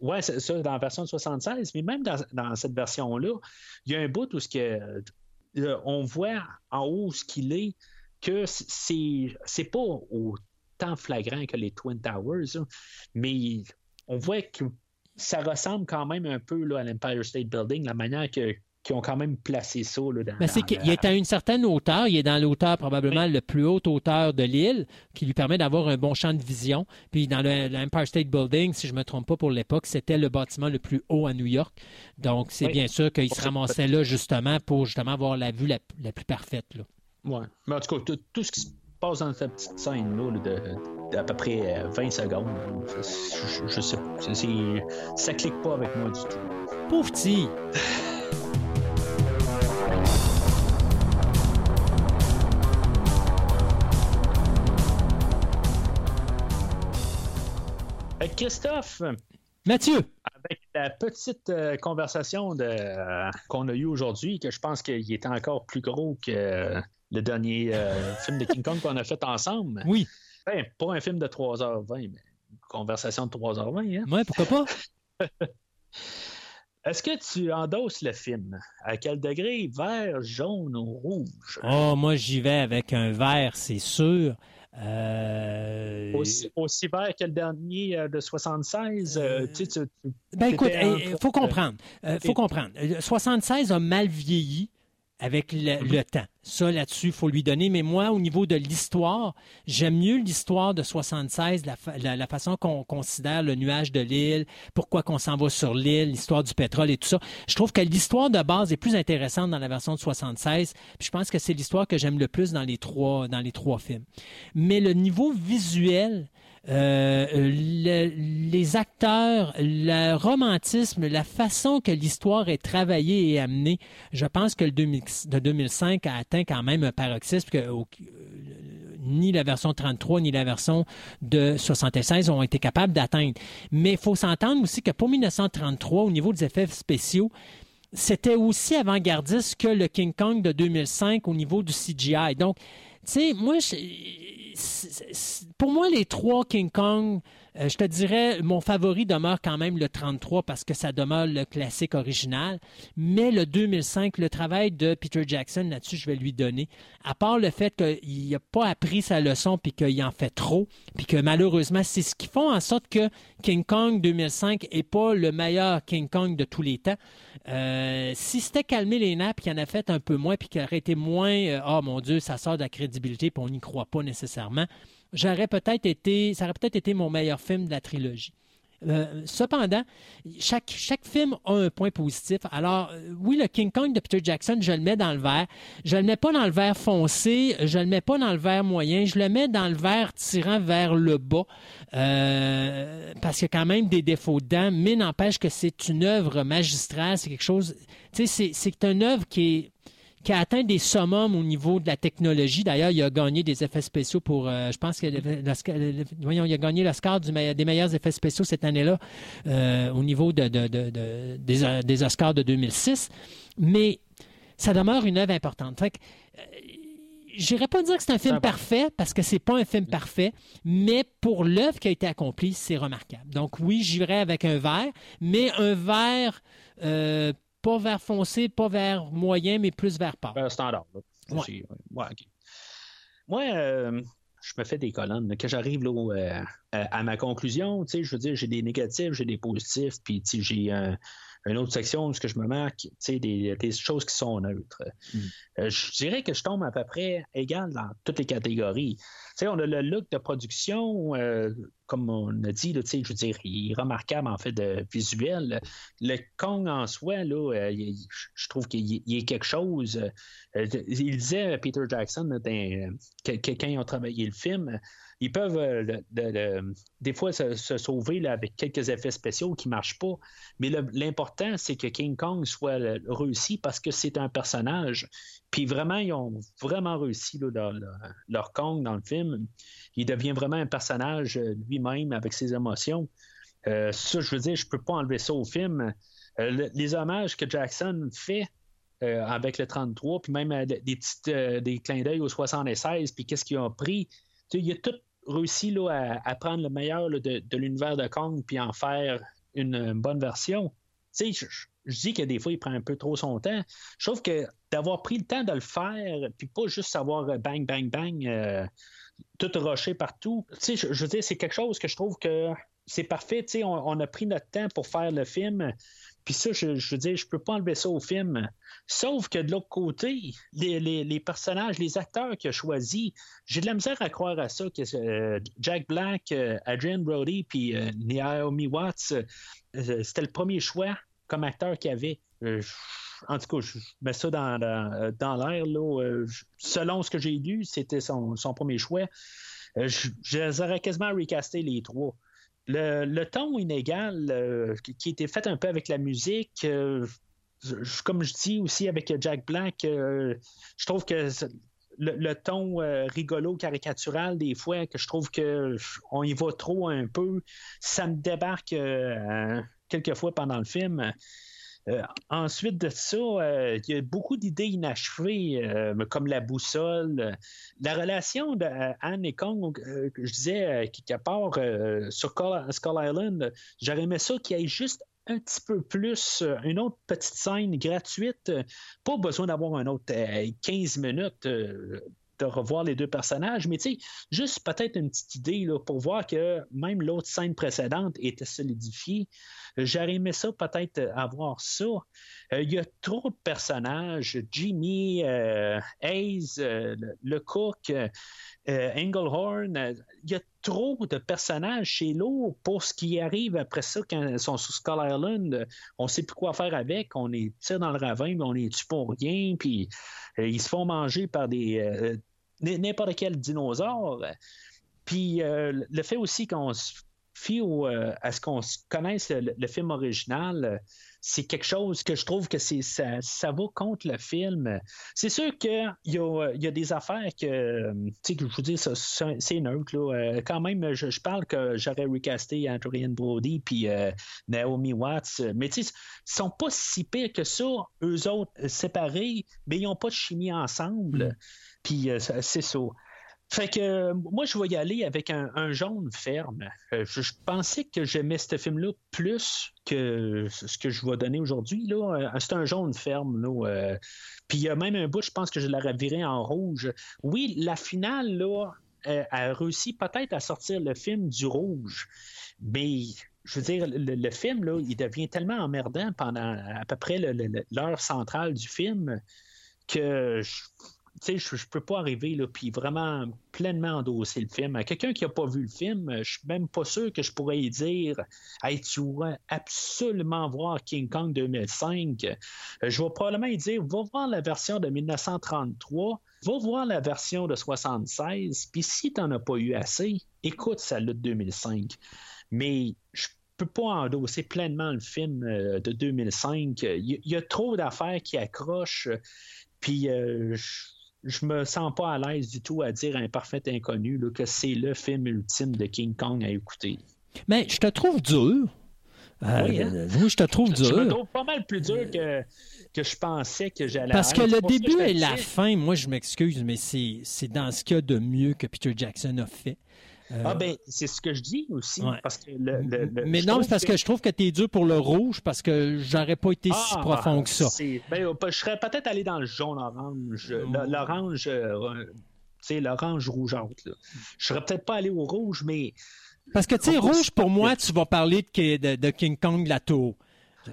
Ouais, c'est ça, dans la version de 76. Mais même dans, cette version-là, il y a un bout où que, on voit en haut ce qu'il est, que c'est c'est pas autant flagrant que les Twin Towers, là, mais on voit que ça ressemble quand même un peu là, à l'Empire State Building, la manière que qu'ils ont quand même placé ça. Là, dans,
Mais c'est
dans
qu'il
la-
est à une certaine hauteur. Il est dans l'hauteur probablement le plus haute hauteur de l'île, qui lui permet d'avoir un bon champ de vision. Puis dans le- l'Empire State Building, si je ne me trompe pas pour l'époque, c'était le bâtiment le plus haut à New York. Donc c'est
Oui.
bien sûr qu'il se ramassait là justement pour justement avoir la vue la, la plus parfaite. Là.
Ouais. Mais en tout cas, tout, ce qui se passe dans cette petite scène-là, là, de, d'à peu près euh, 20 secondes, là, ça, je, je sais pas. C'est- c'est- ça clique pas avec moi du tout.
Pauvre petit! <laughs>
Christophe,
Mathieu!
avec la petite euh, conversation euh, qu'on a eue aujourd'hui, que je pense qu'il était encore plus gros que euh, le dernier euh, <laughs> film de King Kong qu'on a fait ensemble.
Oui,
Ben, pas un film de 3h20, mais une conversation de 3h20. Hein?
ouais, pourquoi pas? <laughs>
Est-ce que tu endosses le film? À quel degré? Vert, jaune ou rouge?
Oh, moi j'y vais avec un verre, c'est sûr. Euh,
Aussi, aussi vert que le dernier euh, de 76? euh, tu sais, tu- tu-
Ben écoute, il
entre-
faut comprendre. Euh, faut
Ok.
comprendre. Euh, 76 a mal vieilli avec le,
Mhm.
le temps. Ça, là-dessus, il faut lui donner. Mais moi, au niveau de l'histoire, j'aime mieux l'histoire de 76, la, fa- la- la façon qu'on considère le nuage de l'île, pourquoi qu'on s'en va sur l'île, l'histoire du pétrole et tout ça. Je trouve que l'histoire de base est plus intéressante dans la version de 76. Puis je pense que c'est l'histoire que j'aime le plus dans les trois, dans les trois films. Mais le niveau visuel, euh, le- les acteurs, le romantisme, la façon que l'histoire est travaillée et amenée, je pense que le 2000 de 2005 a atteint quand même un paroxysme que euh, ni la version 33 ni la version de 76 ont été capables d'atteindre. Mais il faut s'entendre aussi que pour 1933, au niveau des effets spéciaux, c'était aussi avant-gardiste que le King Kong de 2005 au niveau du CGI. Donc, tu sais, moi, je- pour moi, les trois King Kong, je te dirais, mon favori demeure quand même le 33 parce que ça demeure le classique original. Mais le 2005, le travail de Peter Jackson là-dessus, je vais lui donner. À part le fait qu'il n'a pas appris sa leçon puis qu'il en fait trop, puis que malheureusement, c'est ce qui font en sorte que King Kong 2005 est pas le meilleur King Kong de tous les temps. Euh, si c'était calmé les nappes, qu'il en a fait un peu moins, puis qu'il aurait été moins, euh, oh mon Dieu, ça sort de la crédibilité, puis on n'y croit pas nécessairement, j'aurais peut-être été, ça aurait peut-être été mon meilleur film de la trilogie. Euh, cependant, chaque, chaque film a un point positif. Alors, euh, oui, le King Kong de Peter Jackson, je le mets dans le vert. Je le mets pas dans le vert foncé, je le mets pas dans le vert moyen, je le mets dans le vert tirant vers le bas, euh, parce qu'il y a quand même des défauts dedans, mais n'empêche que c'est une œuvre magistrale, c'est quelque chose, tu sais, c'est- c'est une œuvre qui est qui a atteint des summums au niveau de la technologie. D'ailleurs, il a gagné des effets spéciaux pour, euh, je pense que voyons, il a gagné l'Oscar des meilleurs effets spéciaux cette année-là euh, au niveau de, de- de- de- des, euh, des Oscars de 2006. Mais ça demeure une œuvre importante. Fait que, J'irais pas dire que c'est un film
bon.
parfait, parce que c'est pas un film parfait, mais pour l'œuvre qui a été accomplie, c'est remarquable. Donc oui, j'irais avec un vert, mais un vert euh, pas vert foncé, pas vert moyen, mais plus vert pâle.
Euh, standard. là.
Ouais.
C'est- ouais, ok. Moi, euh, je me fais des colonnes. Que j'arrive euh, à ma conclusion, je veux dire, j'ai des négatifs, j'ai des positifs, puis j'ai une autre section où ce que je me marque, tu sais, des, des choses qui sont neutres.
Mm.
Euh, je dirais que je tombe à peu près égal dans toutes les catégories. Tu sais, on a le look de production, euh, comme on a dit, je veux dire, il est remarquable en fait de visuel. Le Kong en soi, là, euh, je trouve qu'il a quelque chose. euh, il disait Peter Jackson dans- que quand ils ont travaillé le film, ils peuvent euh, des fois se, sauver là, avec quelques effets spéciaux qui ne marchent pas. Mais l'important, c'est que King Kong soit réussi parce que c'est un personnage. Puis vraiment, ils ont vraiment réussi là, leur, Kong dans le film. Il devient vraiment un personnage euh, lui-même avec ses émotions. Euh, ça, je veux dire, je peux pas enlever ça au film. Euh, le- les hommages que Jackson fait avec le 33, puis même des, petites, des clins d'œil au 76, puis qu'est-ce qu'ils ont pris. Il a tout réussi là, à, prendre le meilleur de, l'univers de Kong, puis en faire une, euh, bonne version. Je, je- dis que des fois, il prend un peu trop son temps. Je trouve que d'avoir pris le temps de le faire, puis pas juste savoir euh, bang, bang, bang, euh, tout rocher partout. Tu sais, je, veux dire, c'est quelque chose que je trouve que c'est parfait. Tu sais, on, a pris notre temps pour faire le film. Puis ça, je, je veux dire, je peux pas enlever ça au film. Sauf que de l'autre côté, les, personnages, les acteurs qu'il a choisis, j'ai de la misère à croire à ça que euh, Jack Black, Adrian Brody, puis Naomi Watts, c'était le premier choix comme acteur qu'il avait. Euh, je- en tout cas, je mets ça dans, dans, dans l'air. Euh, je- selon ce que j'ai lu, c'était son, son premier choix. Euh, je, je aurais quasiment recasté les trois. Le, ton inégal euh, qui, était fait un peu avec la musique, euh, je- je- comme je dis aussi avec Jack Black, euh, je trouve que le, ton euh, rigolo, caricatural, des fois, que je trouve que on y va trop un peu, ça me débarque euh, quelques fois pendant le film. Euh, ensuite de ça, euh, il y a beaucoup d'idées inachevées, euh, comme la boussole. La relation de euh, Anne et Kong, que je disais, qui part sur Skull, Island, j'aurais aimé ça qu'il y ait juste un petit peu plus, une autre petite scène gratuite. Pas besoin d'avoir un autre euh, 15 minutes. De revoir les deux personnages, mais tu sais, juste peut-être une petite idée là, pour voir que même l'autre scène précédente était solidifiée. J'aurais ça, peut-être avoir ça. Euh, Il y a trop de personnages. Jimmy, euh, Hayes, euh, le, cook, euh, Il y a trop de personnages chez l'eau pour ce qui arrive après ça quand ils sont sur Skull Island. On ne sait plus quoi faire avec. On est tire dans le ravin, mais on est tue pour rien. Puis ils se font manger par des n'importe quel dinosaure. Puis euh, le fait aussi qu'on se fie euh, à ce qu'on se connaisse le, film original, c'est quelque chose que je trouve que c'est ça, ça va contre le film. C'est sûr qu'il y a, y a des affaires que, tu sais, que je vous dis, c'est neutre. Euh, quand même, je, parle que j'aurais recasté Adrian Brody puis Naomi Watts, mais tu sais, ils sont pas si pires que ça, eux autres, séparés, mais ils n'ont pas de chimie ensemble. Puis euh, c'est ça. Fait que euh, moi, je vais y aller avec un, un jaune ferme. Euh, je, pensais que j'aimais ce film-là plus que ce que je vais donner aujourd'hui. C'est un jaune ferme. Là. Puis il y a même un bout, je pense que je l'aurais viré en rouge. Oui, la finale, là, a réussi peut-être à sortir le film du rouge. Mais je veux dire, le, le film, là, il devient tellement emmerdant pendant à peu près l'heure centrale du film que je, je, je peux pas arriver là, puis vraiment pleinement endosser le film. À quelqu'un qui n'a pas vu le film, je suis même pas sûr que je pourrais y dire Hey, tu dois absolument voir King Kong 2005. Euh, Je vais probablement y dire Va voir la version de 1933, va voir la version de 76, puis si tu n'en as pas eu assez, écoute celle de 2005. Mais je peux pas endosser pleinement le film euh, de 2005. Il y, a trop d'affaires qui accrochent. Puis euh, je, je me sens pas à l'aise du tout à dire à un parfait inconnu là, que c'est le film ultime de King Kong à écouter.
Mais je te trouve dur. Euh,
Oui, hein?
oui, je te trouve
Je me
dur.
trouve pas mal plus dur que, que je pensais que j'allais
Parce que le début et la fin, moi, je m'excuse, mais c'est c'est dans ce qu'il y a de mieux que Peter Jackson a fait. Euh,
Ah ben, c'est ce que je dis aussi.
Ouais.
Parce que le, le- le-
mais non, c'est parce que... je trouve que t'es dur pour le rouge parce que j'aurais pas été si
Ah,
profond que ça.
ben, euh, je serais peut-être allé dans le jaune-orange.
Oh.
le- L'orange, euh, tu sais, l'orange rougeâtre. là. Je serais peut-être pas allé au rouge, mais
Parce que, tu sais, rouge, pour moi, tu vas parler de, de- de King Kong la tour.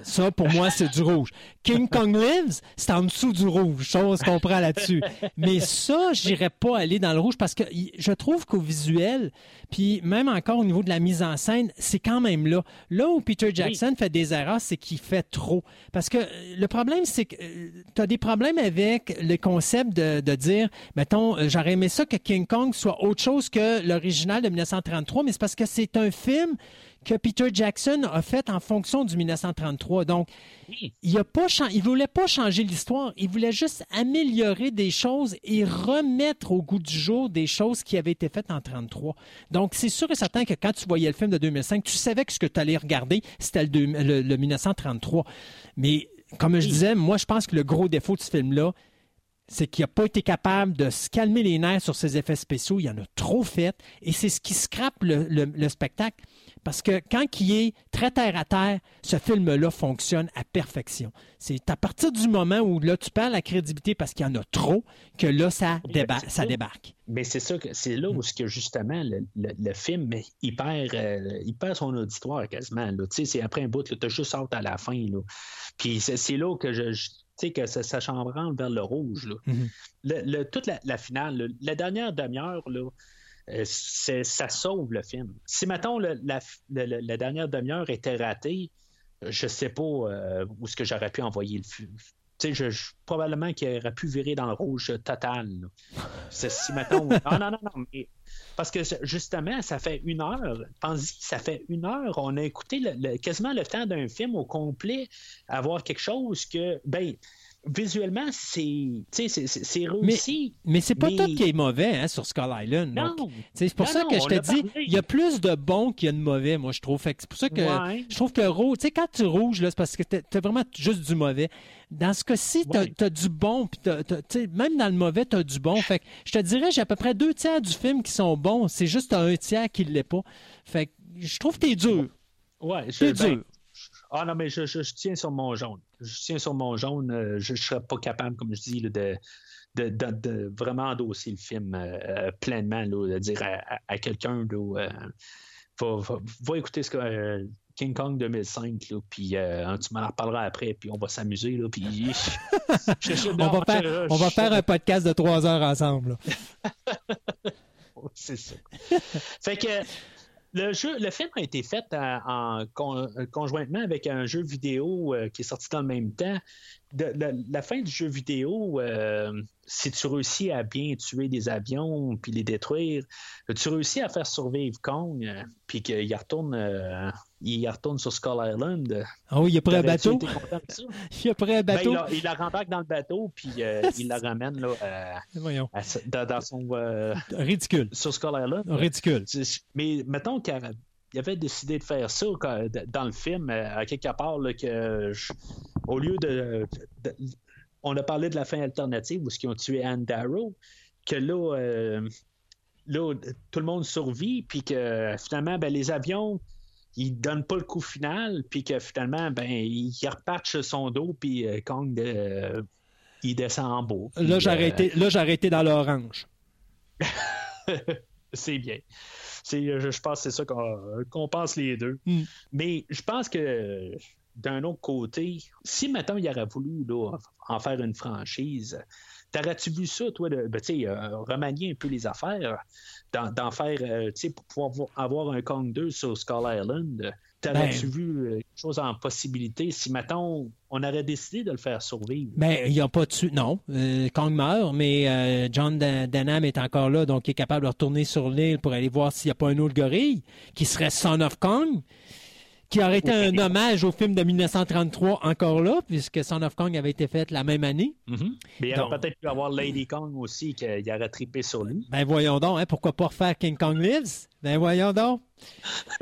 Ça, pour moi, c'est du rouge. King Kong Lives, c'est en dessous du rouge. Chose qu'on prend là-dessus. Mais ça, j'irais pas aller dans le rouge parce que je trouve qu'au visuel, puis même encore au niveau de la mise en scène, c'est quand même là. Là où Peter Jackson fait des erreurs, c'est qu'il fait trop. Parce que euh, le problème, c'est que tu as des problèmes avec le concept de, de dire, mettons, euh, j'aurais aimé ça que King Kong soit autre chose que l'original de 1933, mais c'est parce que c'est un film que Peter Jackson a fait en fonction du 1933. Donc, il a pas il voulait pas changer l'histoire, il voulait juste améliorer des choses et remettre au goût du jour des choses qui avaient été faites en 33. Donc c'est sûr et certain que quand tu voyais le film de 2005, tu savais que ce que tu allais regarder, c'était le, deux- le- le 1933. Mais comme je disais, moi je pense que le gros défaut de ce film-là, c'est qu'il n'a pas été capable de se calmer les nerfs sur ses effets spéciaux. Il en a trop fait. Et c'est ce qui scrape le, le- le spectacle. Parce que quand il est très terre à terre, ce film-là fonctionne à perfection. C'est à partir du moment où là, tu perds la crédibilité parce qu'il y en a trop, que là, ça,
Oui,
déba-
c'est
ça
ça.
débarque.
Mais c'est ça que c'est là où que justement le, le- le film il perd, euh, il perd son auditoire quasiment. là. Tu sais, c'est après un bout, tu as juste hâte à la fin. Là. Puis c'est, là que je, je- tu sais que ça, ça vers le rouge. Là.
Mhm.
Le- le- toute la, la finale, là, la dernière demi-heure, ça sauve le film. Si mettons le- la, le- le- la dernière demi-heure était ratée, je sais pas euh, où est-ce que j'aurais pu envoyer le film. Tu sais, je, je- probablement qu'il aurait pu virer dans le rouge total. si mettons. <laughs> Non, non, non, mais parce que justement, ça fait une heure. Pense-y, ça fait une heure. On a écouté le- le- quasiment le temps d'un film au complet, avoir quelque chose que, ben, visuellement, c'est, tu c'est- c'est c'est réussi.
Mais c'est pas
Mais-
tout qui est mauvais hein, sur Skull Island.
Non,
tu c'est pour
Non,
ça
non,
que je te dis, il y a plus de bons qu'il y a de mauvais, moi, je trouve. Fait que c'est pour ça que
Ouais.
je trouve que rouge, tu sais, quand tu rouges, là, c'est parce que t'as t'as vraiment juste du mauvais. Dans ce cas-ci, t'as
Ouais.
as du bon, tu sais, même dans le mauvais, tu as du bon. Fait que je te dirais, j'ai à peu près deux tiers du film qui sont bons. C'est juste un tiers qui ne l'est pas. Fait que je trouve que t'es dur.
Ouais, ben,
dur.
Ah non, mais je, je- je tiens sur mon jaune. Je tiens sur mon jaune. euh, je ne serais pas capable, comme je dis, là, de, de, de- de vraiment endosser le film euh, euh, pleinement, là, de dire à, à- à quelqu'un, euh, va, va- va écouter ce que, euh, King Kong 2005, là, puis euh, tu m'en reparleras après, puis on va s'amuser. Là, puis... <laughs>
On va, faire, on va faire un podcast de trois heures ensemble. <laughs>
C'est ça. fait que le jeu, le film a été fait en, en con- conjointement avec un jeu vidéo euh, qui est sorti dans le même temps. La fin du jeu vidéo, euh, si tu réussis à bien tuer des avions puis les détruire, tu réussis à faire survivre Kong, euh, puis qu'il retourne, euh, il retourne sur Skull Island.
Ah oui, il a pris un
T'aurais-tu
bateau? <laughs> Il a pris un
Ben,
bateau.
il, la, il la rembarque dans le bateau, puis euh, <laughs> il la ramène là, à- dans, dans son euh,
Ridicule.
sur Skull Island.
Ridicule.
Mais mettons qu'il avait- décidé de faire ça dans le film, euh, à quelque part, là, que je- au lieu de, de- On a parlé de la fin alternative où ils ont tué Anne Darrow, que là, euh, là, tout le monde survit, puis que finalement, ben, les avions. Ils donnent pas le coup final, puis que finalement, ben, repartent sur son dos, puis euh, Kong, euh, il descend en bas. puis,
Là, j'ai
euh,
arrêté, là, j'ai arrêté dans l'orange. <laughs>
c'est bien. C'est, je, je pense que c'est ça qu'on, qu'on pense les deux.
Mm.
Mais je pense que d'un autre côté, si maintenant il aurait voulu là, en faire une franchise, t'aurais-tu vu ça, toi, de, ben, euh, remanier un peu les affaires, d'en, faire, euh, tu sais, pour pouvoir vo- avoir un Kong 2 sur Skull Island? T'aurais-tu
Ben-
vu euh, quelque chose en possibilité? Si, mettons, on aurait décidé de le faire survivre?
Mais il a pas tué. Non, euh, Kong meurt, mais euh, John Denham est encore là, donc il est capable de retourner sur l'île pour aller voir s'il n'y a pas un autre gorille qui serait Son of Kong, qui aurait été un hommage au film de 1933 encore là, puisque Son of Kong avait été fait la même année.
Mhm. Mais il
Donc-
aurait peut-être pu avoir Lady Kong aussi, qu'il aurait trippé sur lui.
Ben voyons donc, hein, pourquoi pas refaire King Kong Lives? Ben voyons donc. <laughs>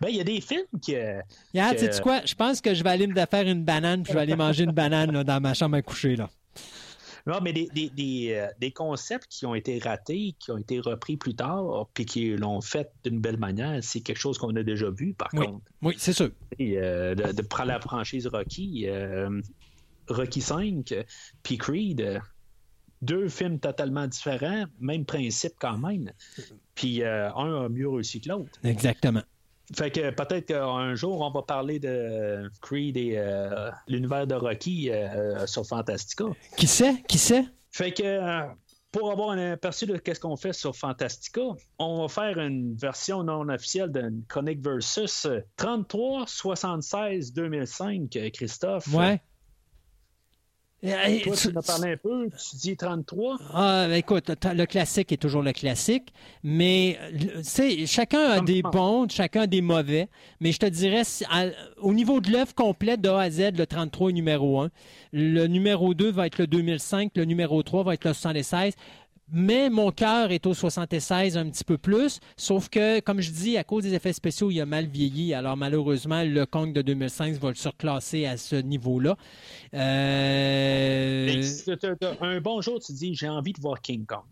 Ben, il y a des films qui. euh,
Regarde,
que-
sais-tu quoi? Je pense que je vais aller me faire une banane, puis je vais aller manger une banane là, dans ma chambre à coucher. Là.
Non, mais des, des, des, euh, des concepts qui ont été ratés, qui ont été repris plus tard, puis qui l'ont fait d'une belle manière, c'est quelque chose qu'on a déjà vu, par
Oui.
contre.
Oui, c'est sûr.
Et, euh, de, de prendre la franchise Rocky, euh, Rocky 5, euh, puis Creed, deux films totalement différents, même principe quand même. Puis euh, un a mieux réussi que l'autre.
Exactement.
Fait que peut-être qu'un jour, on va parler de Creed et euh, l'univers de Rocky euh, sur Fantastica.
Qui sait? Qui sait?
Fait que euh, pour avoir un aperçu de qu'est-ce qu'on fait sur Fantastica, on va faire une version non officielle d'une chronique versus euh, 33 76 2005 euh, Christophe.
Ouais.
Toi,
tu-
tu en as parlé un peu, tu dis 33.
Ah, ben écoute, le classique est toujours le classique, mais le- tu sais, chacun a des bons, chacun a des mauvais, mais je te dirais, à- au niveau de l'œuvre complète de A à Z, le 33 est numéro 1. Le numéro 2 va être le 2005, le numéro 3 va être le 76. Mais mon cœur est au 76 un petit peu plus, sauf que, comme je dis, à cause des effets spéciaux, il a mal vieilli. Alors malheureusement, le Kong de 2005 va le surclasser à ce niveau-là. Euh,
un bon jour, tu dis j'ai envie de voir King Kong.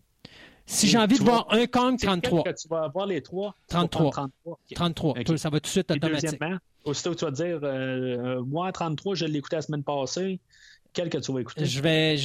Si j'ai envie de voir un Kong,
C'est lequel
33.
que tu vas voir les trois. Tu vas
33.
prendre 33. OK.
33.
Ok.
Tout, Ça va tout de suite automatique.
deuxièmement, aussitôt que tu vas dire euh, euh, moi 33, je l'ai écouté la semaine passée. Quel que tu vas écouter?
Je vais.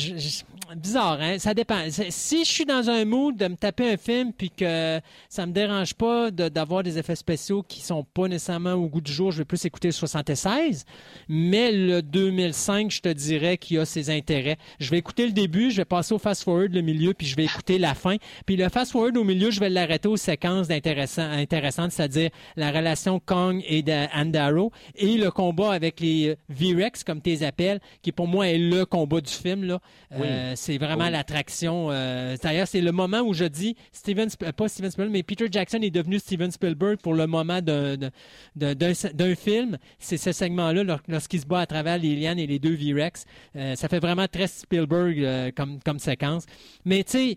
bizarre, hein? Ça dépend. Si je suis dans un mood de me taper un film puis que ça me dérange pas d'avoir des effets spéciaux qui sont pas nécessairement au goût du jour, je vais plus écouter le 76. Mais le 2005, je te dirais qu'il a ses intérêts. Je vais écouter le début, je vais passer au fast-forward le milieu, puis je vais écouter la fin. Puis le fast-forward au milieu, je vais l'arrêter aux séquences intéressantes, c'est-à-dire la relation Kong et Andaro et le combat avec les euh, V-Rex, comme tu les appelles, qui pour moi est le combat du film. Là. Euh, c'est vraiment
Oui.
l'attraction. euh, D'ailleurs, c'est le moment où je dis, Steven, pas Steven Spielberg, mais Peter Jackson est devenu Steven Spielberg pour le moment d'un- d'un d'un- d'un film. C'est ce segment-là, lor- lorsqu'il se bat à travers les lianes et les deux V-Rex. Euh, ça fait vraiment très Spielberg comme, comme séquence. Mais tu sais,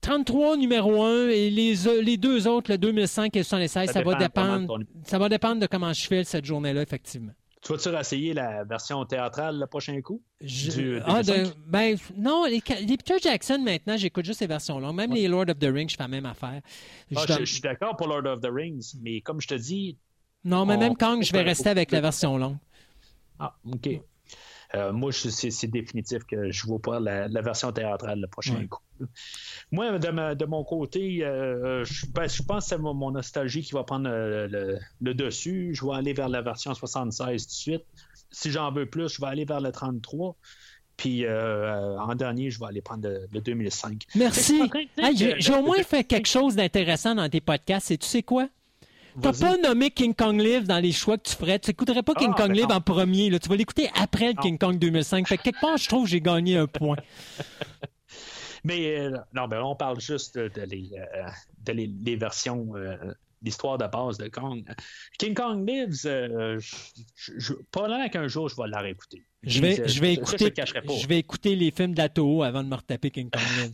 33 numéro 1 et les, les deux autres, le 2005 et le 76, ça,
Ça
va dépendre. Ça va dépendre de comment je file cette journée-là, effectivement.
Tu vas-tu essayer la version théâtrale le prochain coup?
Je-
Du
ah, de-
2005?
ben, non, les, les Peter Jackson, maintenant, j'écoute juste les versions longues. Même les Lord of the Rings, je fais la même affaire. Je
Ah, je, je suis d'accord pour Lord of the Rings, mais comme je te dis,
non, mais
on-
même Kong, je vais rester avec la version longue.
ah, OK. Euh, moi, je- c'est c'est définitif que je ne vois pas la, la version théâtrale le prochain
Ouais.
coup. Moi, de, ma- de mon côté, euh, je, ben, je pense que c'est mon, nostalgie qui va prendre euh, le, le dessus. Je vais aller vers la version 76 tout de suite. Si j'en veux plus, je vais aller vers le 33. Puis euh, en dernier, je vais aller prendre le, le 2005.
Merci. Hey, j'ai au moins fait quelque chose d'intéressant dans tes podcasts. Et tu sais quoi? T'as pas nommé King Kong Live dans les choix que tu ferais. Tu n'écouterais pas King
Ah,
Kong
ben
Live
non.
en premier. là. Tu vas l'écouter après le
Non.
King Kong 2005. Fait que quelque part, je trouve que j'ai gagné un point. <laughs>
Mais euh, non, ben, on parle juste de, de les, euh, de les, les versions, euh, l'histoire de base de Kong. King Kong Lives, euh, probablement qu'un jour je vais la réécouter.
Je vais, je vais écouter, je vais écouter les films d'Atoho avant de me retaper King Kong Lives.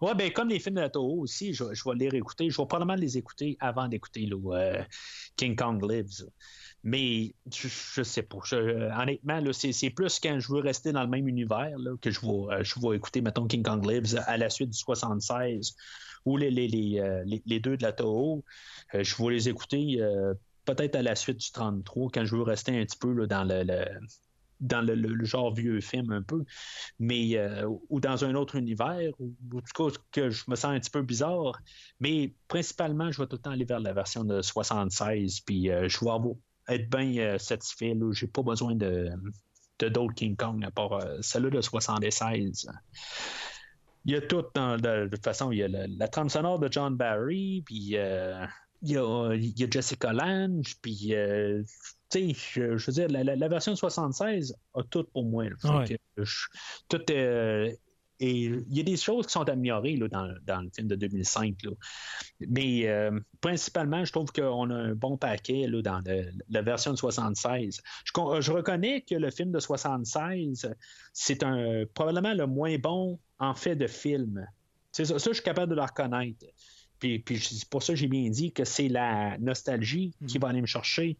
Ouais, ben comme les films de Toho aussi, je, vais les réécouter. Je vais probablement les écouter avant d'écouter euh, King Kong Lives. Mais je, je sais pas. Honnêtement, c'est, plus quand je veux rester dans le même univers que je vais, euh, je vais écouter, mettons, King Kong Lives à la suite du 76 ou euh, les- deux de la Toho. Je vais les écouter peut-être à la suite du 33 quand je veux rester un petit peu dans le- dans le, genre vieux film un peu, mais euh, ou dans un autre univers, ou en tout cas que je me sens un petit peu bizarre. Mais principalement, je vais tout le temps aller vers la version de 76, puis euh, je vais être bien euh, satisfait. Là. J'ai pas besoin de, d'autres King Kong à part celle-là de 76. Il y a tout dans, de, toute façon, il y a la, trame sonore de John Barry, puis il, y a, il y a Jessica Lange, puis euh, tu sais, je, je veux dire, la, la- la version de 76 a tout pour moi. là. Fait
Ouais.
que je- tout euh, et il y a des choses qui sont améliorées là, dans, dans le film de 2005. là. Mais euh, principalement, je trouve qu'on a un bon paquet là, dans le- la version de 76. Je, je reconnais que le film de 76, c'est un probablement le moins bon en fait de film. C'est ça, ça, je suis capable de le reconnaître. Puis, puis c'est pour ça que j'ai bien dit que c'est la nostalgie qui va aller me chercher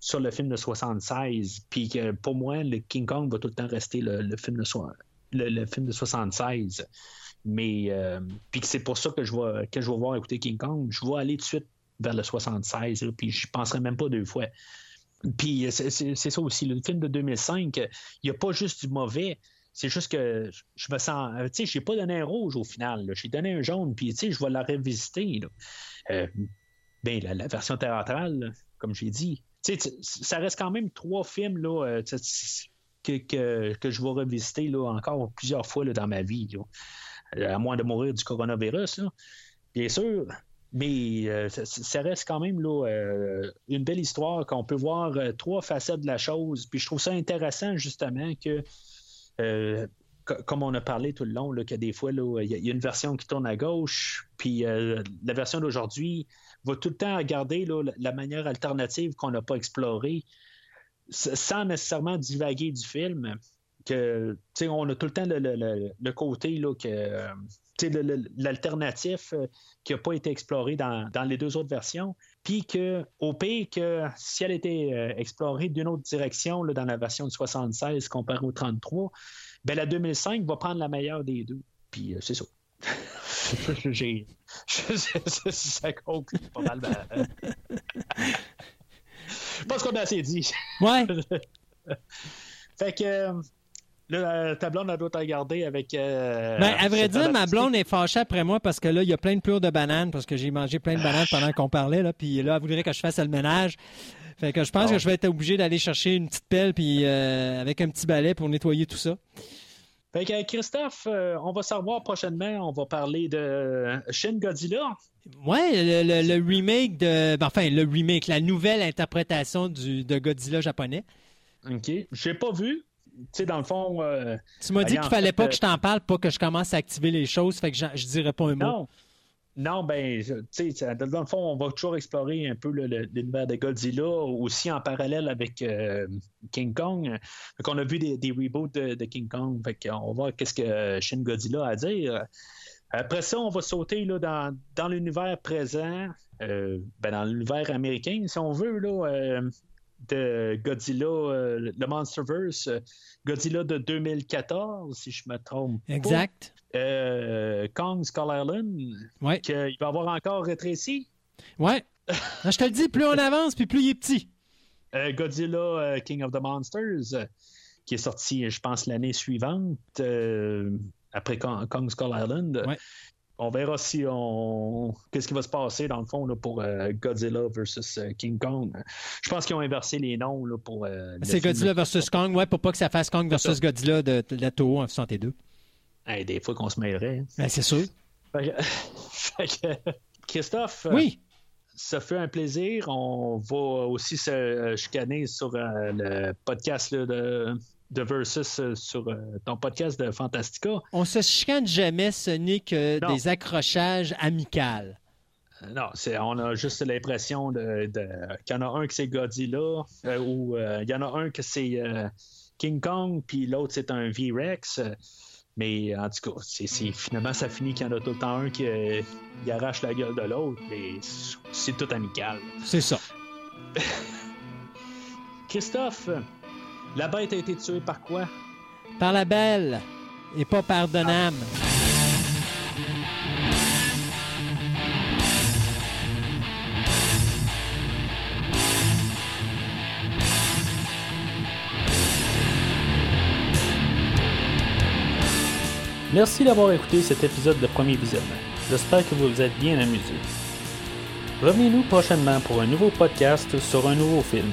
sur le film de 76. Puis que pour moi, le King Kong va tout le temps rester le, le film, de, so- le, le film de 76. Mais euh, puis que c'est pour ça que je vais que je vais voir écouter King Kong, je vais aller tout de suite vers le 76, là, puis je penserai même pas deux fois. Puis euh, c'est ça aussi, le film de 2005, euh, il n'y a pas juste du mauvais, c'est juste que je me sens. euh, Tu sais, je n'ai pas donné un rouge au final, j'ai donné un jaune, puis tu sais, je vais la revisiter. là. Euh, ben, la, version théâtrale, comme j'ai dit. Tu sais, ça reste quand même trois films là, euh, que, je vais revisiter encore plusieurs fois là, dans ma vie. à moins de mourir du coronavirus, bien sûr. Mais ça, reste quand même une belle histoire qu'on peut voir trois facettes de la chose. Puis je trouve ça intéressant justement que, comme on a parlé tout le long, là, que des fois, il y, a- il y a une version qui tourne à gauche, puis euh, la version d'aujourd'hui va tout le temps regarder là, la- manière alternative qu'on n'a pas explorée, sans nécessairement divaguer du film. On a tout le temps le, côté que, euh, l'alternatif euh, qui n'a pas été exploré dans les deux autres versions. Puis que, au pire, que si elle était euh, explorée d'une autre direction là, dans la version de 76 comparée au 33, ben la 2005 va prendre la meilleure des deux. Puis euh, c'est ça. <laughs> J'ai. <laughs> ça conclut pas mal. ma- <laughs> Je pense qu'on a assez dit.
Ouais.
Fait que. Euh, Là, ta blonde, elle doit te regarder avec. euh,
Ben, à vrai dire, ma blonde est fâchée après moi parce que là, il y a plein de pleurs de bananes parce que j'ai mangé plein de bananes pendant qu'on parlait. Là, puis là, elle voudrait que je fasse le ménage. Fait que je pense
Bon.
que je vais être obligé d'aller chercher une petite pelle puis euh, avec un petit balai pour nettoyer tout ça.
Fait que Christophe, euh, on va se revoir prochainement. On va parler de Shin Godzilla.
Ouais, le, le- le remake de. ben, enfin, le remake, la nouvelle interprétation du, de Godzilla japonais.
OK. J'ai pas vu. Tu sais, dans le fond. euh,
Tu m'as dit qu'il fallait
fait,
pas
euh,
que je t'en parle, pas que je commence à activer les choses, fait que j'en- je dirais pas un mot.
non. Non, ben, je- tu sais, dans le fond, on va toujours explorer un peu l'univers de Godzilla, aussi en parallèle avec euh, King Kong. Fait qu'on a vu des, des reboots de, de King Kong. Fait qu'on va voir qu'est-ce que Shin Godzilla a à dire. Après ça, on va sauter là, dans, dans l'univers présent, euh, ben, dans l'univers américain, si on veut, là, euh, de Godzilla, euh, le Monsterverse, euh, Godzilla de 2014, si je me trompe. pas.
Exact.
Euh, Kong Skull Island,
Ouais.
qu'il va avoir encore rétréci.
Ouais. Non, je te le dis, plus on avance, puis plus il est petit.
Euh, Godzilla King of the Monsters, qui est sorti, je pense, l'année suivante, après Kong, Kong Skull Island.
Ouais.
On verra si on. Qu'est-ce qui va se passer, dans le fond, là, pour euh, Godzilla versus euh, King Kong. Je pense qu'ils ont inversé les noms là, pour. euh,
C'est. Godzilla versus Kong, ouais, pour pas que ça fasse Kong versus. Godzilla de, de la Toho en 62.
Hey, des fois qu'on se mêlerait. hein.
Ben, c'est sûr.
Fait que- <laughs> fait que, Christophe. euh,
Oui.
Ça fait un plaisir. On va aussi se chicaner sur le podcast là, de, de Versus, euh, sur euh, ton podcast de Fantastica.
On se chicane jamais, ce n'est que
Non.
des accrochages amicaux.
Euh, non, c'est, on a juste l'impression de, de- qu'il y en a un que c'est Godzilla, ou il y en a un que c'est King Kong, puis l'autre c'est un V-Rex. Mais en tout cas, finalement, ça finit qu'il y en a tout le temps un qui euh, arrache la gueule de l'autre, mais c'est tout amical.
C'est ça. <laughs>
Christophe, la bête a été tuée par quoi?
Par la belle et pas pardonnable.
Merci d'avoir écouté cet épisode de Premier Visionnement. J'espère que vous vous êtes bien amusés. Revenez-nous prochainement pour un nouveau podcast sur un nouveau film.